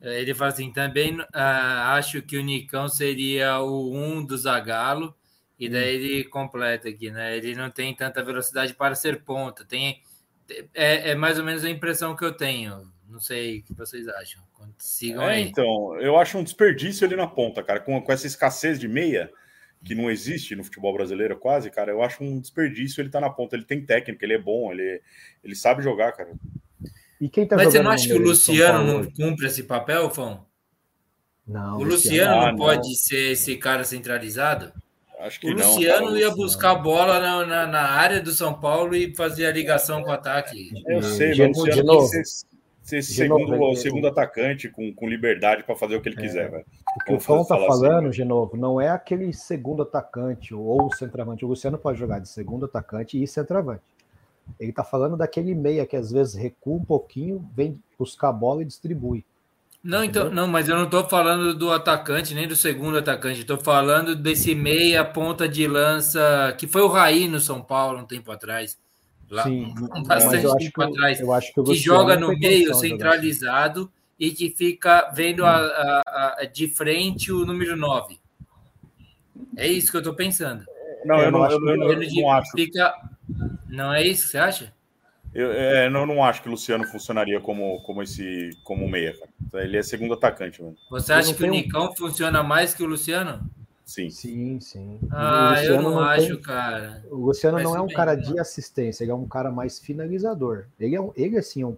Eh, Ele fala assim: também ah, acho que o Nicão seria o um do Zagalo, e daí ele completa aqui, né? Ele não tem tanta velocidade para ser ponta. Tem, é, é mais ou menos a impressão que eu tenho. Não sei o que vocês acham. Sigam É, aí. então, eu acho um desperdício ele na ponta, cara. Com, com essa escassez de meia, que não existe no futebol brasileiro quase, cara, eu acho um desperdício ele tá na ponta. Ele tem técnica, ele é bom, ele, ele sabe jogar, cara. E quem tá Mas você não acha que o Luciano não cumpre esse papel, Fão? Não, O Luciano ah, não não. pode ser esse cara centralizado? Acho que O não. Luciano cara. ia buscar a bola na, na, na área do São Paulo e fazer a ligação com o ataque. Eu sei, De- mas o de Luciano novo. tem que ser, ser De segundo, novo, ele- segundo atacante, com, com liberdade para fazer o que ele quiser, velho. O que o Fão tá falar assim, falando, né? de novo, não é aquele segundo atacante ou centroavante. O Luciano pode jogar de segundo atacante e centroavante. Ele tá falando daquele meia que às vezes recua um pouquinho, vem buscar a bola e distribui. Não, então, não, mas eu não estou falando do atacante, nem do segundo atacante. Estou falando desse meia ponta de lança que foi o Raí no São Paulo um tempo atrás. Lá, Sim, um- bastante eu tempo atrás. eu que que joga não no meio assim. centralizado e que fica vendo a, a- a- de frente o número 9. É isso que eu estou pensando. Não, É, eu não, acho eu, que- eu não- não acho. Fica... Não é isso que você acha? Eu é, não, não acho que o Luciano funcionaria como, como esse como meia, cara. Ele é segundo atacante, mano. Você acha não que o Nicão funciona mais que o Luciano? Sim. Sim, sim. Ah, eu Luciano não, tem- acho, cara. O Luciano não é um bem, cara né? de assistência, ele é um cara mais finalizador. Ele é, um, ele, assim, é um,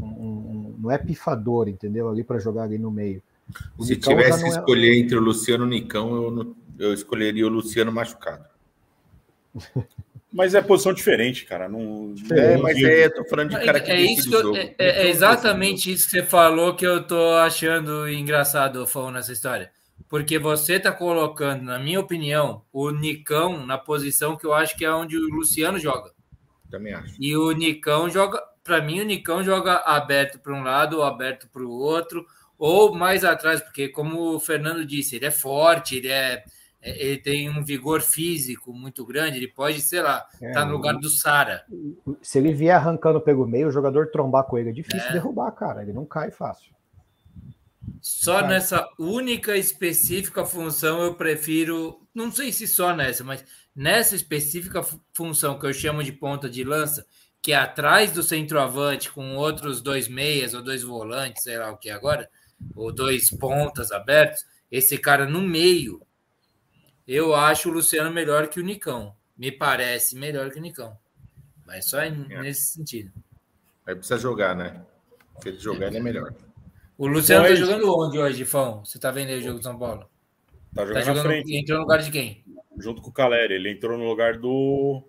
um- um- não é pifador, entendeu? Ali para jogar ali no meio. O Se Nicão tivesse não que é- escolher entre o Luciano e o Nicão, eu, não- eu escolheria o Luciano machucado. Mas é posição diferente, cara. Não, É, não- mas é, eu tô falando de cara que É, decide isso que o eu- jogo. é- é- é exatamente isso que você falou que eu tô achando engraçado, Fão, nessa história. Porque você está colocando, na minha opinião, o Nicão na posição que eu acho que é onde o Luciano joga. Também acho. E o Nicão joga, para mim, o Nicão joga aberto para um lado ou aberto para o outro, ou mais atrás, porque, como o Fernando disse, ele é forte, ele é. Ele tem um vigor físico muito grande, ele pode, sei lá, estar É, tá no lugar do Sara. Se ele vier arrancando pelo meio, o jogador trombar com ele é difícil É. derrubar, cara. Ele não cai fácil. Só nessa única específica função eu prefiro, não sei se só nessa, mas nessa específica fu- função que eu chamo de ponta de lança, que é atrás do centroavante com outros dois meias ou dois volantes, sei lá o que é agora, ou dois pontas abertos, esse cara no meio, eu acho o Luciano melhor que o Nicão. Me parece melhor que o Nicão. Mas só É. nesse sentido. Aí precisa jogar, né? Se ele jogar, ele é melhor. O Luciano Pois. tá jogando onde hoje, Fão? Você tá vendo aí o jogo do São Paulo? Tá Tá jogando na jogando, frente, entrou no lugar de quem? junto com o Caleri. Ele entrou no lugar do.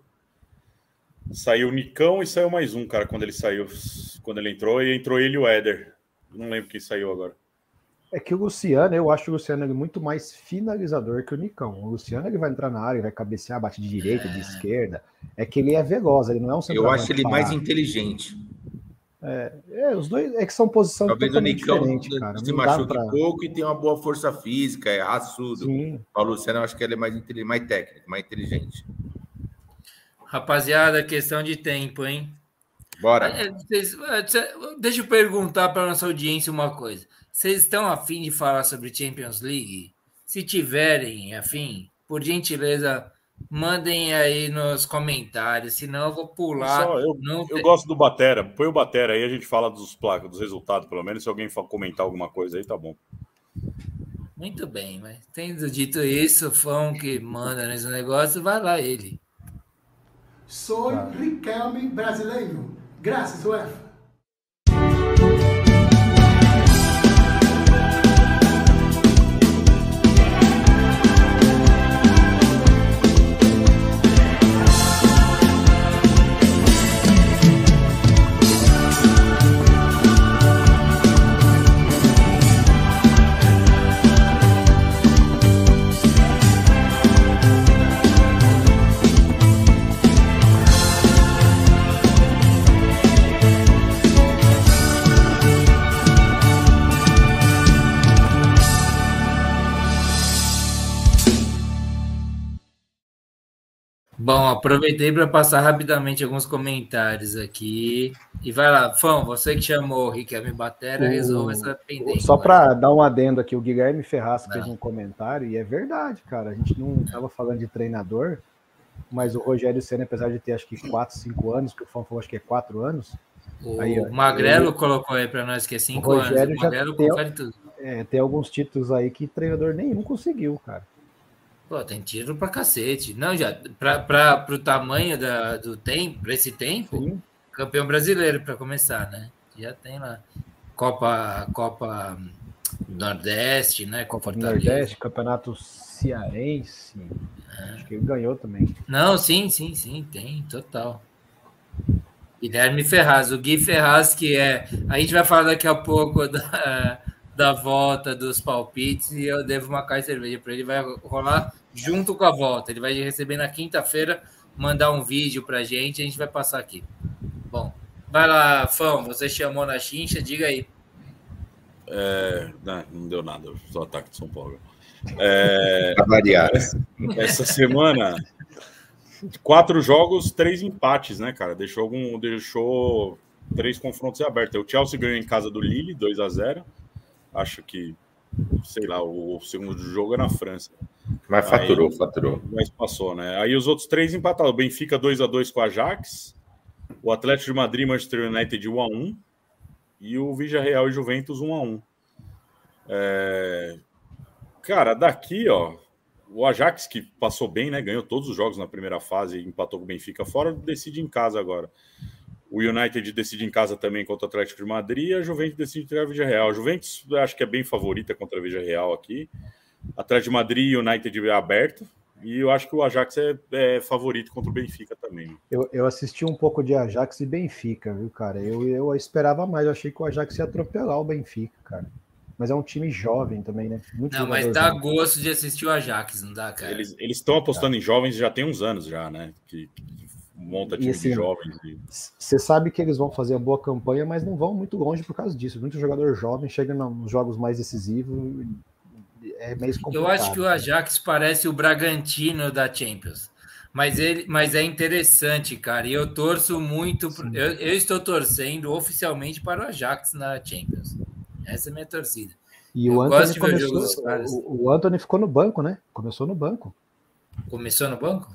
Saiu o Nicão e saiu mais um, cara, quando ele saiu. Quando ele entrou, e entrou ele e o Éder. Não lembro quem saiu agora. É que o Luciano, eu acho o Luciano muito mais finalizador que o Nicão. O Luciano ele vai entrar na área, vai cabecear, bate de direita, de esquerda. É que ele é veloz, ele não é um Eu acho ele mais inteligente. É, os dois é que são posições Talvez o totalmente Nicão diferentes, cara. se machuque pra... pouco e tem uma boa força física, é raçudo. Sim. O Luciano, eu acho que ele é mais, mais técnico, mais inteligente. Rapaziada, questão de tempo, hein? Bora. É, vocês- é, cê- Deixa eu perguntar para nossa audiência uma coisa. Vocês estão afim de falar sobre Champions League? Se tiverem afim, por gentileza, mandem aí nos comentários, senão eu vou pular. Só eu, não eu tem- gosto do Batera. Põe o Batera aí, a gente fala dos placas, dos resultados, pelo menos. Se alguém for comentar alguma coisa aí, tá bom. Muito bem, mas tendo dito isso, o fã que manda nesse negócio, vai lá ele. Soy Riquelme brasileiro. Gracias, UEFA. Bom, aproveitei para passar rapidamente alguns comentários aqui. E vai lá, Fão, você que chamou o Riquelme Batera, resolva essa pendência. Só para dar um adendo aqui, o Guilherme Ferraz fez um comentário, e é verdade, cara. A gente não estava falando de treinador, mas o Rogério Senna, apesar de ter acho que 4, 5 anos, que o Fão falou acho que é 4 anos, O Aí, ó, Magrelo colocou aí para nós que é 5 O anos. O já Magrelo tem- confere tudo. é, tem alguns títulos aí que treinador nenhum conseguiu, cara. Pô, tem tiro pra cacete. Não, já, para pro tamanho da, do tempo, para esse tempo, Sim. campeão brasileiro para começar, né? Já tem lá. Copa, Copa Nordeste, né? Copa. Nordeste, Campeonato Cearense. Acho que ele ganhou também. Não, sim, sim, sim, tem, total. Guilherme Ferraz, o Gui Ferraz, que é. A gente vai falar daqui a pouco da, da volta dos palpites e eu devo uma caixa de cerveja para ele. Vai rolar junto com a volta. Ele vai receber na quinta-feira, mandar um vídeo para gente, a gente vai passar aqui. Bom, vai lá, Fão, você chamou na chincha, diga aí. É, não, não deu nada, só ataque de São Paulo. É, variar. essa semana, quatro jogos, três empates, né, cara? Deixou algum, deixou três confrontos abertos. O Chelsea ganhou em casa do Lille, 2 a 0 Acho que, sei lá, o segundo jogo é na França. Mas faturou, Aí- faturou. Mas passou, né? Aí os outros três empataram. O Benfica 2 a 2 com o Ajax, o Atlético de Madrid e Manchester United 1 a 1 e o Villarreal e Juventus 1 a 1. É, Cara, daqui, ó, o Ajax que passou bem, né? Ganhou todos os jogos na primeira fase e empatou com o Benfica fora, decide em casa agora. O United decide em casa também contra o Atlético de Madrid e a Juventus decide tirar a Villarreal. A Juventus eu acho que é bem favorita contra a Villarreal aqui. Atlético de Madrid e United é aberto. E eu acho que o Ajax é, é favorito contra o Benfica também. Eu, eu assisti um pouco de Ajax e Benfica, viu, cara? Eu, eu esperava mais, eu achei que o Ajax ia atropelar o Benfica, cara. Mas é um time jovem também, né? Muito Não, mas dá jovem. gosto de assistir o Ajax, não dá, cara? Eles estão apostando em jovens já tem uns anos já, né? Que, monta E time assim, de jovens. e- Você sabe que eles vão fazer a boa campanha, mas não vão muito longe por causa disso. Muito jogador jovem chega nos jogos mais decisivos e é meio complicado. Eu acho que o Ajax parece o Bragantino da Champions. Mas, ele, mas é interessante, cara. E eu torço muito. pro- Eu, eu estou torcendo oficialmente para o Ajax na Champions. Essa é a minha torcida. E eu o gosto Anthony, começou, o, o Anthony ficou no banco, né? Começou no banco. Começou no banco?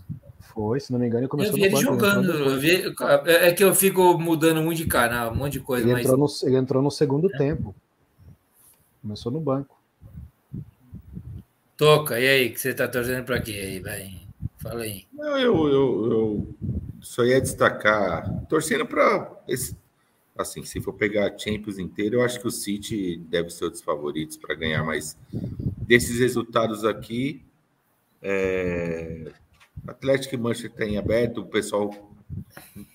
Foi, se não me engano, ele Eu começou vi no ele jogando. eu vi- é que eu fico mudando muito de canal, um monte de coisa. Ele mas entrou, no, ele entrou no segundo tempo. Começou no banco. Toca, e aí, que você tá torcendo para quê aí, vai? Fala aí. Não, eu, eu, eu só ia destacar, torcendo para esse. Assim, se for pegar a Champions inteira, eu acho que o City deve ser um dos favoritos para ganhar, mas desses resultados aqui, é, Atlético e Manchester tem aberto, o pessoal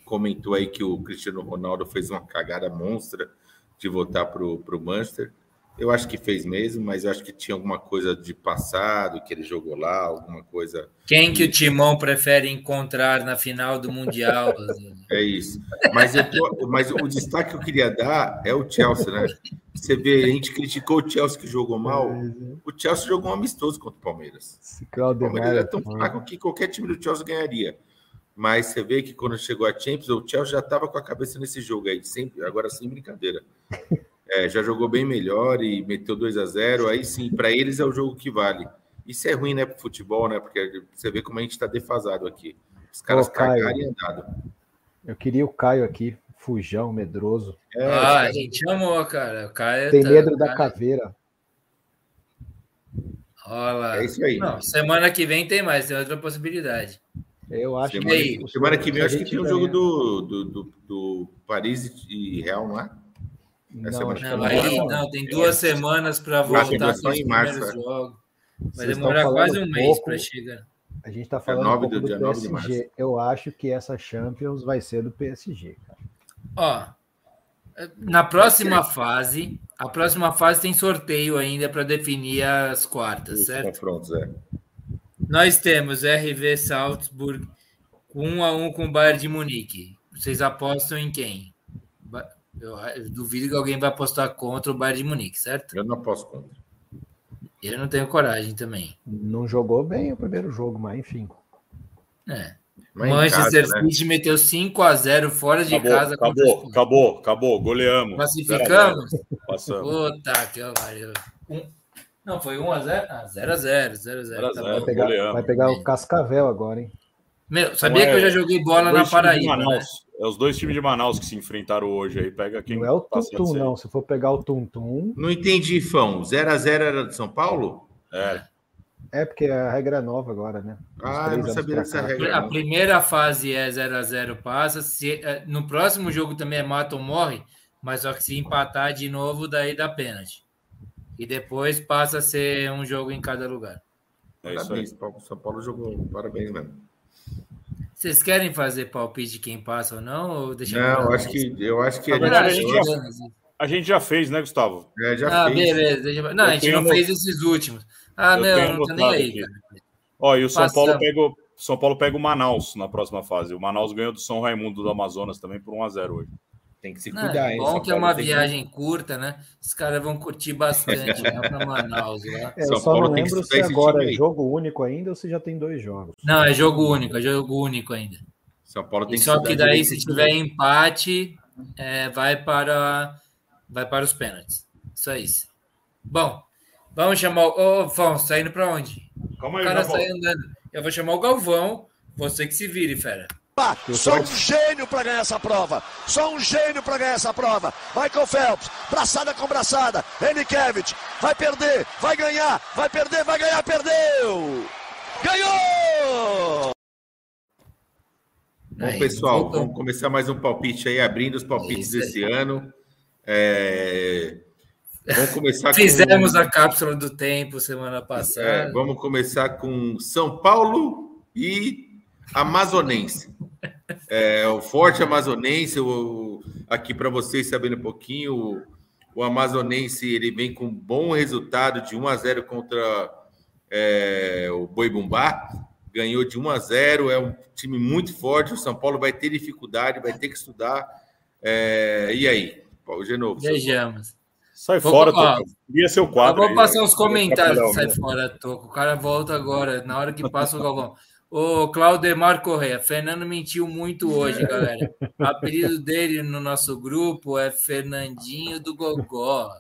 comentou aí que o Cristiano Ronaldo fez uma cagada monstra de votar para o Manchester. Eu acho que fez mesmo, mas eu acho que tinha alguma coisa de passado que ele jogou lá, alguma coisa. Quem que o Timão prefere encontrar na final do Mundial? É isso. Mas, eu tô- mas o destaque que eu queria dar é o Chelsea, né? Você vê, a gente criticou o Chelsea que jogou mal. O Chelsea jogou um amistoso contra o Palmeiras. Esse O Palmeiras Claudemar é tão fraco que qualquer time do Chelsea ganharia. Mas você vê que quando chegou a Champions, o Chelsea já estava com a cabeça nesse jogo aí, sempre, agora sem brincadeira. É, já jogou bem melhor e meteu 2 a 0 Aí sim, para eles é o jogo que vale. Isso é ruim, né, para futebol, né? Porque você vê como a gente está defasado aqui. Os caras Ô, Caio. cagarem e andado. Eu queria o Caio aqui, fujão, medroso. É, ah, a gente amou, cara. O cara Tem tá- medo da cara- caveira. Olha lá. É isso aí. Não, semana que vem tem mais, tem outra possibilidade. Eu acho Semana, aí? que. semana que vem, acho que tem o ganhar- jogo do, do, do, do Paris e Real, não é? Que Não, não, aí, não. tem duas semanas para voltar é com só os em março, primeiros é. jogos. Vai demorar quase um mês para chegar. A gente tá falando 9 um do- do, dia 9 de PSG. Eu acho que essa Champions vai ser do PSG, cara. Ó, na próxima fase, a próxima fase tem sorteio ainda para definir as quartas, Os certo? confrontos, é. Nós temos RV Salzburg um a um com o Bayern de Munique. Vocês apostam em quem? Eu, eu duvido que alguém vai apostar contra o Bayern de Munique, certo? Eu não posso contra. Eu não tenho coragem também. Não jogou bem o primeiro jogo, mas enfim. É. Mas Manchester casa, né? City meteu 5 a 0 fora de Acabou, casa contra acabou, acabou, acabou, goleamos. Classificamos? Passamos. Puta que pariu. Um... Não, foi 1 a 0 Ah, 0 a 0 0 a 0 Zero a tá. Vai pegar, goleamos. vai pegar o Cascavel agora, hein? Meu, sabia é- que eu já joguei bola na de Paraíba, né? É os dois times de Manaus que se enfrentaram hoje aí. Pega quem Não é o Tum-Tum, de não. Se for pegar o Tum-Tum, Não entendi, Fão. 0x0 era de São Paulo? É, é porque a regra é nova agora, né? Ah, não sabia dessa regra. A não. primeira fase é 0 a 0 passa. Se, eh, no próximo jogo também é mata ou morre, mas só que se empatar de novo, daí dá pênalti. E depois passa a ser um jogo em cada lugar. é isso aí. Parabéns, Paulo- São Paulo jogou. Parabéns mesmo. Vocês querem fazer palpite de quem passa ou não? Ou deixa Não, acho que, eu acho que a gente, a gente já- A gente já fez, né, Gustavo? é, já ah, fez. beleza. Não, Eu a gente não no- fez esses últimos. Ah, Eu eu não tô nem aí, aqui. cara. Ó, e o São. Paulo pega o São Paulo pega o Manaus na próxima fase. O Manaus ganhou do São Raimundo do Amazonas também por 1 a 0 hoje. Tem que se Não, cuidar, é hein? bom São que é uma tem que- viagem curta, né? Os caras vão curtir bastante lá para Manaus. Lá. É, eu São só Paulo não lembro se agora é jogo único ainda ou se já tem dois jogos. Não, é jogo único, é jogo único ainda. São Paulo tem E que só que daí, se tiver empate, é, vai para vai para os pênaltis. Só isso. Bom, vamos chamar o. Ô, Afonso, tá indo para onde? Calma O aí, cara Gustavo. sai andando. Eu vou chamar o Galvão. Você que se vire, fera. Só um gênio pra ganhar essa prova. Só um gênio pra ganhar essa prova. Michael Phelps, braçada com braçada. Enikevich, vai perder, vai ganhar, vai perder, vai ganhar, perdeu! Ganhou! Bom, pessoal, vamos começar mais um palpite aí, abrindo os palpites Isso desse ano. É, Vamos começar Fizemos com... a cápsula do tempo semana passada. É, vamos começar com São Paulo e Amazonense. É, o Forte Amazonense, o- aqui para vocês saberem um pouquinho, o, O Amazonense ele vem com um bom resultado de 1 a 0 contra é, o Boi Bumbá. Ganhou de 1 a 0. É um time muito forte. O São Paulo vai ter dificuldade, vai ter que estudar. É, e aí, Paulo Genovo? Vejamos. Sai vou, fora, ó, Queria seu quadro. Eu vou passar aí, os comentários. Sai fora, Toco. O cara volta agora, na hora que passa o Galvão. O Claudemar Correia, Fernando mentiu muito hoje, galera. O apelido dele no nosso grupo é Fernandinho do Gogó.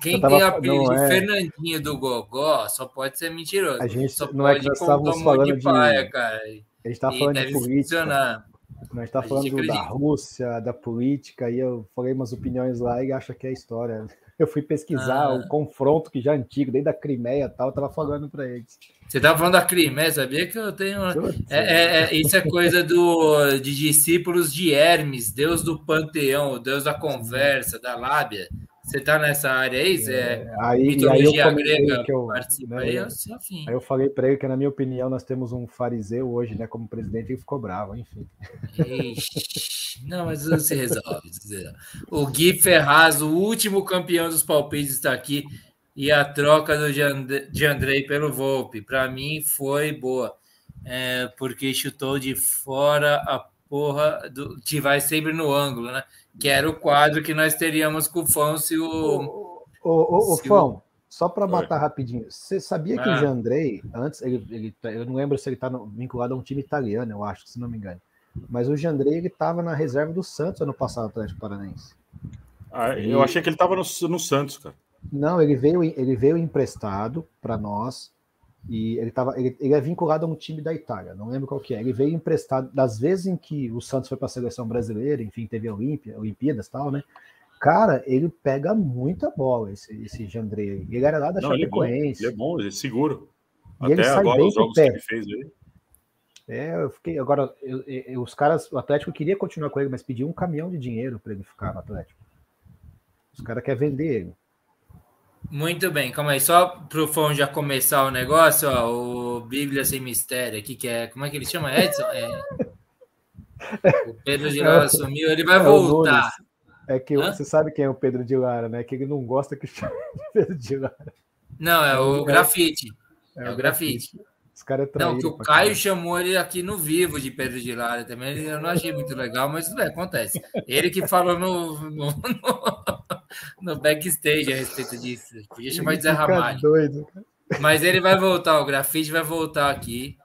Quem tava, tem apelido de é... Fernandinho do Gogó só pode ser mentiroso. A gente só não é que nós estávamos falando de paia, cara. A gente está falando de política. Funcionar. Nós está falando da Rússia, da política, e eu falei umas opiniões lá e acho que é história. Eu fui pesquisar ah. o confronto que já é antigo, desde a Crimeia e tal, eu tava falando para eles. Você estava falando da Crimeia, sabia que eu tenho. É, é, é, isso é coisa do, de discípulos de Hermes, deus do panteão, deus da conversa, da lábia. Você está nessa área aí? Zé? É, aí, aí grega que eu, participa né, aí, enfim. Aí eu falei para ele que, na minha opinião, nós temos um fariseu hoje, né, como presidente, e ficou bravo, enfim. Ixi, não, mas não se resolve. O Gui Ferraz, o último campeão dos palpites, está aqui. E a troca do de Andrei pelo Volpe, para mim, foi boa. É, porque chutou de fora a porra do, que vai sempre no ângulo, né? Que era o quadro que nós teríamos com o Fão se o. Ô, ô, Fão, só para matar rapidinho, você sabia que ah. o Jandrei, antes, ele, ele, eu não lembro se ele está vinculado a um time italiano, eu acho, se não me engano. Mas o Jandrei ele estava na reserva do Santos ano passado, Atlético Paranaense. Ah, eu achei que ele estava no, no Santos, cara. Não, ele veio, ele veio emprestado para nós e ele, tava, ele, ele, é vinculado a um time da Itália, não lembro qual que é. Ele veio emprestado, das vezes em que o Santos foi para a seleção brasileira, enfim, teve a Olimpíada, Olimpíadas e tal, né? Cara, ele pega muita bola, esse, esse Jandrei. Ele era lá da não, Chapecoense. Ele é bom, ele é, bom, ele é seguro. E Até agora, os jogos que ele fez aí. É, eu fiquei. Agora, eu, eu, os caras, o Atlético queria continuar com ele, mas pediu um caminhão de dinheiro para ele ficar no Atlético. Os caras querem vender ele. Muito bem, calma aí, só pro Fão já começar o negócio, ó, o Bíblia Sem Mistério aqui, que é, como é que ele chama, Edson? É... O Pedro de Lara sumiu, ele vai é voltar. É que Hã? você sabe quem é o Pedro de Lara, né? Que ele não gosta que chame Pedro de Lara. Não, é o é grafite. É, é o grafite. Os caras é Não, que o Caio caramba. chamou ele aqui no vivo de Pedro de Lara também. Eu não achei muito legal, mas tudo bem, acontece. Ele que falou no, no, no, no backstage a respeito disso. Podia chamar de Zé Ramalho. Doido, Mas ele vai voltar, o grafite vai voltar aqui.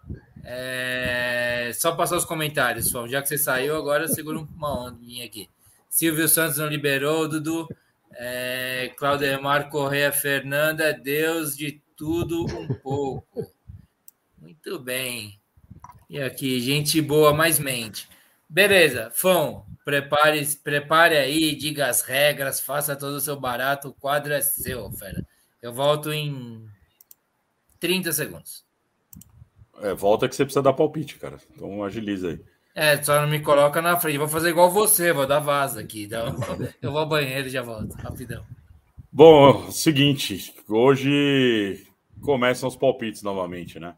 É... Só passar os comentários, Já que você saiu, agora segura uma ondinha aqui. Silvio Santos não liberou, Dudu. É... Claudemar Correia Fernanda, Deus de tudo um pouco. Muito bem. E aqui, gente boa, mais mente. Beleza, Fão, prepare, prepare aí, diga as regras, faça todo o seu barato, o quadro é seu, fera. Eu volto em 30 segundos. É, volta que você precisa dar palpite, cara. Então agiliza aí. É, só não me coloca na frente. Vou fazer igual você, vou dar vaza aqui. Então, eu vou ao banheiro e já volto, rapidão. Bom, seguinte, hoje começam os palpites novamente, né?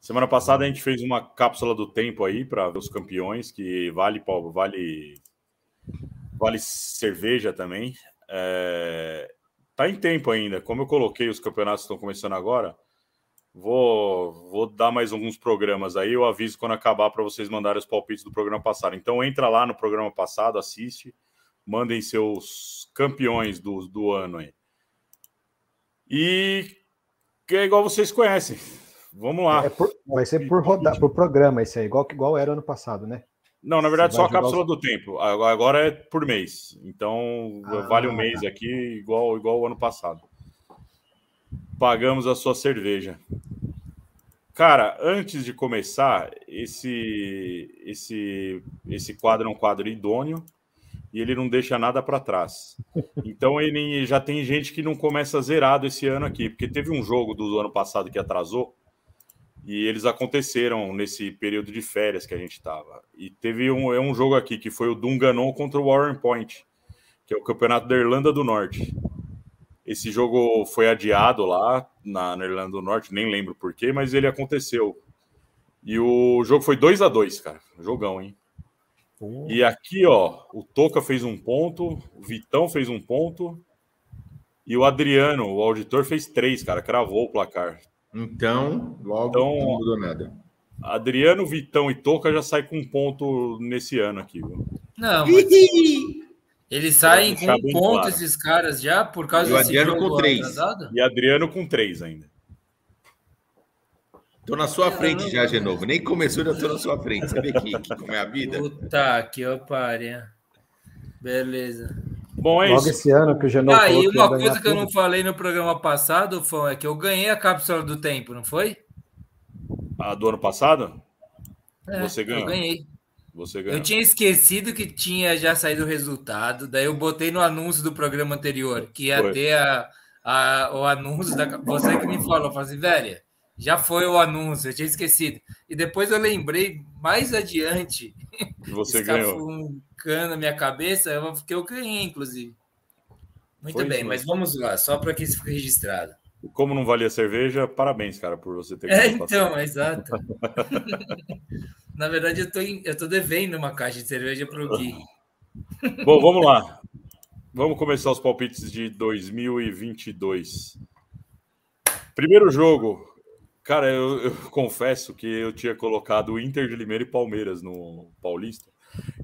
Semana passada a gente fez uma cápsula do tempo aí para ver os campeões, que vale vale vale cerveja também. É, tá em tempo ainda. Como eu coloquei os campeonatos estão começando agora, vou vou dar mais alguns programas aí. Eu aviso quando acabar para vocês mandarem os palpites do programa passado. Então entra lá no programa passado, assiste, mandem seus campeões do, do ano aí. E que é igual vocês conhecem Vamos lá. É por, vai ser por rodar, por programa esse aí, igual, igual era ano passado, né? Não, na verdade, só a cápsula os... do tempo. Agora é por mês. Então, ah, vale um mês tá. aqui, igual, igual o ano passado. Pagamos a sua cerveja. Cara, antes de começar, esse, esse, esse quadro é um quadro idôneo e ele não deixa nada para trás. Então, ele já tem gente que não começa zerado esse ano aqui, porque teve um jogo do ano passado que atrasou e eles aconteceram nesse período de férias que a gente estava. E teve um, é um jogo aqui que foi o Dunganon contra o Warren Point, que é o campeonato da Irlanda do Norte. Esse jogo foi adiado lá na, na Irlanda do Norte, nem lembro porquê, mas ele aconteceu. E o jogo foi 2 a 2 cara. Jogão, hein? E aqui, ó, o Toca fez um ponto, o Vitão fez um ponto E o Adriano, o auditor, fez três, cara. Cravou o placar. Então, logo Então- não mudou nada. Adriano, Vitão e Toca já sai com um ponto nesse ano aqui. Viu? Não, mas eles saem com um ponto claro. esses caras já por causa E o desse Adriano jogo com três. atrasado? E Adriano com três ainda. Tô na sua frente já, de novo. Nem começou, já tô na sua frente. Você vê que, que como é a vida? Puta que eu pariu. Beleza. Bom, é Logo isso. esse ano que o Genoa Ah, e que uma ganhar coisa que eu tudo. não falei no programa passado, Fão, é que eu ganhei a cápsula do tempo, não foi? A do ano passado? É, Você ganhou. Eu ganhei. Você ganhou. Eu tinha esquecido que tinha já saído o resultado, daí eu botei no anúncio do programa anterior, que ia Foi. ter a, a- o anúncio da. Você que me falou, falou assim, velho, já foi o anúncio, eu tinha esquecido. E depois eu lembrei mais adiante, Você ganhou. um cano na minha cabeça, eu- que eu ganhei, inclusive. Muito Foi bem, isso mas vamos lá, só para que isso fique registrado. Como não valia cerveja, parabéns, cara, por você ter É, então, exato. Na verdade, eu tô, eu tô devendo uma caixa de cerveja pro Gui. Bom, vamos lá. Vamos começar os palpites de 2022. Primeiro jogo. Cara, eu, eu confesso que eu tinha colocado o Inter de Limeira e Palmeiras no Paulista.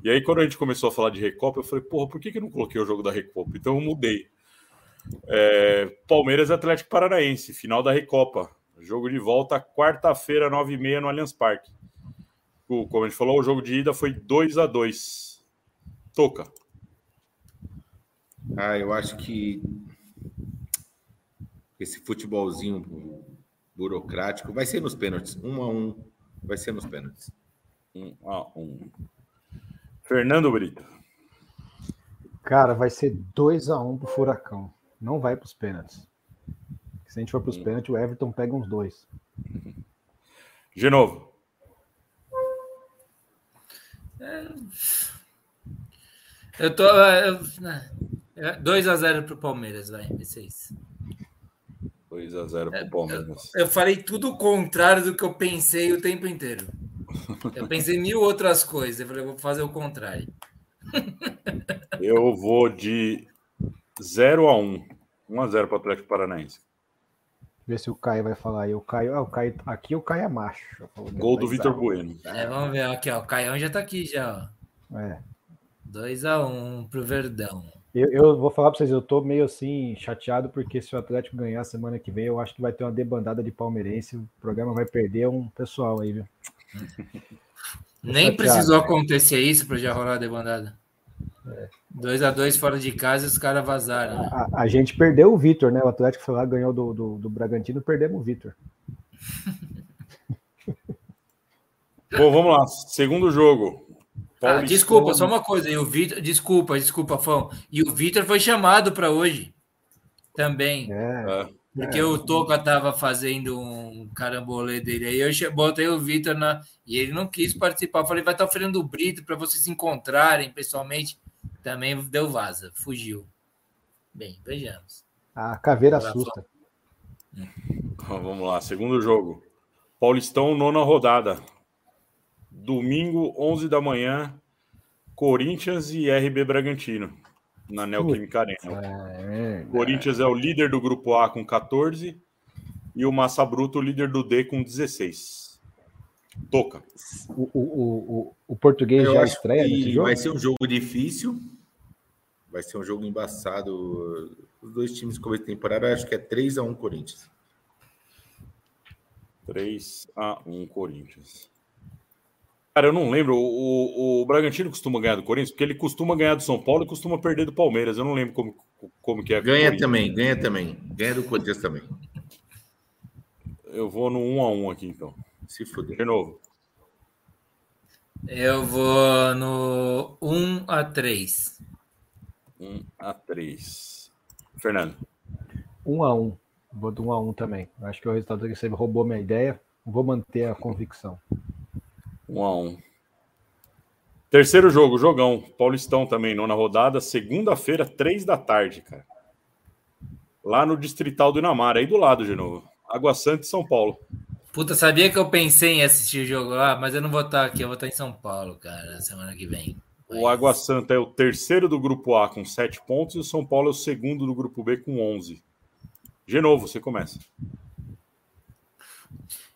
E aí, quando a gente começou a falar de Recopa, eu falei, porra, por que, que eu não coloquei o jogo da Recopa? Então eu mudei. É, Palmeiras Atlético Paranaense, final da Recopa. Jogo de volta, quarta-feira, 9h30 no Allianz Parque. O- Como a gente falou, o jogo de ida foi 2 a 2 Toca. Ah, eu acho que esse futebolzinho burocrático vai ser nos pênaltis. Um a um. Vai ser nos pênaltis. Um a um. Fernando Brito. Cara, vai ser 2x1 pro Furacão. Não vai pros pênaltis. Se a gente for pros pênaltis, o Everton pega uns dois. De novo. Eu tô. Eu, 2x0 pro Palmeiras, vai, vai ser isso. 2x0 pro Palmeiras. Eu falei tudo o contrário do que eu pensei o tempo inteiro. Eu pensei em mil outras coisas. Eu falei, eu vou fazer o contrário. Eu vou de 0 a 1 1x0 para o Atlético Paranaense. Ver se o Caio vai falar aí. O Caio, ah, o Caio, aqui o Caio é macho. Gol do Mas, Vitor Bueno. É, vamos ver aqui, ó. O Caião já tá aqui já, ó. É. 2x1 pro Verdão. Eu, eu vou falar pra vocês, eu tô meio assim chateado porque se o Atlético ganhar semana que vem, eu acho que vai ter uma debandada de palmeirense. O programa vai perder um pessoal aí, viu? Nem chateado, precisou né? acontecer isso para já rolar a debandada. É. 2x2 fora de casa e os caras vazaram. né? A, a gente perdeu o Vitor, né? O Atlético foi lá, ganhou do, do, do Bragantino, perdemos o Vitor. Bom, vamos lá. Segundo jogo. Ah, desculpa, só uma coisa. E o Vitor, desculpa, desculpa, Fão. E o Vitor foi chamado para hoje também. É, É, Porque o Toca tava fazendo um carambolê dele aí. Eu botei o Vitor na. E ele não quis participar. Eu falei, vai estar oferecendo o Brito para vocês se encontrarem pessoalmente. Também deu vaza, fugiu. Bem, vejamos. a caveira assusta. Então, Vamos lá. Segundo jogo. Paulistão, nona rodada. Domingo, 11 da manhã. Corinthians e RB Bragantino. Na Neoquímica Arena. É, Corinthians é o líder do grupo A com 14 e o Massa Bruto, o líder do D, com 16. Toca. o, o, o, o, português Eu já estreia nesse jogo? vai ser um jogo difícil. Vai ser um jogo embaçado. Os dois times começo de temporada, eu acho que é 3 a 1 Corinthians. 3 a 1 Corinthians. Cara, eu não lembro. O, o, o Bragantino costuma ganhar do Corinthians, porque ele costuma ganhar do São Paulo e costuma perder do Palmeiras. Eu não lembro como, como que é. Ganha também, ganha também. Ganha do Corinthians também. Eu vou no 1 a 1 aqui, então. Se fuder. De novo. Eu vou no 1 a 3 1 a 3 Fernando. Um a um. Vou do um a um também. Acho que o resultado que você roubou minha ideia. Vou manter a convicção. 1 a 1 Terceiro jogo, jogão. Paulistão também, nona rodada. Segunda-feira, 3 da tarde, cara. Lá no Distrital do Inamar, aí do lado de novo. Água Santa e São Paulo. Puta, sabia que eu pensei em assistir o jogo lá, mas eu não vou estar aqui, eu vou estar em São Paulo, cara, semana que vem. O Água Santa é o terceiro do grupo A com 7 pontos e o São Paulo é o segundo do grupo B com 11. De novo, você começa.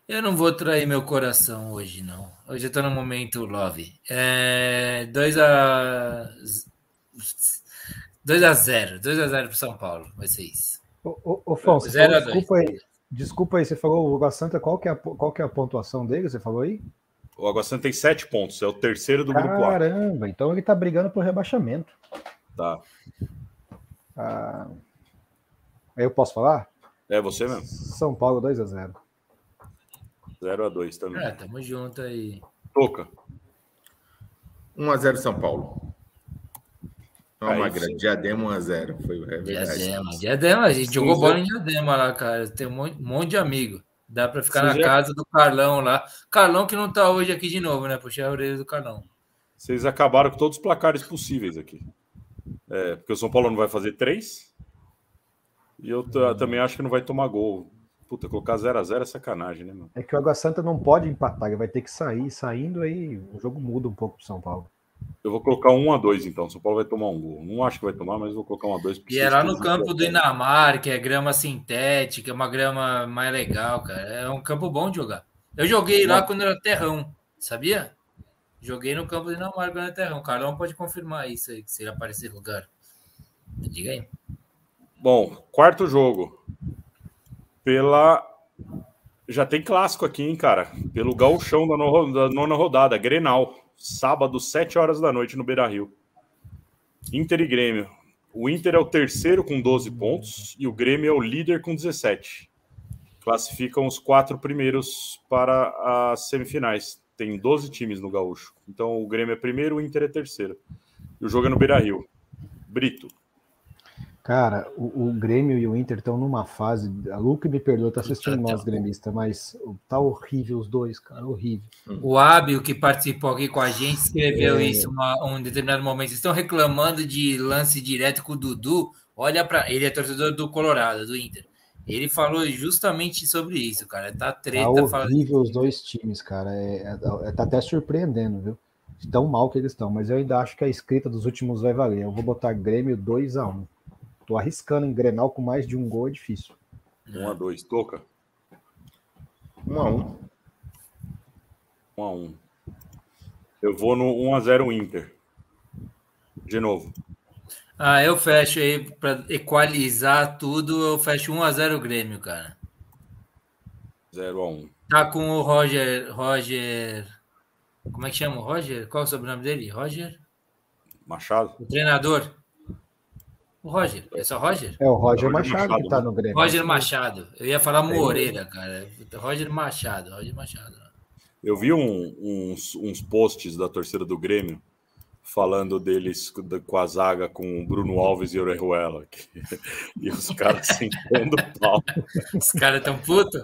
Eu não vou trair meu coração hoje, não. Hoje eu tô no momento love. É 2 a 2 a 0, 2 a 0 pro São Paulo, vai ser isso. Ô, ô, Fão, falou- desculpa aí, desculpa aí, você falou o Água Santa, qual que, é a, qual que é a pontuação dele? Você falou aí? O Água Santa tem 7 pontos, é o terceiro do grupo A. Caramba, então ele tá brigando por rebaixamento. Tá. Ah, aí eu posso falar? É você mesmo. São Paulo 2 a 0 0 a 2 também. É, tamo junto aí. Toca. 1x0 São Paulo. Não, Aí Magra, sim. Diadema 1x0. Foi é verdade. Diadema, Diadema, a gente Sim, jogou bola em Diadema lá, cara. Tem um monte, monte de amigo. Dá pra ficar Sim, na já- casa do Carlão lá. Carlão que não tá hoje aqui de novo, né? Puxei a orelha do Carlão. Vocês acabaram com todos os placares possíveis aqui. É, porque o São Paulo não vai fazer 3. E eu ta- também acho que não vai tomar gol. Puta, colocar 0x0 é sacanagem, né, mano? É que o Água Santa não pode empatar, ele vai ter que sair. Saindo aí, o jogo muda um pouco pro São Paulo. Eu vou colocar 1x2 então. O São Paulo vai tomar um gol. Não acho que vai tomar, mas vou colocar 1x2. porque E é lá no campo do Inamar, que é grama sintética, é uma grama mais legal, cara. É um campo bom de jogar. Eu joguei lá quando era terrão, sabia? Joguei no campo do Inamar quando era terrão. O Carlão pode confirmar isso aí, se ele aparecer no lugar. Diga aí. Bom, quarto jogo. Pela. Já tem clássico aqui, hein, cara? Pelo gauchão da, no- da nona rodada, Grenal. Sábado, 7 horas da noite, no Beira Rio. Inter e Grêmio. O Inter é o terceiro com 12 pontos e o Grêmio é o líder com 17. Classificam os quatro primeiros para as semifinais. Tem 12 times no Gaúcho. Então o Grêmio é primeiro, o Inter é terceiro. E o jogo é no Beira Rio. Brito. Cara, o, o Grêmio e o Inter estão numa fase. A Luca me perdoa, tá assistindo nós, gremistas, mas tá horrível os dois, cara, horrível. O Ábio, que participou aqui com a gente, escreveu É. isso uma, um determinado momento. Vocês estão reclamando de lance direto com o Dudu. Olha para Ele é torcedor do Colorado, do Inter. Ele falou justamente sobre isso, cara. Tá treta. Tá fala- horrível os dois times, cara. É, é- tá até surpreendendo, viu? Tão mal que eles estão, mas eu ainda acho que a escrita dos últimos vai valer. Eu vou botar Grêmio 2 a 1 Tô arriscando em Grenal com mais de um gol, é difícil. 1x2. Toca. 1x1. 1x1. Eu vou no 1x0 Inter. De novo. Ah, eu fecho aí para equalizar tudo. Eu fecho 1x0 Grêmio, cara. 0x1. Tá com o Roger. Roger. Como é que chama o Roger? Qual é o sobrenome dele? Roger? Machado? O treinador? O Roger. É só Roger? É o Roger Roger Machado, Machado, que tá né? no Grêmio. Roger Machado. Eu ia falar Moreira, cara. Roger Machado. Roger Machado. Eu vi um- uns, uns posts da torcida do Grêmio falando deles com- a zaga com o Bruno Alves e Orejuela. que- E os caras sentando pau. Os caras tão putos?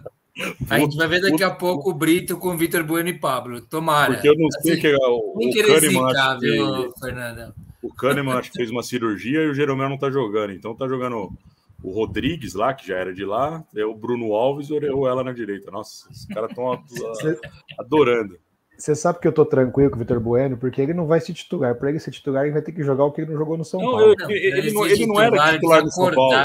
A gente vai ver daqui a pouco o Brito com o Vitor Bueno e Pablo. Tomara. Porque eu não sei Assim, que é o, Nem o querer Kahneman, zicar, viu, Fernandão? O Kahneman acho que fez uma cirurgia e o Jeromel não tá jogando. Então tá jogando o Rodrigues lá, que já era de lá, é o Bruno Alves e o Orejuela na direita. Nossa, os caras estão adorando. Você sabe que eu tô tranquilo com o Vitor Bueno, porque ele não vai ser titular. Para ele ser titular, ele vai ter que jogar o que ele não jogou no São Não, Paulo. eu- ele, ele não, ele não era titular no São Paulo.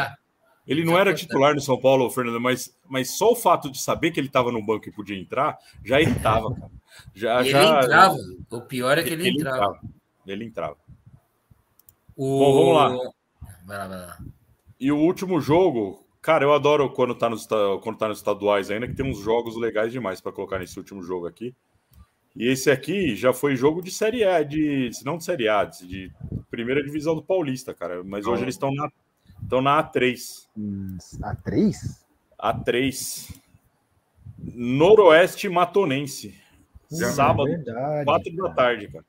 Ele não era titular no São Paulo, Fernando, mas, mas só o fato de saber que ele estava no banco e podia entrar já irritava, cara. Já, Ele já, entrava. O pior é que ele, entrava. Ele entrava. O... Bom, vamos lá. Vai lá, vai lá. E o último jogo, cara, eu adoro quando tá nos, quando tá nos estaduais ainda, que tem uns jogos legais demais para colocar nesse último jogo aqui. E esse aqui já foi jogo de Série A, de, se não de Série A, de, de primeira divisão do Paulista, cara. Mas hoje eles estão na, estão na A3. Hum, A três? A3. Noroeste Matonense. Hum, Sábado, é verdade, 4 da cara. tarde, cara.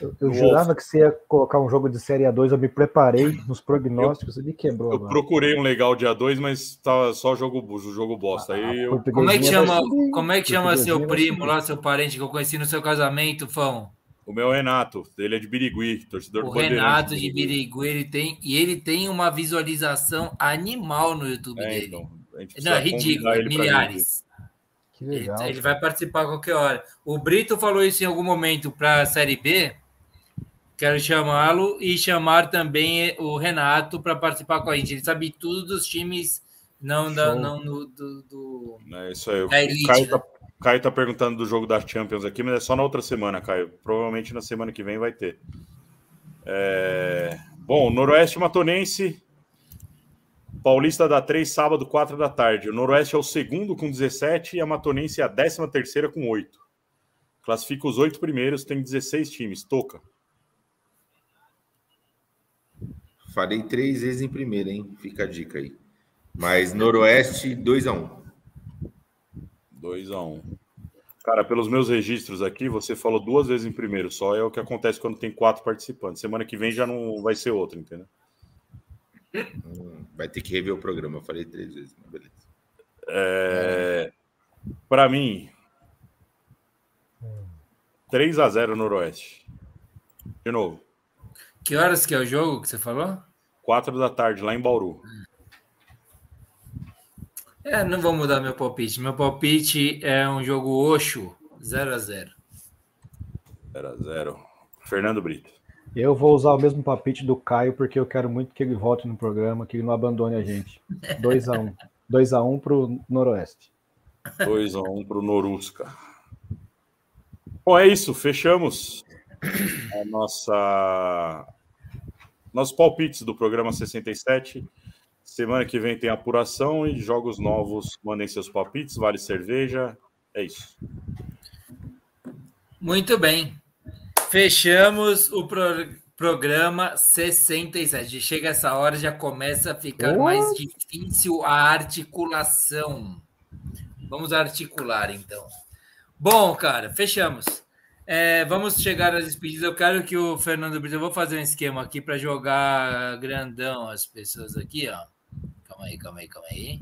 Eu, eu jurava que você ia colocar um jogo de Série A2, eu me preparei nos prognósticos, você me quebrou Eu agora. procurei um legal dia 2, mas tava só jogo, jogo bosta. Aí eu, Portuguesinha Como é que chama, como é que chama seu primo subir. lá, seu parente que eu conheci no seu casamento, Fão? o meu é Renato, ele é de Birigui, torcedor O do Bandeirantes. Renato de Birigui, ele tem, e ele tem uma visualização animal no YouTube É, dele. então, a gente Não, é ridículo, ele milhares. Que Ele, legal. ele vai participar a qualquer hora. O Brito falou isso em algum momento para a Série B. Quero chamá-lo e chamar também o Renato para participar com a gente. Ele sabe tudo dos times, não, da, não no, do, do, É isso aí. O Caio, tá, Caio tá perguntando do jogo da Champions aqui, mas é só na outra semana, Caio. Provavelmente na semana que vem vai ter. É... Bom, Noroeste Matonense. Paulista dá 3, sábado, 4 da tarde. O Noroeste é o segundo com 17 e a Matonense é a 13 terceira com 8. Classifica os oito primeiros, tem 16 times. Toca. Falei três vezes em primeira, hein? Fica a dica aí. Mas Noroeste, 2x1. 2x1. Cara, pelos meus registros aqui, você falou duas vezes em primeiro, só é o que acontece quando tem quatro participantes. Semana que vem já não vai ser outro, entendeu? Hum, vai ter que rever o programa, eu falei três vezes, mas beleza. É... Para mim, 3 a 0 Noroeste. De novo. Que horas que é o jogo que você falou? 4 da tarde, lá em Bauru. É, não vou mudar meu palpite. Meu palpite é um jogo Oxo, 0 a 0 0 a 0 Fernando Brito. Eu vou usar o mesmo palpite do Caio, porque eu quero muito que ele volte no programa, que ele não abandone a gente. 2 a 1 2 a 1 para o Noroeste. 2 a 1 para o Norusca. Bom, é isso. Fechamos a nossa nossos palpites do programa 67. Semana que vem tem apuração e jogos novos. Mandem seus palpites, vale cerveja. É isso. Muito bem. Fechamos o pro programa 67. Chega essa hora, já começa a ficar oh. mais difícil a articulação. Vamos articular então. Bom, cara, fechamos. É, vamos chegar às despedidas. Eu quero que o Fernando Brito. Eu vou fazer um esquema aqui para jogar grandão as pessoas aqui, ó. Calma aí, calma aí, calma aí.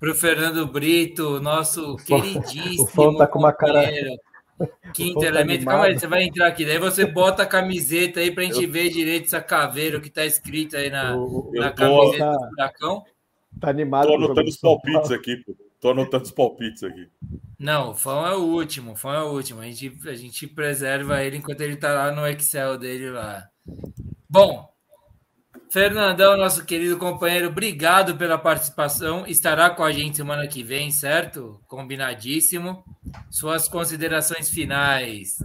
Para o Fernando Brito, nosso queridíssimo. O Fão tá com uma cara. Quinto elemento. Tá calma aí, você vai entrar aqui. Daí você bota a camiseta aí para a gente eu... ver direito essa caveira que está escrito aí na, o, na camiseta do furacão. Tá animado. Tô anotando os palpites aqui, pô. Tô anotando os palpites aqui. Não, o Fão é o último, o Fão é o último. A gente, a gente preserva ele enquanto ele tá lá no Excel dele lá. Bom, Fernandão, nosso querido companheiro, obrigado pela participação. Estará com a gente semana que vem, certo? Combinadíssimo. Suas considerações finais.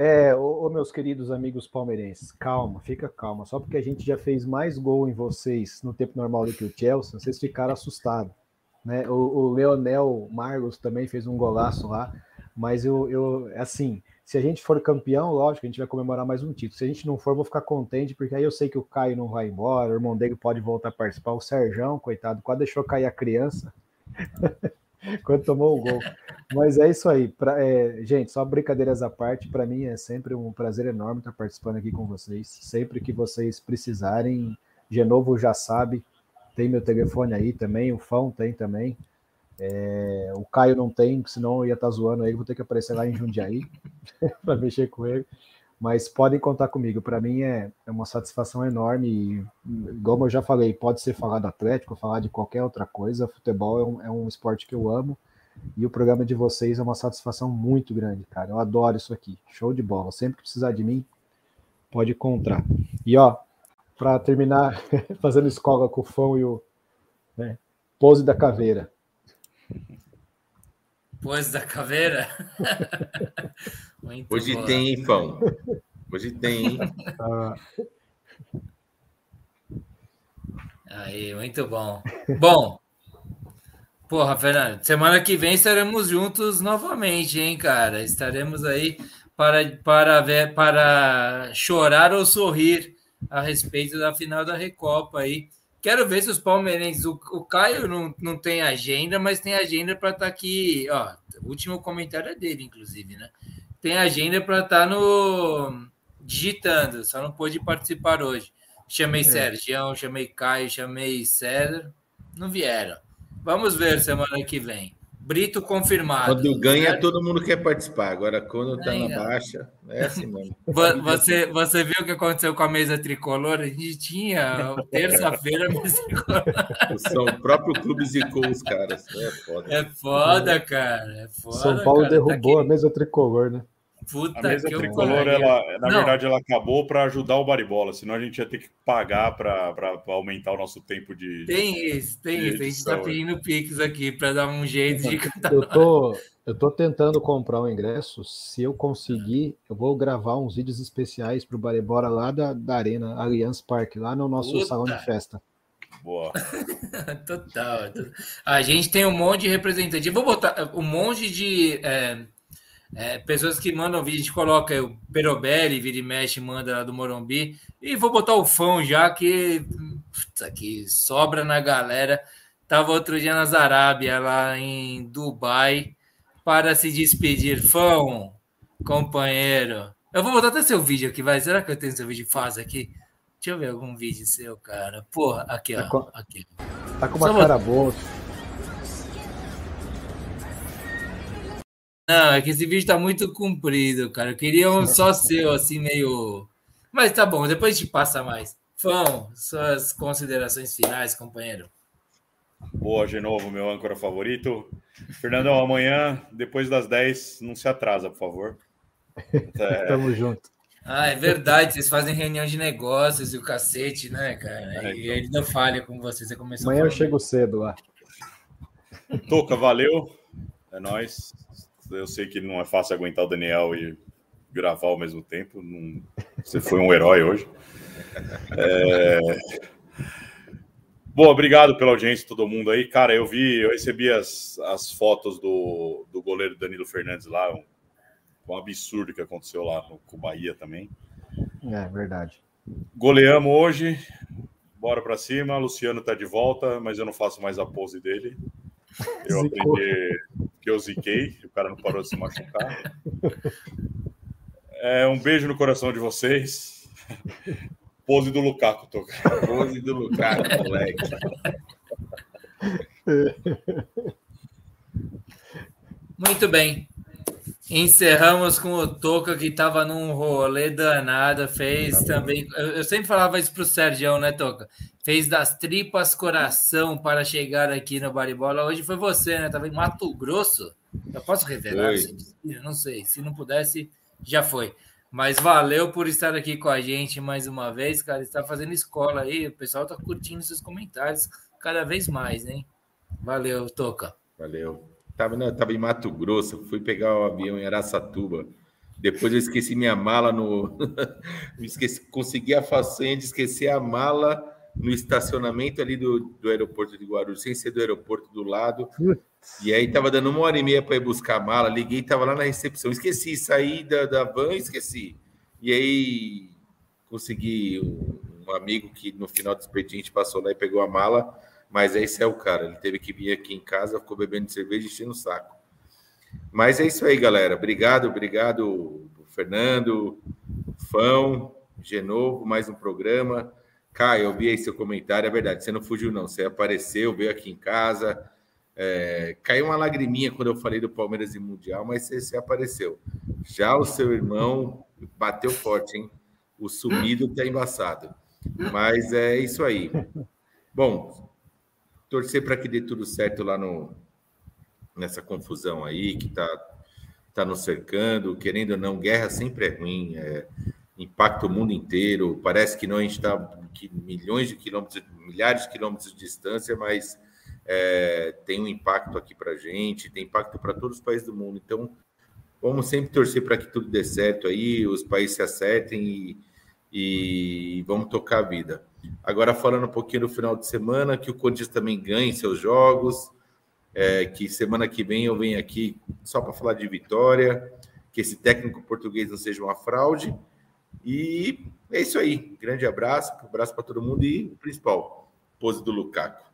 É, ô, ô, meus queridos amigos palmeirenses, calma, fica calma. Só porque a gente já fez mais gol em vocês no tempo normal do que o Chelsea, vocês ficaram assustados. Né? O, o Leonel Marlos também fez um golaço lá, mas eu, eu, assim, se a gente for campeão, lógico, a gente vai comemorar mais um título. Se a gente não for, vou ficar contente, porque aí eu sei que o Caio não vai embora, o irmão dele pode voltar a participar. O Serjão, coitado, quase deixou cair a criança. quando tomou o gol. Mas é isso aí. Pra, é, gente, só brincadeiras à parte, para mim é sempre um prazer enorme estar participando aqui com vocês. Sempre que vocês precisarem, Genovo já sabe, tem meu telefone aí também, o Fão tem também. É, o Caio não tem, senão eu ia estar zoando aí, vou ter que aparecer lá em Jundiaí para mexer com ele. Mas podem contar comigo, para mim é, é uma satisfação enorme. E, como eu já falei, pode ser falar do Atlético, falar de qualquer outra coisa. Futebol é um, é um esporte que eu amo e o programa de vocês é uma satisfação muito grande, cara. Eu adoro isso aqui. Show de bola. Sempre que precisar de mim, pode encontrar. E ó, para terminar, fazendo escola com o Fão e o né, Pose da Caveira. Pose da Caveira? Hoje boa. tem, hein, Fão? Hoje tem, hein? Ah. Aí, muito bom. Bom, porra, Fernando, semana que vem estaremos juntos novamente, hein, cara? Estaremos aí para, para, ver, para chorar ou sorrir a respeito da final da Recopa aí. Quero ver se os palmeirenses. O, o Caio não, não tem agenda, mas tem agenda para estar tá aqui. Ó, o último comentário é dele, inclusive, né? Tem agenda para estar tá no digitando, só não pôde participar hoje. Chamei é. Sérgio, chamei Caio, chamei César, não vieram. Vamos ver semana que vem. Brito confirmado. Quando ganha, certo? todo mundo quer participar. Agora, quando está na baixa, é assim mesmo. Você, você viu o que aconteceu com a mesa tricolor? A gente tinha terça-feira a mesa tricolor. São o próprio clube zicou os caras. É foda. É foda, cara. É foda, São Paulo cara. derrubou tá a mesa tricolor, né? Puta a mesa que eu tricolor, pariu. ela, na Não. verdade, ela acabou para ajudar o Baribola, senão a gente ia ter que pagar para aumentar o nosso tempo de. Tem isso, tem isso. A gente tá edição, é. pedindo Pix aqui para dar um jeito de cantar. Eu tô, eu tô tentando comprar o ingresso. Se eu conseguir, eu vou gravar uns vídeos especiais pro Baribora lá da, da Arena Allianz Parque, lá no nosso Puta. salão de festa. Boa. Total. total. A gente tem um monte de representante. Eu vou botar um monte de é, é, pessoas que mandam vídeo. A gente coloca o Perobelli, vira e mexe, manda lá do Morumbi. E vou botar o fã já, que, puta, que sobra na galera. Tava outro dia nas Arábia, lá em Dubai, para se despedir. Fão, companheiro. Eu vou botar até seu vídeo aqui, vai. Será que eu tenho seu vídeo faz aqui? Deixa eu ver algum vídeo seu, cara. Porra, aqui, ó. Tá com- Aqui. Tá com uma Só cara boa. Não, é que esse vídeo tá muito comprido, cara. Eu queria um só seu, assim, meio. Mas tá bom, depois a gente passa mais. Fão, suas considerações finais, companheiro. Boa, de novo, meu âncora favorito. Fernandão, amanhã, depois das 10, não se atrasa, por favor. É, Tamo junto. Ah, é verdade, vocês fazem reunião de negócios e o cacete, né, cara? É, E então. ele não falha com você, você começou Amanhã eu chego cedo lá. Toca, valeu. É nóis. Eu sei que não é fácil aguentar o Daniel e gravar ao mesmo tempo. Não- Você foi um herói hoje. É... Boa, obrigado pela audiência, todo mundo aí. Cara, eu vi, eu recebi as, as fotos do, do goleiro Danilo Fernandes lá. Um, um absurdo que aconteceu lá no com o Bahia também. É verdade. Goleamos hoje. Bora pra cima. Luciano tá de volta, mas eu não faço mais a pose dele. Eu Zicou. aprendi que eu ziquei, o cara não parou de se machucar. É, um beijo no coração de vocês. Pose do Lukaku, tô. Pose do Lukaku, moleque. Muito bem. Encerramos com o Toca, que estava num rolê danado, fez também. Eu, eu sempre falava isso pro Sérgio, né, Toca? Fez das tripas coração para chegar aqui no Baribola. Hoje foi você, né? Tava em Mato Grosso. Eu posso revelar? Destino? Não sei. Se não pudesse, já foi. Mas valeu por estar aqui com a gente mais uma vez, cara. Está fazendo escola aí. O pessoal tá curtindo seus comentários cada vez mais, hein? Valeu, Toca. Valeu. Tava, não, tava em Mato Grosso, fui pegar o avião em Araçatuba. Depois eu esqueci minha mala no. Esqueci, consegui a façanha de esquecer a mala no estacionamento ali do, do aeroporto de Guarulhos, sem ser do aeroporto do lado. E aí tava dando uma hora e meia para ir buscar a mala. Liguei, tava lá na recepção. Esqueci, saí da, da van, esqueci. E aí consegui um, um amigo que no final do expediente passou lá e pegou a mala. Mas esse é o cara. Ele teve que vir aqui em casa, ficou bebendo cerveja e enchendo o saco. Mas é isso aí, galera. Obrigado, obrigado, Fernando, Fão, Genovo, mais um programa. Caio, eu vi aí seu comentário, é verdade, você não fugiu, não. Você apareceu, veio aqui em casa. É, caiu uma lagriminha quando eu falei do Palmeiras e Mundial, mas você, você apareceu. Já o seu irmão bateu forte, hein? O sumido tá embaçado. Mas é isso aí. Bom, torcer para que dê tudo certo lá no, nessa confusão aí que está tá nos cercando. Querendo ou não, guerra sempre é ruim, é, impacta o mundo inteiro. Parece que não a gente está milhões de quilômetros, milhares de quilômetros de distância, mas é, tem um impacto aqui para a gente, tem impacto para todos os países do mundo. Então, vamos sempre torcer para que tudo dê certo aí, os países se acertem e, e vamos tocar a vida. Agora, falando um pouquinho do final de semana, que o Corinthians também ganhe seus jogos, é, que semana que vem eu venho aqui só para falar de vitória, que esse técnico português não seja uma fraude. E é isso aí. Grande abraço, abraço para todo mundo e o principal, pose do Lukaku.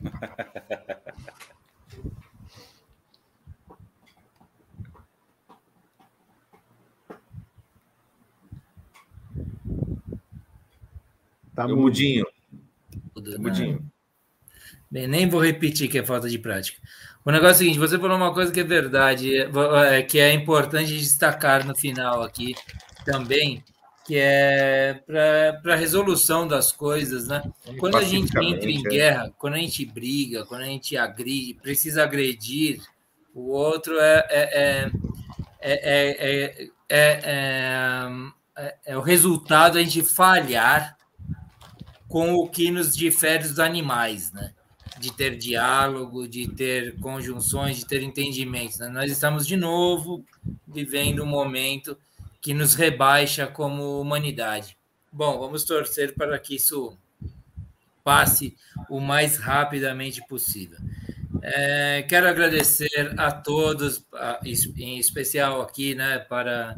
Tá mudinho. Tudo, Mudinho. né? Bem, nem vou repetir que é falta de prática. O negócio é o seguinte: você falou uma coisa que é verdade, é, que é importante destacar no final aqui também, que é para a resolução das coisas, né? Quando a gente entra em é. guerra, quando a gente briga, quando a gente agride, precisa agredir o outro, é, é, é, é, é- é- é, é, é, é o resultado a gente falhar com o que nos difere dos animais, né? De ter diálogo, de ter conjunções, de ter entendimentos. Né? Nós estamos de novo vivendo um momento que nos rebaixa como humanidade. Bom, vamos torcer para que isso passe o mais rapidamente possível. É, quero agradecer a todos, em especial aqui, né, para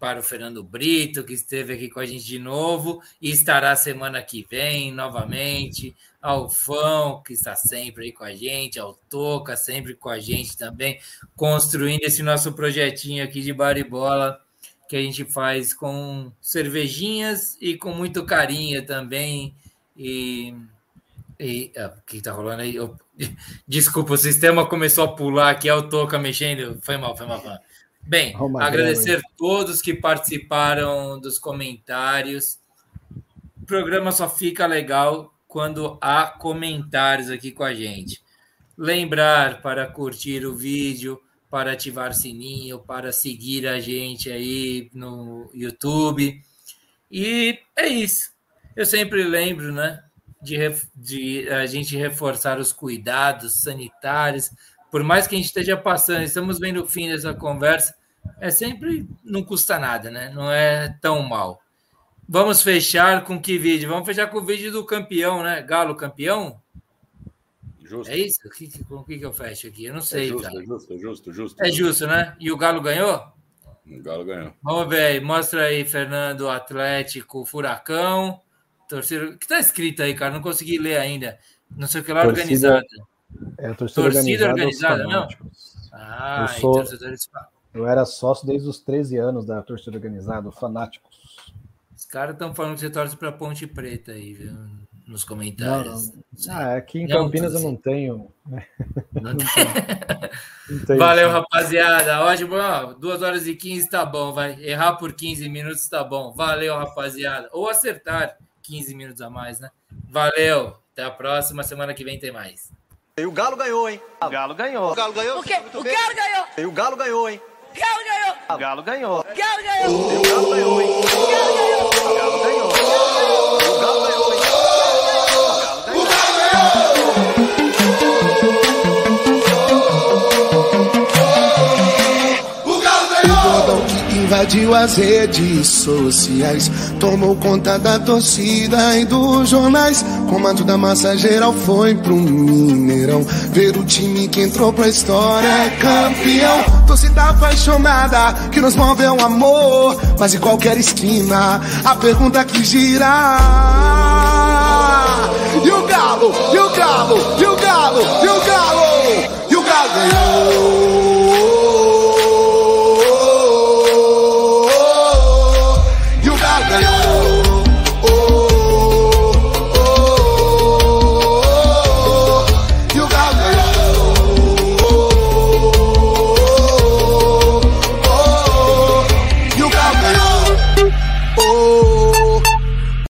para o Fernando Brito, que esteve aqui com a gente de novo e estará semana que vem novamente, ao Fão, que está sempre aí com a gente, ao Toca, sempre com a gente também, construindo esse nosso projetinho aqui de baribola, que a gente faz com cervejinhas e com muito carinho também. E, e ah, o que está rolando aí? Eu, desculpa, o sistema começou a pular aqui, ao Toca mexendo, foi mal, foi mal. Foi mal. Bem, agradecer a todos que participaram dos comentários. O programa só fica legal quando há comentários aqui com a gente. Lembrar para curtir o vídeo, para ativar sininho, para seguir a gente aí no YouTube. E é isso. Eu sempre lembro, né, de, de a gente reforçar os cuidados sanitários, por mais que a gente esteja passando, estamos vendo o fim dessa conversa, é sempre não custa nada, né? Não é tão mal. Vamos fechar com que vídeo? Vamos fechar com o vídeo do campeão, né? Galo campeão? Justo. É isso? O que, com o que, eu fecho aqui? Eu não sei. É justo, cara. é justo, é justo, justo. É justo, né? E o Galo ganhou? O Galo ganhou. Vamos ver aí. Mostra aí, Fernando, Atlético, Furacão. Torcida. O que tá escrito aí, cara? Não consegui ler ainda. Não sei o que lá, torcida, organizada. É, torcida, torcida organizada, organizada não? Ah, eu sou, eu era sócio desde os 13 anos da torcida organizada, Fanáticos. Os caras estão falando que você torce para Ponte Preta aí, viu? Nos comentários. Não, não. Ah, aqui em Campinas eu não tenho. Né? Não, não tenho. Valeu, rapaziada. Ótimo. Ó, 2 horas e 15 tá bom, vai. Errar por 15 minutos tá bom. Valeu, rapaziada. Ou acertar 15 minutos a mais, né? Valeu. Até a próxima. Semana que vem tem mais. E o Galo ganhou, hein? O Galo ganhou. O Galo ganhou? O quê? O Galo ganhou. E o Galo ganhou, hein? Galo ganhou! Galo ganhou! Galo ganhou! Galo ganhou, hein? Galo ganhou! Invadiu as redes sociais, tomou conta da torcida e dos jornais. Comando da massa geral foi pro Mineirão. Ver o time que entrou pra história é campeão. Torcida apaixonada que nos move é um amor. Mas em qualquer esquina, a pergunta que gira. E o galo, e o galo, e o galo, e o galo, e o galo ganhou.